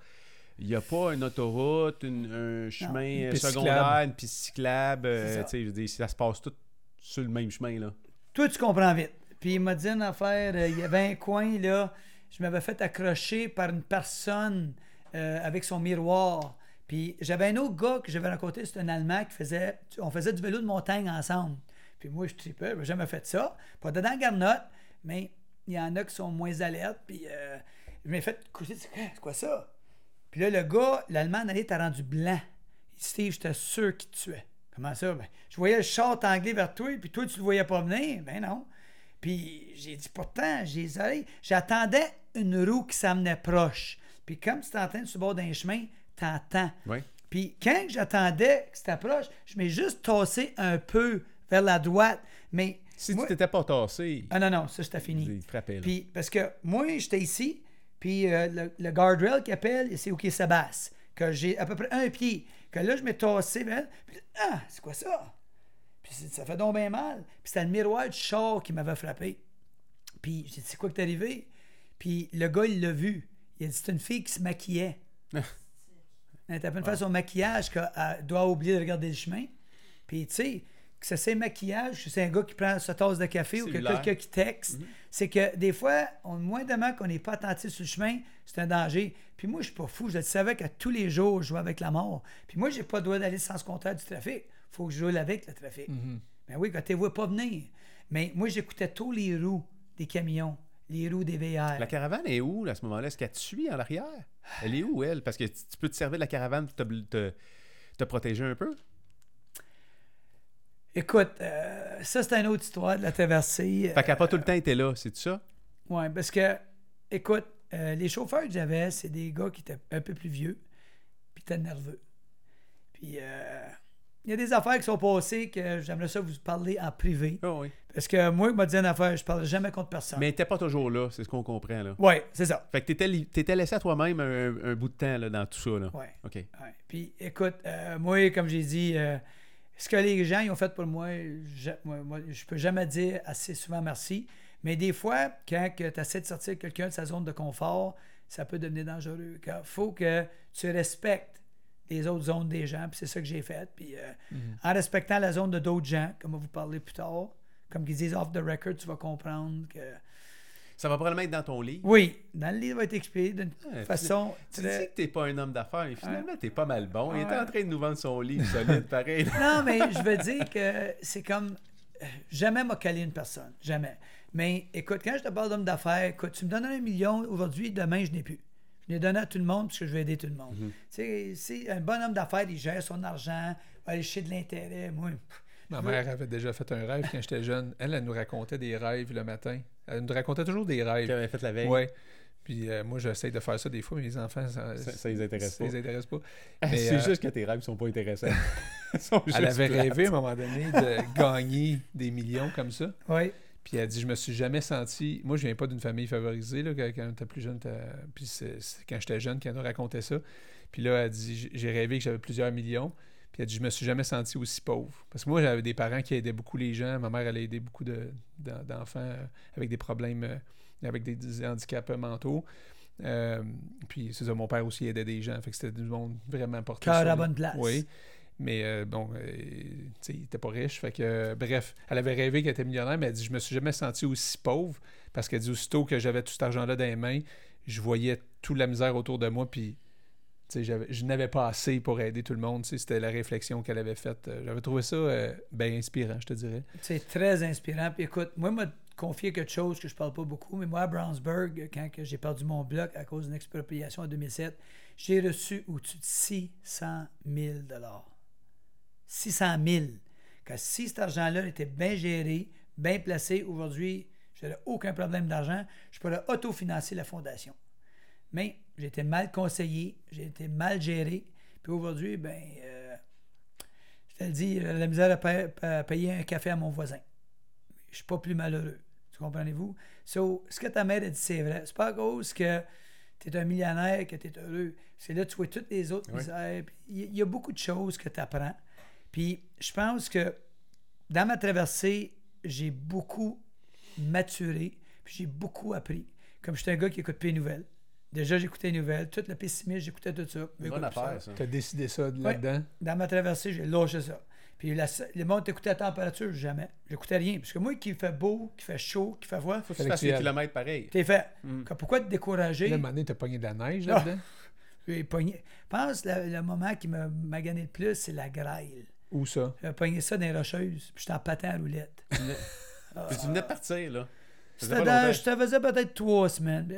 il n'y a pas une autoroute, une- un chemin une secondaire, cyclable. une piste cyclable. euh, C'est ça. tu sais, je veux dire, ça se passe tout sur le même chemin. Là. Toi, tu comprends vite. Puis il m'a dit une affaire, euh, il y avait un coin, là, je m'avais fait accrocher par une personne euh, avec son miroir. Puis j'avais un autre gars que j'avais rencontré, c'était un Allemand qui faisait, on faisait du vélo de montagne ensemble. Puis moi, je tripais, j'ai jamais fait ça. Pas dedans garnotte, mais il y en a qui sont moins alertes. Puis euh, je m'ai fait coucher, c'est quoi- ça? Puis là, le gars, l'Allemand allait, t'a rendu blanc. Steve, j'étais sûr qu'il te tuait. Comment ça? Ben, je voyais le char t'angler vers toi, puis toi, tu le voyais pas venir? Ben non. Puis j'ai dit, pourtant, j'ai les oreilles. J'attendais une roue qui s'amenait proche. Puis comme tu t'entends sur le bord d'un chemin, t'entends. Oui. Puis quand j'attendais que c'était proche, je m'ai juste tassé un peu vers la droite. Mais Si moi- tu t'étais pas tassé, Ah non, non, ça, c'était fini. il te frappait. là. Puis, parce que moi, j'étais ici, puis euh, le, le guardrail qui appelle, c'est où qui Sébastien, que j'ai à peu près un pied, que là, je m'ai tassé, ben, puis ah, c'est quoi ça? Puis ça fait donc bien mal. Puis c'était le miroir du char qui m'avait frappé. Puis j'ai dit, c'est quoi qui est arrivé? Puis le gars, il l'a vu. Il a dit, c'est une fille qui se maquillait. Elle train de faire son maquillage qu'elle doit oublier de regarder le chemin. Puis, tu sais, que ça c'est maquillage, que c'est un gars qui prend sa tasse de café ou que quelqu'un qui texte, c'est que des fois, on, moindrement qu'on n'est pas attentif sur le chemin, c'est un danger. Puis moi, je suis pas fou. Je le savais qu'à tous les jours, je jouais avec la mort. Puis moi, j'ai pas le droit d'aller sans contraire du trafic. Faut que je joue avec le trafic. Ben oui, quand tu ne vois pas venir. Mais moi, j'écoutais tous les roues des camions, les roues des VR. La caravane est où là, à ce moment-là? Est-ce qu'elle te suit en arrière? Elle est où, elle? Parce que tu peux te servir de la caravane pour te, te- te protéger un peu? Écoute, euh, ça, c'est une autre histoire de la traversée. Fait qu'elle n'a pas tout le temps été là, c'est ça? Oui, parce que, écoute, euh, les chauffeurs que j'avais, c'est des gars qui étaient un peu plus vieux, puis étaient nerveux. Puis, euh, il y a des affaires qui sont passées que j'aimerais ça vous parler en privé. Ah oui. Parce que moi, il m'a dit une affaire, je ne parle jamais contre personne. Mais n'était pas toujours là, c'est ce qu'on comprend. là. Oui, c'est ça. Fait que t'étais, li- t'étais laissé à toi-même un, un bout de temps là, dans tout ça. Là. Oui. OK. Ouais. Puis écoute, euh, moi, comme j'ai dit, euh, ce que les gens ils ont fait pour moi, je, moi, moi, je peux jamais dire assez souvent merci. Mais des fois, quand tu essaies de sortir quelqu'un de sa zone de confort, ça peut devenir dangereux. Il faut que tu respectes les autres zones des gens, puis c'est ça que j'ai fait. Puis euh, en respectant la zone de d'autres gens, comme on va vous parler plus tard, comme ils disent off the record, tu vas comprendre que. Ça va probablement être dans ton livre. Oui, dans le livre va être expliqué d'une façon Tu très- dis que t'es pas un homme d'affaires, mais finalement, t'es pas mal bon. Il Ouais. était en train de nous vendre son livre solide, pareil. Non, mais je veux dire que c'est comme. euh, Jamais m'a calé une personne. Jamais. Mais écoute, quand je te parle d'homme d'affaires, écoute, tu me donnes un million aujourd'hui, demain, je n'ai plus. Je l'ai donné à tout le monde parce que je veux aider tout le monde. Mhm. Tu sais, c'est un bon homme d'affaires, il gère son argent, va aller chercher de l'intérêt. Moi, pff, Ma veux- mère avait déjà fait un rêve quand j'étais jeune. Elle, elle nous racontait des rêves le matin. Elle nous racontait toujours des rêves. avait fait la veille. Ouais. Puis euh, moi, j'essaie de faire ça des fois, mais les enfants, ça, Ça- ça les intéresse ça pas. les intéresse pas. c'est euh, juste que tes rêves sont pas intéressants. Elle avait plates. rêvé à un moment donné de gagner des millions comme ça. Oui. Puis elle dit, je me suis jamais senti. Moi, je viens pas d'une famille favorisée. Là, quand, quand était plus jeune, puis c'est, c'est quand j'étais jeune qu'elle nous racontait ça. Puis là, elle dit, j'ai- rêvé que j'avais plusieurs millions. Puis elle dit, je me suis jamais senti aussi pauvre. Parce que moi, j'avais des parents qui aidaient beaucoup les gens. Ma mère, elle a aidé beaucoup de, d'en- d'enfants euh, avec des problèmes, euh, avec des, des handicaps mentaux. Euh, puis c'est ça, mon père aussi aidait des gens. Fait que c'était du monde vraiment porté Cœur à bonne place. Oui. Mais euh, bon, euh, tu sais, il était pas riche. Fait que, bref, elle avait rêvé qu'elle était millionnaire, mais elle dit Je me suis jamais senti aussi pauvre parce qu'elle dit aussitôt que j'avais tout cet argent-là dans les mains, je voyais toute la misère autour de moi, puis je n'avais pas assez pour aider tout le monde. C'était la réflexion qu'elle avait faite. Euh, J'avais trouvé ça bien inspirant, je te dirais. C'est très inspirant. Puis écoute, moi, m'a confier quelque chose que je parle pas beaucoup, mais moi, à Brownsburg, quand j'ai perdu mon bloc à cause d'une expropriation en 2007, j'ai reçu au-dessus de 600 000 600 000 que si cet argent-là était bien géré, bien placé, aujourd'hui, je n'aurais aucun problème d'argent, je pourrais autofinancer la fondation. Mais j'ai été mal conseillé, j'ai été mal géré, puis aujourd'hui, ben, euh, je te le dis, la misère à, payer un café à mon voisin. Je suis pas plus malheureux. Tu comprenez-vous? So, ce que ta mère a dit, c'est vrai. C'est pas à cause que tu es un millionnaire, que tu es heureux. C'est là que tu vois toutes les autres misères. Il y a beaucoup de choses que tu apprends. Puis je pense que dans ma traversée, j'ai beaucoup maturé, puis j'ai beaucoup appris. Comme j'étais un gars qui écoute plus les nouvelles. Déjà, j'écoutais les nouvelles. Tout le pessimisme, j'écoutais tout ça. Bonne affaire, ça. Tu as décidé ça là-dedans? Dans ma traversée, j'ai lâché ça. Puis la, le monde t'écoutait la température, jamais. J'écoutais rien. Parce que moi, qui fait beau, qui fait chaud, qui fait froid. Faut que tu fasses des kilomètres pareil. T'es fait. Mm. Pourquoi te décourager? Là, un moment donné, t'as pogné de la neige là-dedans? J'ai pogné. Je pense que le, moment qui m'a gagné le plus, c'est la graille. Où ça? J'ai pogné ça dans les rocheuses, puis j'étais en patin à roulette. tu venais de partir, là. Dans, je te faisais peut-être trois semaines.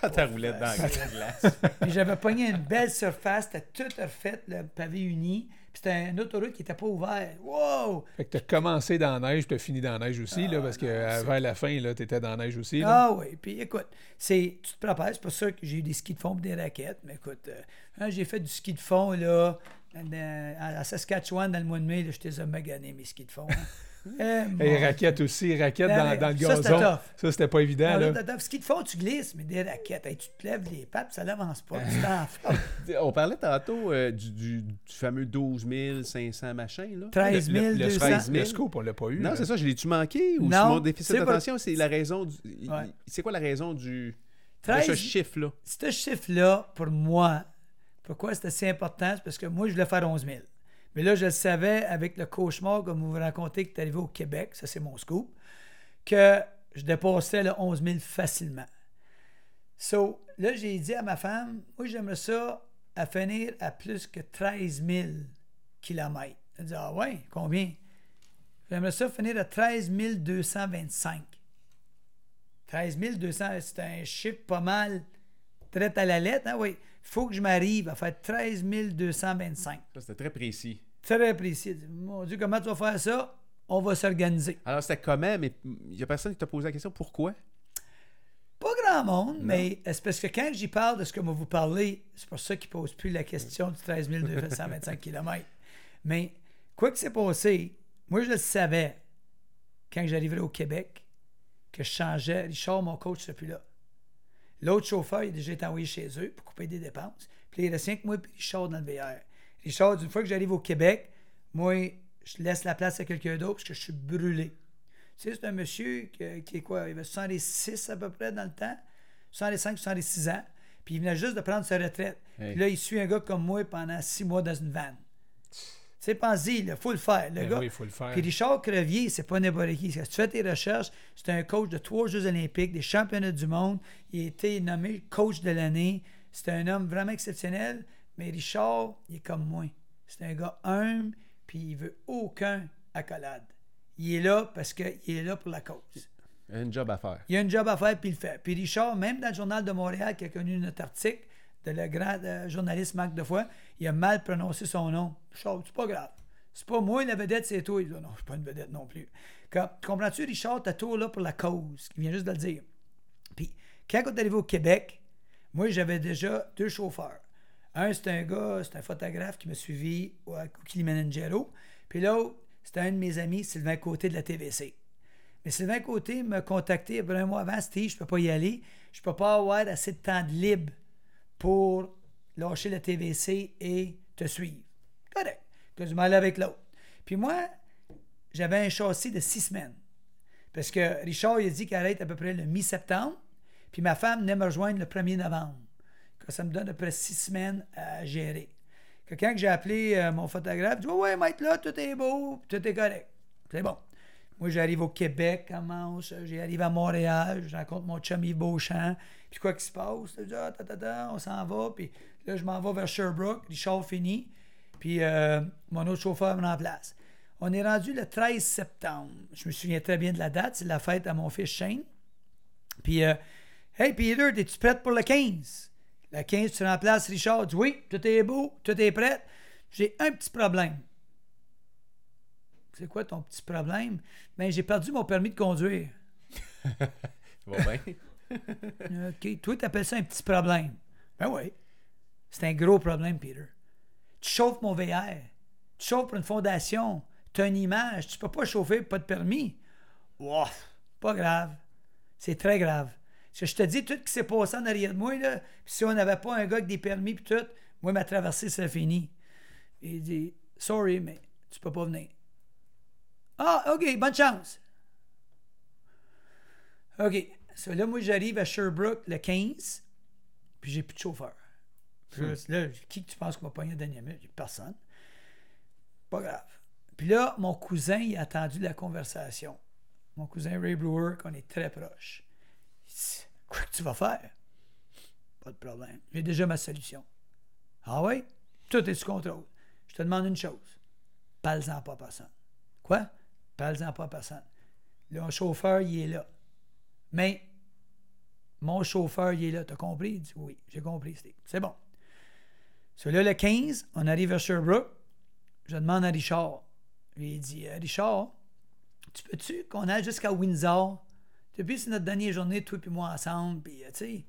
Pas ta roulette dans la glace. puis j'avais pogné une belle surface, c'était tout refait, le pavé uni. Puis c'était une autoroute qui n'était pas ouverte. Wow! Fait que tu as commencé dans la neige, tu as fini dans la neige aussi, là, parce que ah, vers la fin, tu étais dans la neige aussi. Ah oui. Puis écoute, c'est, tu te prépares. C'est pas ça que j'ai eu des skis de fond et des raquettes. Mais écoute, euh, hein, j'ai fait du ski de fond là, à Saskatchewan dans le mois de mai. Là, je t'ai magané mes skis de fond. Hein. Eh, Et raquettes aussi, raquettes dans, dans, le gazon. Ça, c'était pas évident. Non, là. Ce qui te font, tu glisses, mais des raquettes, tu te lèves les pattes, ça n'avance pas. On parlait tantôt euh, du, du, fameux 12 500 machin. Là. 13 200. Le, le, le scoop, on l'a pas eu. Non, c'est ça, je l'ai-tu manqué ou non, mon déficit d'attention, c'est la raison du. C'est quoi la raison du. 13, de ce chiffre-là? Ce chiffre-là, pour moi, pourquoi c'était si important? C'est parce que moi, je voulais faire 11 000. Mais là, je le savais avec le cauchemar, comme vous vous racontez, que tu arrivé au Québec, ça c'est mon scoop, que je dépassais le 11 000 facilement. So, là, j'ai dit à ma femme, moi, j'aimerais ça à finir à plus que 13 000 km. Elle dit, ah ouais, combien? J'aimerais ça finir à 13 225. 13 200, c'est un chiffre pas mal très à la lettre, hein, oui faut que je m'arrive à faire 13 225. Ça, c'était très précis. Très précis. Mon Dieu, comment tu vas faire ça? On va s'organiser. Alors, c'était comment, mais il n'y a personne qui t'a posé la question pourquoi? Pas grand monde, mais c'est parce que quand j'y parle de ce que moi vous parlez, c'est pour ça qu'il ne pose plus la question du 13 225 km. Mais quoi que s'est passé, moi je le savais quand j'arriverai au Québec que je changeais. Richard, mon coach, n'est plus là. L'autre chauffeur, il a déjà été envoyé chez eux pour couper des dépenses. Puis il reste rien que moi et Richard dans le VR. Richard, une fois que j'arrive au Québec, moi, je laisse la place à quelqu'un d'autre parce que je suis brûlé. Tu sais, c'est un monsieur qui, est quoi? Il avait 66 à peu près dans le temps, 65, 66 ans. Puis il venait juste de prendre sa retraite. Puis là, il suit un gars comme moi pendant six mois dans une vanne. C'est pensé, il faut le faire. Le ben gars. Oui, il faut le faire. Puis Richard Crevier, c'est pas n'importe qui. Si tu fais tes recherches, c'est un coach de trois Jeux olympiques, des championnats du monde. Il a été nommé coach de l'année. C'est un homme vraiment exceptionnel. Mais Richard, il est comme moi. C'est un gars humble, puis il veut aucun accolade. Il est là parce qu'il est là pour la cause. Il a un job à faire. Il a un job à faire, puis il le fait. Puis Richard, même dans le Journal de Montréal, qui a connu notre article, de le grand euh, journaliste Marc Defoy, il a mal prononcé son nom. Richard, c'est pas grave. C'est pas moi la vedette, c'est toi. Il dit, non, je suis pas une vedette non plus. Quand, comprends-tu, Richard, t'es tout là pour la cause, qui vient juste de le dire. Puis, quand on est arrivé au Québec, moi, j'avais déjà deux chauffeurs. Un, c'était un gars, c'était un photographe qui m'a suivi au Kilimanjaro. Puis l'autre, c'était un de mes amis, Sylvain Côté de la TVC. Mais Sylvain Côté m'a contacté un mois avant, Steve, je peux pas y aller. Je peux pas avoir assez de temps de libre pour lâcher le TVC et te suivre. Correct. Que du mal avec l'autre. Puis moi, j'avais un châssis de six semaines. Parce que Richard, il a dit qu'il arrête à peu près le mi-septembre. Puis ma femme venait me rejoindre le 1er novembre. Ça me donne à peu près six semaines à gérer. Que quand j'ai appelé euh, mon photographe, il dit Ouais, ouais, là, tout est beau, tout est correct. C'est bon. Moi, j'arrive au Québec, commence, j'arrive à Montréal, je rencontre mon chum Yves Beauchamp, puis quoi qu'il se passe, là, ah, on s'en va, puis là, je m'en vais vers Sherbrooke, Richard fini, puis euh, mon autre chauffeur me remplace. On est rendu le 13 septembre. Je me souviens très bien de la date. C'est la fête à mon fils Shane. Puis, euh, Hey Peter, es-tu prête pour le 15? Le 15, tu remplaces Richard. Oui, tout est beau, tout est prêt. J'ai un petit problème. C'est quoi ton petit problème? Ben, j'ai perdu mon permis de conduire. Va bien? OK. Toi, tu appelles ça un petit problème. Ben oui. C'est un gros problème, Peter. Tu chauffes mon VR. Tu chauffes une fondation. Tu as une image. Tu peux pas chauffer pas de permis. Wow. Pas grave. C'est très grave. Que je te dis, tout ce qui s'est passé en arrière de moi, là, si on n'avait pas un gars avec des permis puis tout, moi, ma traversée serait finie. Il dit, sorry, mais tu peux pas venir. Ah, OK, bonne chance. OK. So, là, moi, j'arrive à Sherbrooke le 15, puis j'ai plus de chauffeur. Puis là, là, qui que tu penses qu'on va pogner à dernière personne. Pas grave. Puis là, mon cousin, il a attendu la conversation. Mon cousin Ray Brewer, qu'on est très proche. Quoi que tu vas faire? Pas de problème. J'ai déjà ma solution. Ah oui? Tout est sous contrôle. Je te demande une chose. Parle-en pas à personne. Quoi? Parle-en pas à personne. Le chauffeur, il est là. Mais mon chauffeur, il est là. T'as compris? Il dit oui, j'ai compris. C'est bon. So là, le 15, on arrive à Sherbrooke. Je demande à Richard. Il dit euh, Richard, tu peux-tu qu'on aille jusqu'à Windsor? Depuis, c'est notre dernière journée, toi et moi ensemble. Puis, euh, tu sais,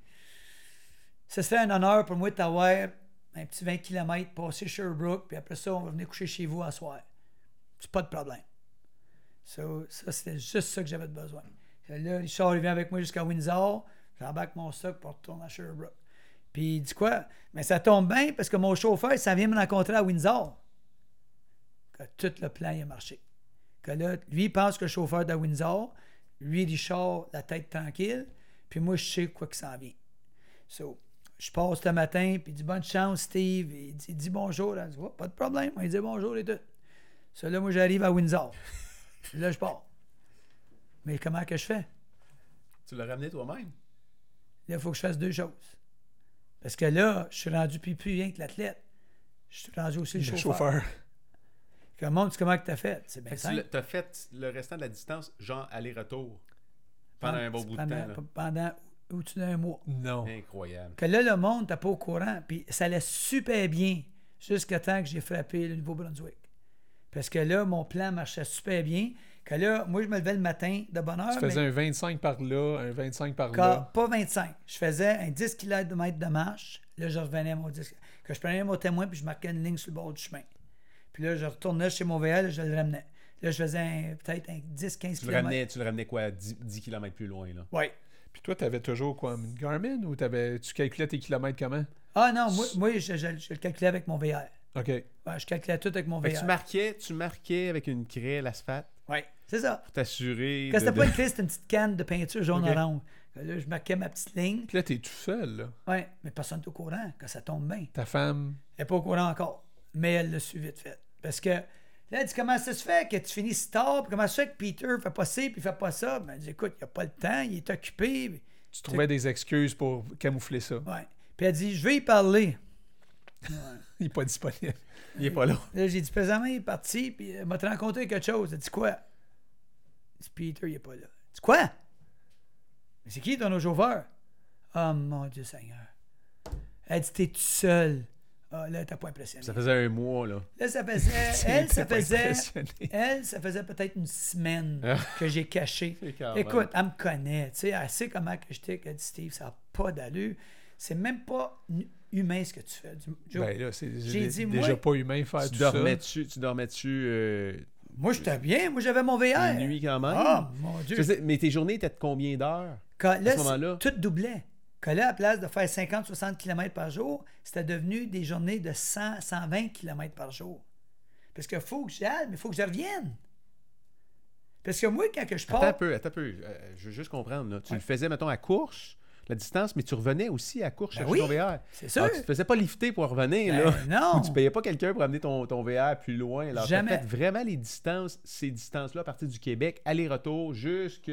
ce serait un honneur pour moi de t'avoir un petit 20 km passer Sherbrooke. Puis après ça, on va venir coucher chez vous à soir. C'est pas de problème. Ça, c'était juste ça que j'avais besoin. Là, Richard il vient avec moi jusqu'à Windsor. J'embarque mon stock pour retourner à Sherbrooke. Puis il dit quoi? Mais ça tombe bien parce que mon chauffeur, ça vient me rencontrer à Windsor. Que tout le plan il a marché. Que là, lui, il pense que le chauffeur de Windsor, lui, Richard, la tête tranquille, puis moi, je sais quoi que ça vient. So, je passe le matin, puis il dit bonne chance, Steve. Il dit, il dit bonjour. Dit, Oh, pas de problème. Il dit bonjour et tout. So, là, moi, j'arrive à Windsor. là, je pars. Mais comment que je fais? Tu l'as ramené toi-même? Là, il faut que je fasse deux choses. Parce que là, je suis rendu plus, plus rien que l'athlète. Je suis rendu aussi le, Le chauffeur. chauffeur. Comment tu comment que t'as fait? C'est bien tu t'as fait le restant de la distance, genre aller-retour, pendant un bon bout de pendant, temps. là. Pendant au-dessus d'un mois. Non. Incroyable. Que là, le monde n'était pas au courant. Puis ça allait super bien jusqu'à temps que j'ai frappé le Nouveau-Brunswick. Parce que là, mon plan marchait super bien. Que là, moi, je me levais le matin de bonne heure. Tu faisais mais un 25 par là, un 25 par quand- là. pas 25. Je faisais un 10 km de marche. Là, je revenais à mon 10 Que je prenais mon témoin puis je marquais une ligne sur le bord du chemin. Puis là, je retournais chez mon VL, je le ramenais. Là, je faisais un- peut-être un 10-15 Tu le, km. ramenais, tu le ramenais quoi, 10, km plus loin, là? Oui. Puis toi, tu avais toujours quoi, une Garmin ou t'avais, tu calculais tes kilomètres comment? Ah non, moi, moi je, je- je le calculais avec mon VR. OK. Ouais, je calculais tout avec mon VR. tu marquais, tu marquais avec une craie l'asphalte Oui, c'est ça. pour t'assurer. Quand c'était de- pas une clé, c'était une petite canne de peinture jaune-orange. Là, je marquais ma petite ligne. Puis là, t'es tout seul, là. Oui, mais personne n'est au courant quand ça tombe bien. Ta femme? Elle n'est pas au courant encore. Mais elle l'a su vite fait. Parce que là, elle dit comment ça se fait que tu finis si tard, puis comment ça se fait que Peter fait pas ci, puis fait pas ça? Ben, elle dit écoute, il n'a pas le temps, il est occupé. Tu trouvais des excuses pour camoufler ça. Ouais. Puis elle dit je vais y parler. Il n'est pas disponible. Il est pas là. Là, j'ai dit présentement, il est parti, puis elle m'a rencontré quelque chose? Elle dit quoi? Elle dit Peter, il n'est pas là. Elle dit quoi? Mais c'est qui ton chauffeur Oh mon Dieu Seigneur. Elle dit t'es tout seul. Ah, là, t'as pas impressionné. Ça faisait un mois, là. Là, ça faisait. elle, ça faisait. Elle, ça faisait peut-être une semaine Ah. que j'ai caché. Écoute, elle me connaît. Tu sais, elle sait comment que j'étais. Elle dit Steve, ça n'a pas d'allure. C'est même pas humain ce que tu fais. Du- Ben là, c'est J'ai dé- dit, déjà moi- pas humain faire Tu tout ça. dormais-tu, tu dormais-tu euh, moi, j'étais bien. Moi, j'avais mon VR. une nuit quand même? Ah, mon Dieu. Sais, mais tes journées étaient de combien d'heures? Là, ce moment-là? tout doublait. Quand là, à la place de faire 50-60 km par jour, c'était devenu des journées de 100-120 km par jour. Parce qu'il faut que j'aille, mais il faut que je revienne. Parce que moi, quand que je Attends un pars... peu, attends un peu. Euh, je veux juste comprendre. là. Tu Ouais. le faisais, mettons, à course, la distance, mais tu revenais aussi à course Ben chercher oui, ton VR. c'est sûr. Ah, tu te faisais pas lifter pour revenir, Ben là. non. Ou tu payais pas quelqu'un pour amener ton, ton VR plus loin. Alors, Jamais. Fait vraiment les distances, ces distances-là, à partir du Québec, aller-retour, jusque...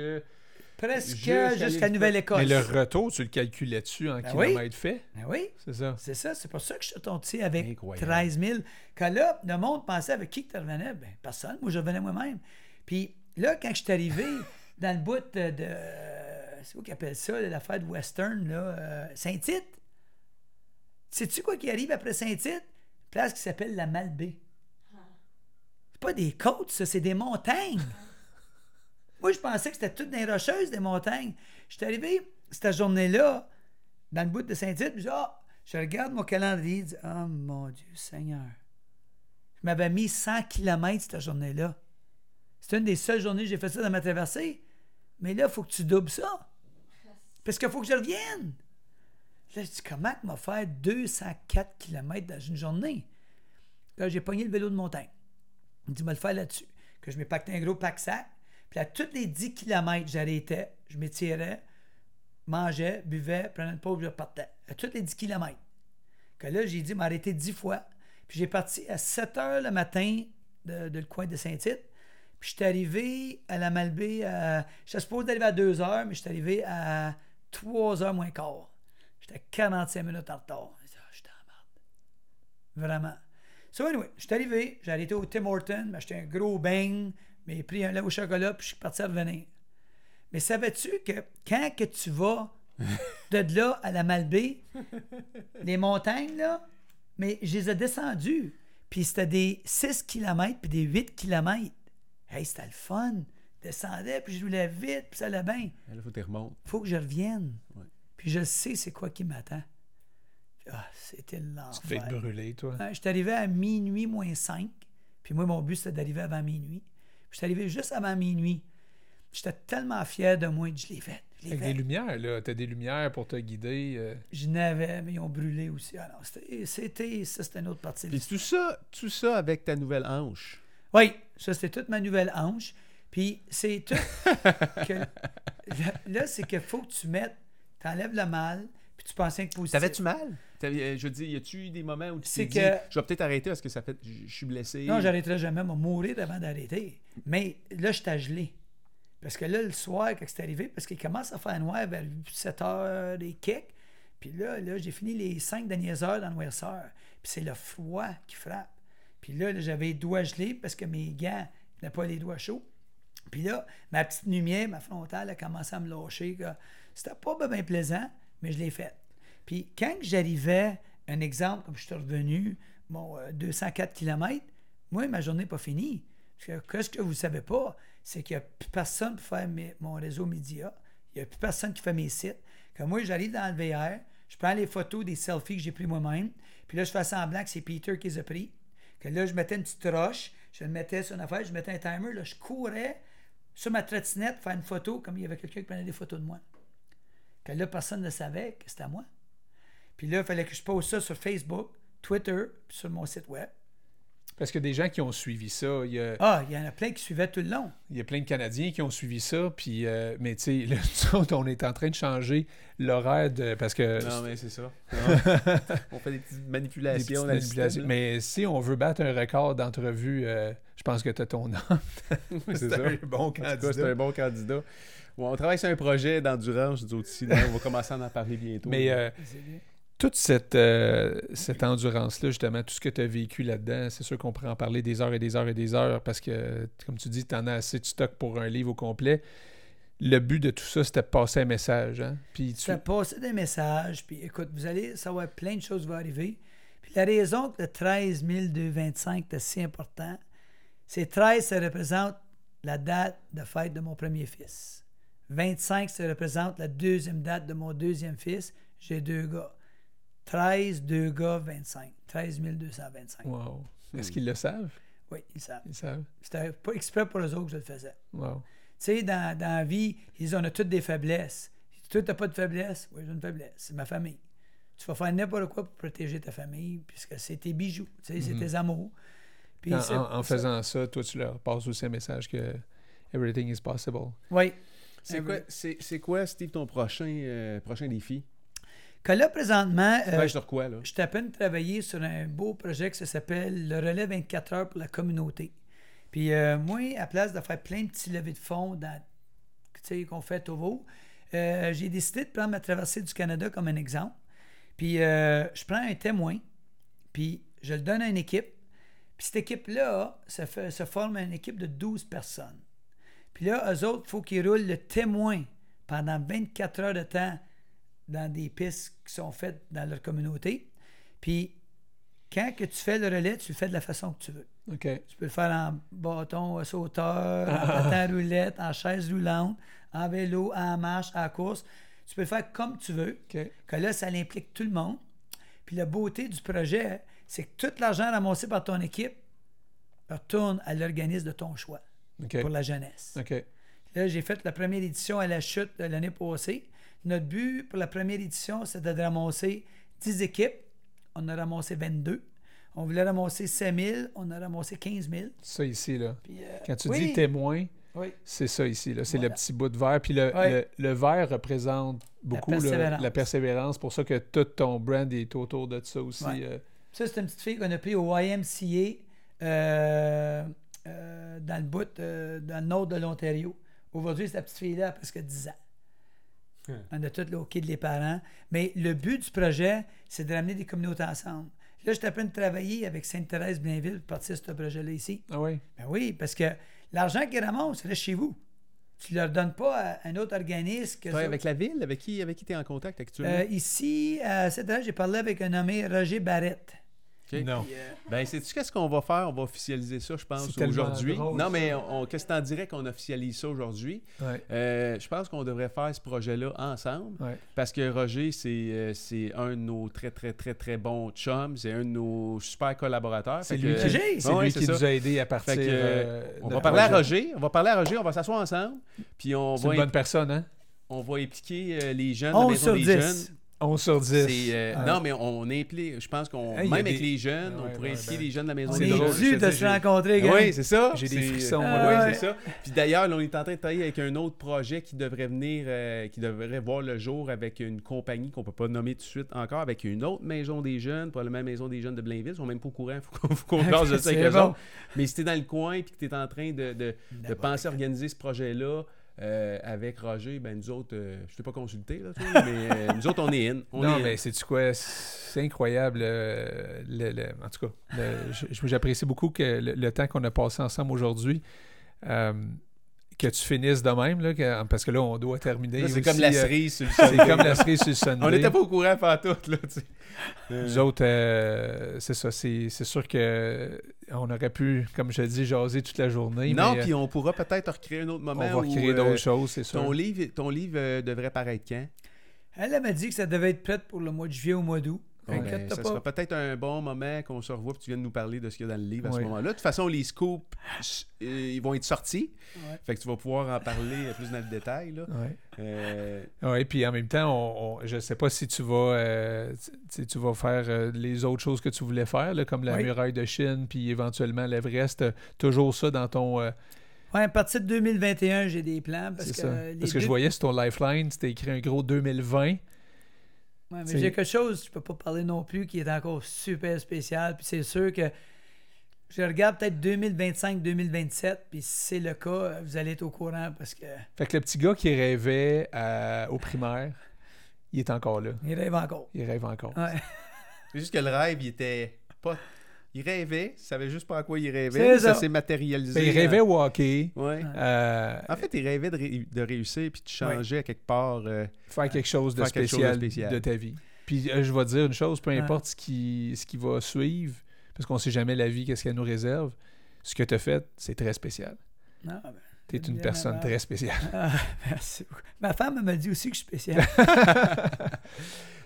presque Jusqu'à Nouvelle-Écosse. Mais le retour, tu le calculais-tu en Ben kilomètres fait? Ben oui, C'est ça. c'est ça. C'est pour ça que je suis tombé avec Incroyable. 13 000. Quand là, le monde pensait avec qui que tu revenais? Ben, personne. Moi, je revenais moi-même. Puis là, quand je suis arrivé dans le bout de. de- c'est quoi qu'ils appellent ça, l'affaire de Western, là? euh, Saint-Tite? Sais-tu quoi qui arrive après Saint-Tite? Une place qui s'appelle la Malbaie. C'est pas des côtes, ça, c'est des montagnes. Moi, je pensais que c'était toutes des rocheuses, des montagnes. Je suis arrivé cette journée-là, dans le bout de Saint-Tite, puis je Ah, je regarde mon calendrier, je dis, oh mon Dieu Seigneur. Je m'avais mis 100 km cette journée-là. C'est une des seules journées que j'ai fait ça dans ma traversée. Mais là, il faut que tu doubles ça. Parce qu'il faut que je revienne. Là, je dis, comment m'a faire 204 km dans une journée? Là, j'ai pogné le vélo de montagne. Il dit, me le faire là-dessus. Que je m'épactais un gros pack-sac. Puis à tous les 10 km, j'arrêtais, je m'étirais, mangeais, buvais, prenais une pause, je repartais. À tous les 10 km. Que là, j'ai dit m'arrêter 10 fois. Puis j'ai parti à 7 heures le matin de, le coin de Saint-Tite. Puis je suis arrivé à la Malbaie, à... j'étais supposé d'arriver à 2 heures, mais je suis arrivé à 3 heures moins quart. J'étais 45 minutes en retard. Ah, j'étais en merde. Vraiment. So anyway, je suis arrivé, j'ai arrêté au Tim Horton, j'ai acheté un gros bang, mais pris un lait au chocolat, puis je suis parti à revenir. Mais savais-tu que quand que tu vas de là à la Malbaie, les montagnes, là, mais je les ai descendues. Puis c'était des 6 km puis des 8 km. Hey, c'était le fun. Je descendais, puis je roulais vite, puis ça allait bien. Là, faut que tu remontes. faut que je revienne. Ouais. Puis je sais c'est quoi qui m'attend. Ah, c'était Tu devais être l'enfer. brûlé, toi. Je suis arrivé à minuit moins 5. Puis moi, mon but, c'était d'arriver avant minuit. Puis je suis arrivé juste avant minuit. J'étais tellement fier de moi. Je l'ai fait. Je Avec fait. des lumières, là. T'as des lumières pour te guider. euh. Je n'avais, mais ils ont brûlé aussi. Ah c'était, ça, c'était une autre partie. de Puis tout ça, tout ça avec ta nouvelle hanche. Oui, ça, c'était toute ma nouvelle hanche. Puis c'est tout. que, là, c'est qu'il faut que tu mettes, t'enlèves le mal, puis tu penses que positif. T'avais-tu mal? T'avais- euh, je veux dire, y a-tu eu des moments où tu t'es dit, que- je vais peut-être arrêter parce que ça fait, je suis blessé? Non, j'arrêterai jamais, moi, mourir avant d'arrêter. Mais là, je t'ai gelé. Parce que là, le soir, quand c'est arrivé, parce qu'il commence à faire noir vers 7 heures des kicks, puis là, là j'ai fini les 5 dernières heures dans le noirceur. Puis c'est le froid qui frappe. Puis là, là, j'avais les doigts gelés parce que mes gants n'avaient pas les doigts chauds. Puis là, ma petite lumière, ma frontale a commencé à me lâcher. que C'était pas bien plaisant, mais je l'ai fait. Puis quand j'arrivais, un exemple, comme je suis revenu, mon euh, 204 km, moi, ma journée n'est pas finie. Parce que qu'est-ce que vous ne savez pas, c'est qu'il n'y a plus personne pour faire mes- mon réseau média. Il n'y a plus personne qui fait mes sites. Quand moi, j'arrive dans le VR, je prends les photos des selfies que j'ai pris moi-même, puis là, je fais semblant que c'est Peter qui les a pris. Que là, je mettais une petite roche, je le mettais sur une affaire, je mettais un timer, là, je courais sur ma trottinette faire une photo, comme il y avait quelqu'un qui prenait des photos de moi. Que là, personne ne savait que c'était moi. Puis là, il fallait que je pose ça sur Facebook, Twitter, puis sur mon site web. Parce que des gens qui ont suivi ça, il y a, Ah, il y en a plein qui suivaient tout le long. il y a plein de Canadiens qui ont suivi ça. Puis, euh, mais tu sais, on est en train de changer l'horaire de. Parce que. Non, mais c'est ça. on fait des petites des manipulations. petites le manipulations. Mais si on veut battre un record d'entrevue, euh, je pense que tu as ton nom. c'est un bon cas, c'est candidat. un bon candidat. Bon, on travaille sur un projet d'endurance, autres ici. là. On va commencer à en parler bientôt. Mais euh, toute cette, euh, cette endurance-là, justement, tout ce que tu as vécu là-dedans, c'est sûr qu'on pourrait en parler des heures et des heures et des heures parce que, comme tu dis, tu en as assez de stock pour un livre au complet. Le but de tout ça, c'était de passer un message. Hein? Tu... Ça passer des messages, puis écoute, vous allez savoir plein de choses vont arriver. Puis la raison que le 13 225 est si important, c'est 13, ça représente la date de fête de mon premier fils. 25, ça représente la deuxième date de mon deuxième fils. J'ai deux gars. 13, deux gars, 25. 13 225. Wow. Est-ce qu'ils le savent? Oui, ils savent. Ils savent. C'était pas exprès pour eux autres que je le faisais. Wow. Tu sais, dans, dans la vie, ils disent, on a toutes des faiblesses. Toi, t'as pas de faiblesse? Oui, j'ai une faiblesse. C'est ma famille. Tu vas faire n'importe quoi pour protéger ta famille, puisque c'est tes bijoux, tu sais, c'est Mhm. tes amours. Puis En, c'est- en- en ça- faisant ça, toi, tu leur passes aussi un message que everything is possible. Oui. c'est quoi, c'est, c'est quoi, Steve, ton prochain, euh, prochain défi? Que là, présentement, euh, sur quoi, là? je suis à peine travaillé sur un beau projet qui s'appelle le relais 24 heures pour la communauté. Puis euh, moi, à place de faire plein de petits levées de fonds qu'on fait au Vaud. Euh, j'ai décidé de prendre ma traversée du Canada comme un exemple. Puis euh, je prends un témoin, puis je le donne à une équipe. Puis cette équipe-là, ça, fait, ça forme une équipe de 12 personnes. Puis là, eux autres, il faut qu'ils roulent le témoin pendant 24 heures de temps dans des pistes qui sont faites dans leur communauté. Puis quand que tu fais le relais, tu le fais de la façon que tu veux. Tu peux le faire en bâton sauteur, en patin roulette, en chaise roulante, en vélo, en marche, en course. Tu peux le faire comme tu veux. Que là, ça implique tout le monde. Puis la beauté du projet, c'est que tout l'argent ramassé par ton équipe retourne à l'organisme de ton choix pour la jeunesse. Là, j'ai fait la première édition à la chute de l'année passée. Notre but pour la première édition, c'était de ramasser 10 équipes. On a ramassé 22. On voulait ramasser 5 000. On a ramassé 15 000. Ça ici, là. Puis, euh, Quand tu oui, dis témoin, Oui. c'est ça ici, là. C'est Voilà. le petit bout de verre. Puis le, Ouais. le, le verre représente beaucoup là, persévérance. la persévérance. pour ça que tout ton brand est autour de ça aussi. Euh. Ça, c'est une petite fille qu'on a pris au YMCA euh, dans le bout, dans le nord de l'Ontario. Aujourd'hui, cette petite fille-là a presque 10 ans. Hum. On a tout le hockey de les parents. Mais le but du projet, c'est de ramener des communautés ensemble. Là, je suis en train de travailler avec Sainte-Thérèse-Blainville pour partir de ce projet-là ici. Ah oui? Ben oui, parce que l'argent qu'ils ramassent, reste chez vous. Tu ne leur donnes pas à un autre organisme que Ouais, avec la ville, avec qui, avec qui tu es en contact actuellement? Euh, ici, à cette heure, j'ai parlé avec un nommé Roger Barrette. Non. Euh, Ben, sais-tu qu'est-ce qu'on va faire? On va officialiser ça, je pense, aujourd'hui. drôle, Non, mais on, on- qu'est-ce que t'en dirais qu'on officialise ça aujourd'hui? Ouais. Euh, je pense qu'on devrait faire ce projet-là ensemble. Ouais. Parce que Roger, c'est euh, c'est un de nos très, très, très, très bons chums. C'est un de nos super collaborateurs. C'est Fait lui, que- qui, Roger, c'est Ouais, lui c'est qui ça. nous a aidés à partir. Que, euh, On de va parler à. Roger. On va parler à Roger. On va s'asseoir ensemble. Puis on C'est va, une bonne personne, hein? on va impliquer euh, les jeunes la 11 Maison sur des 10. Jeunes. 11 sur 10. C'est, euh, Ouais. Non, mais on implique, je pense qu'on, Hey, même avec les jeunes, Ouais, on pourrait impliquer ben, les jeunes de la maison On C'est dû de se rencontrer, gars. Oui, c'est ça. J'ai des frissons, Oui, c'est ça. Puis d'ailleurs, là, on est en train de travailler avec un autre projet qui devrait venir, euh, qui devrait voir le jour avec une compagnie qu'on peut pas nommer tout de suite encore, avec une autre maison des jeunes, probablement la maison des jeunes de Blainville. Ils sont même pas au courant. Il faut qu'on, jase de ça avec bon. Mais si t'es dans le coin et que tu es en train de, de- de penser à organiser ce projet-là euh, avec Roger, ben nous autres, euh, je t'ai pas consulté, là, toi, mais euh, nous autres, on est in. On non, est mais c'est-tu quoi? C'est incroyable. le- le- en tout cas, j'apprécie beaucoup que le, le temps qu'on a passé ensemble aujourd'hui. que tu finisses de même, là, que- parce que là, on doit terminer. C'est comme la cerise sur le C'est comme la cerise sur le Sunday. On n'était pas au courant faire tout, là, tu sais. Nous autres, c'est ça. C'est c'est sûr que on aurait pu, comme je dis, jaser toute la journée. non, euh, puis on pourra peut-être recréer un autre on moment va où, recréer euh, d'autres choses, c'est sûr. Ton livre, ton livre euh, devrait paraître quand? Elle elle m'a dit que ça devait être prêt pour le mois de juillet au mois d'août. Bon, ben, ça pas. sera peut-être un bon moment qu'on se revoit et tu viennes nous parler de ce qu'il y a dans le livre à ce moment-là. De toute façon, les scoops, euh, ils vont être sortis. Ouais. Fait que tu vas pouvoir en parler euh, plus dans le détail. Là. Ouais. Euh, Oui, puis en même temps, on, on- je ne sais pas si tu vas, euh, tu- tu sais, tu vas faire euh, les autres choses que tu voulais faire, là, comme la Oui. muraille de Chine, puis éventuellement l'Everest. euh, Toujours ça dans ton. euh, Ouais, à partir de 2021, j'ai des plans. Parce c'est que, ça. euh, les Parce que je deux- voyais sur ton Lifeline, c'était écrit un gros 2020. Ouais, mais C'est- j'ai quelque chose, je peux pas parler non plus, qui est encore super spécial. Puis c'est sûr que je regarde peut-être 2025-2027, puis si c'est le cas, vous allez être au courant parce que Fait que le petit gars qui rêvait à- au primaire, il est encore là. il rêve encore. Il rêve encore. Ouais. c'est juste que le rêve, il était pas. Il rêvait, il savait juste pas à quoi il rêvait. Ça ça. s'est matérialisé. Ben, il rêvait au hockey. Ouais. euh, En fait, il rêvait de, ré- de réussir puis de changer à quelque part. euh, faire quelque chose de Faire quelque chose de spécial, spécial. de ta vie. Puis euh, je vais te dire une chose, peu Ouais. importe ce, qui, ce qui va suivre, parce qu'on sait jamais la vie, qu'est-ce qu'elle nous réserve, ce que tu as fait, c'est très spécial. Non, ben, Tu es une Bien personne très spéciale. ah, merci beaucoup. Ma femme m'a dit aussi que je suis spécial.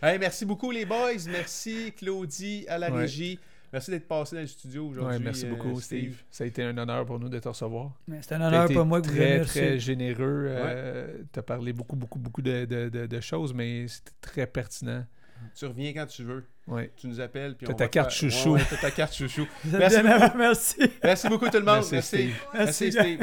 Hey, merci beaucoup, les boys. Merci, Claudie, à la Ouais. régie. Merci d'être passé dans le studio aujourd'hui. Ouais, merci euh, beaucoup, Steve. Ça a été un honneur pour nous de te recevoir. C'est un honneur pour moi que vous très, ayez très reçu. généreux. tu as parlé beaucoup, beaucoup, beaucoup de, de- de- de choses, mais c'était très pertinent. Tu reviens quand tu veux. Ouais. Tu nous appelles. puis T'as on ta va carte faire- chouchou. Ouais, ta carte chouchou. Vous Merci beaucoup. Merci. Merci beaucoup, tout le monde. Merci, Steve. Merci, Merci, Steve.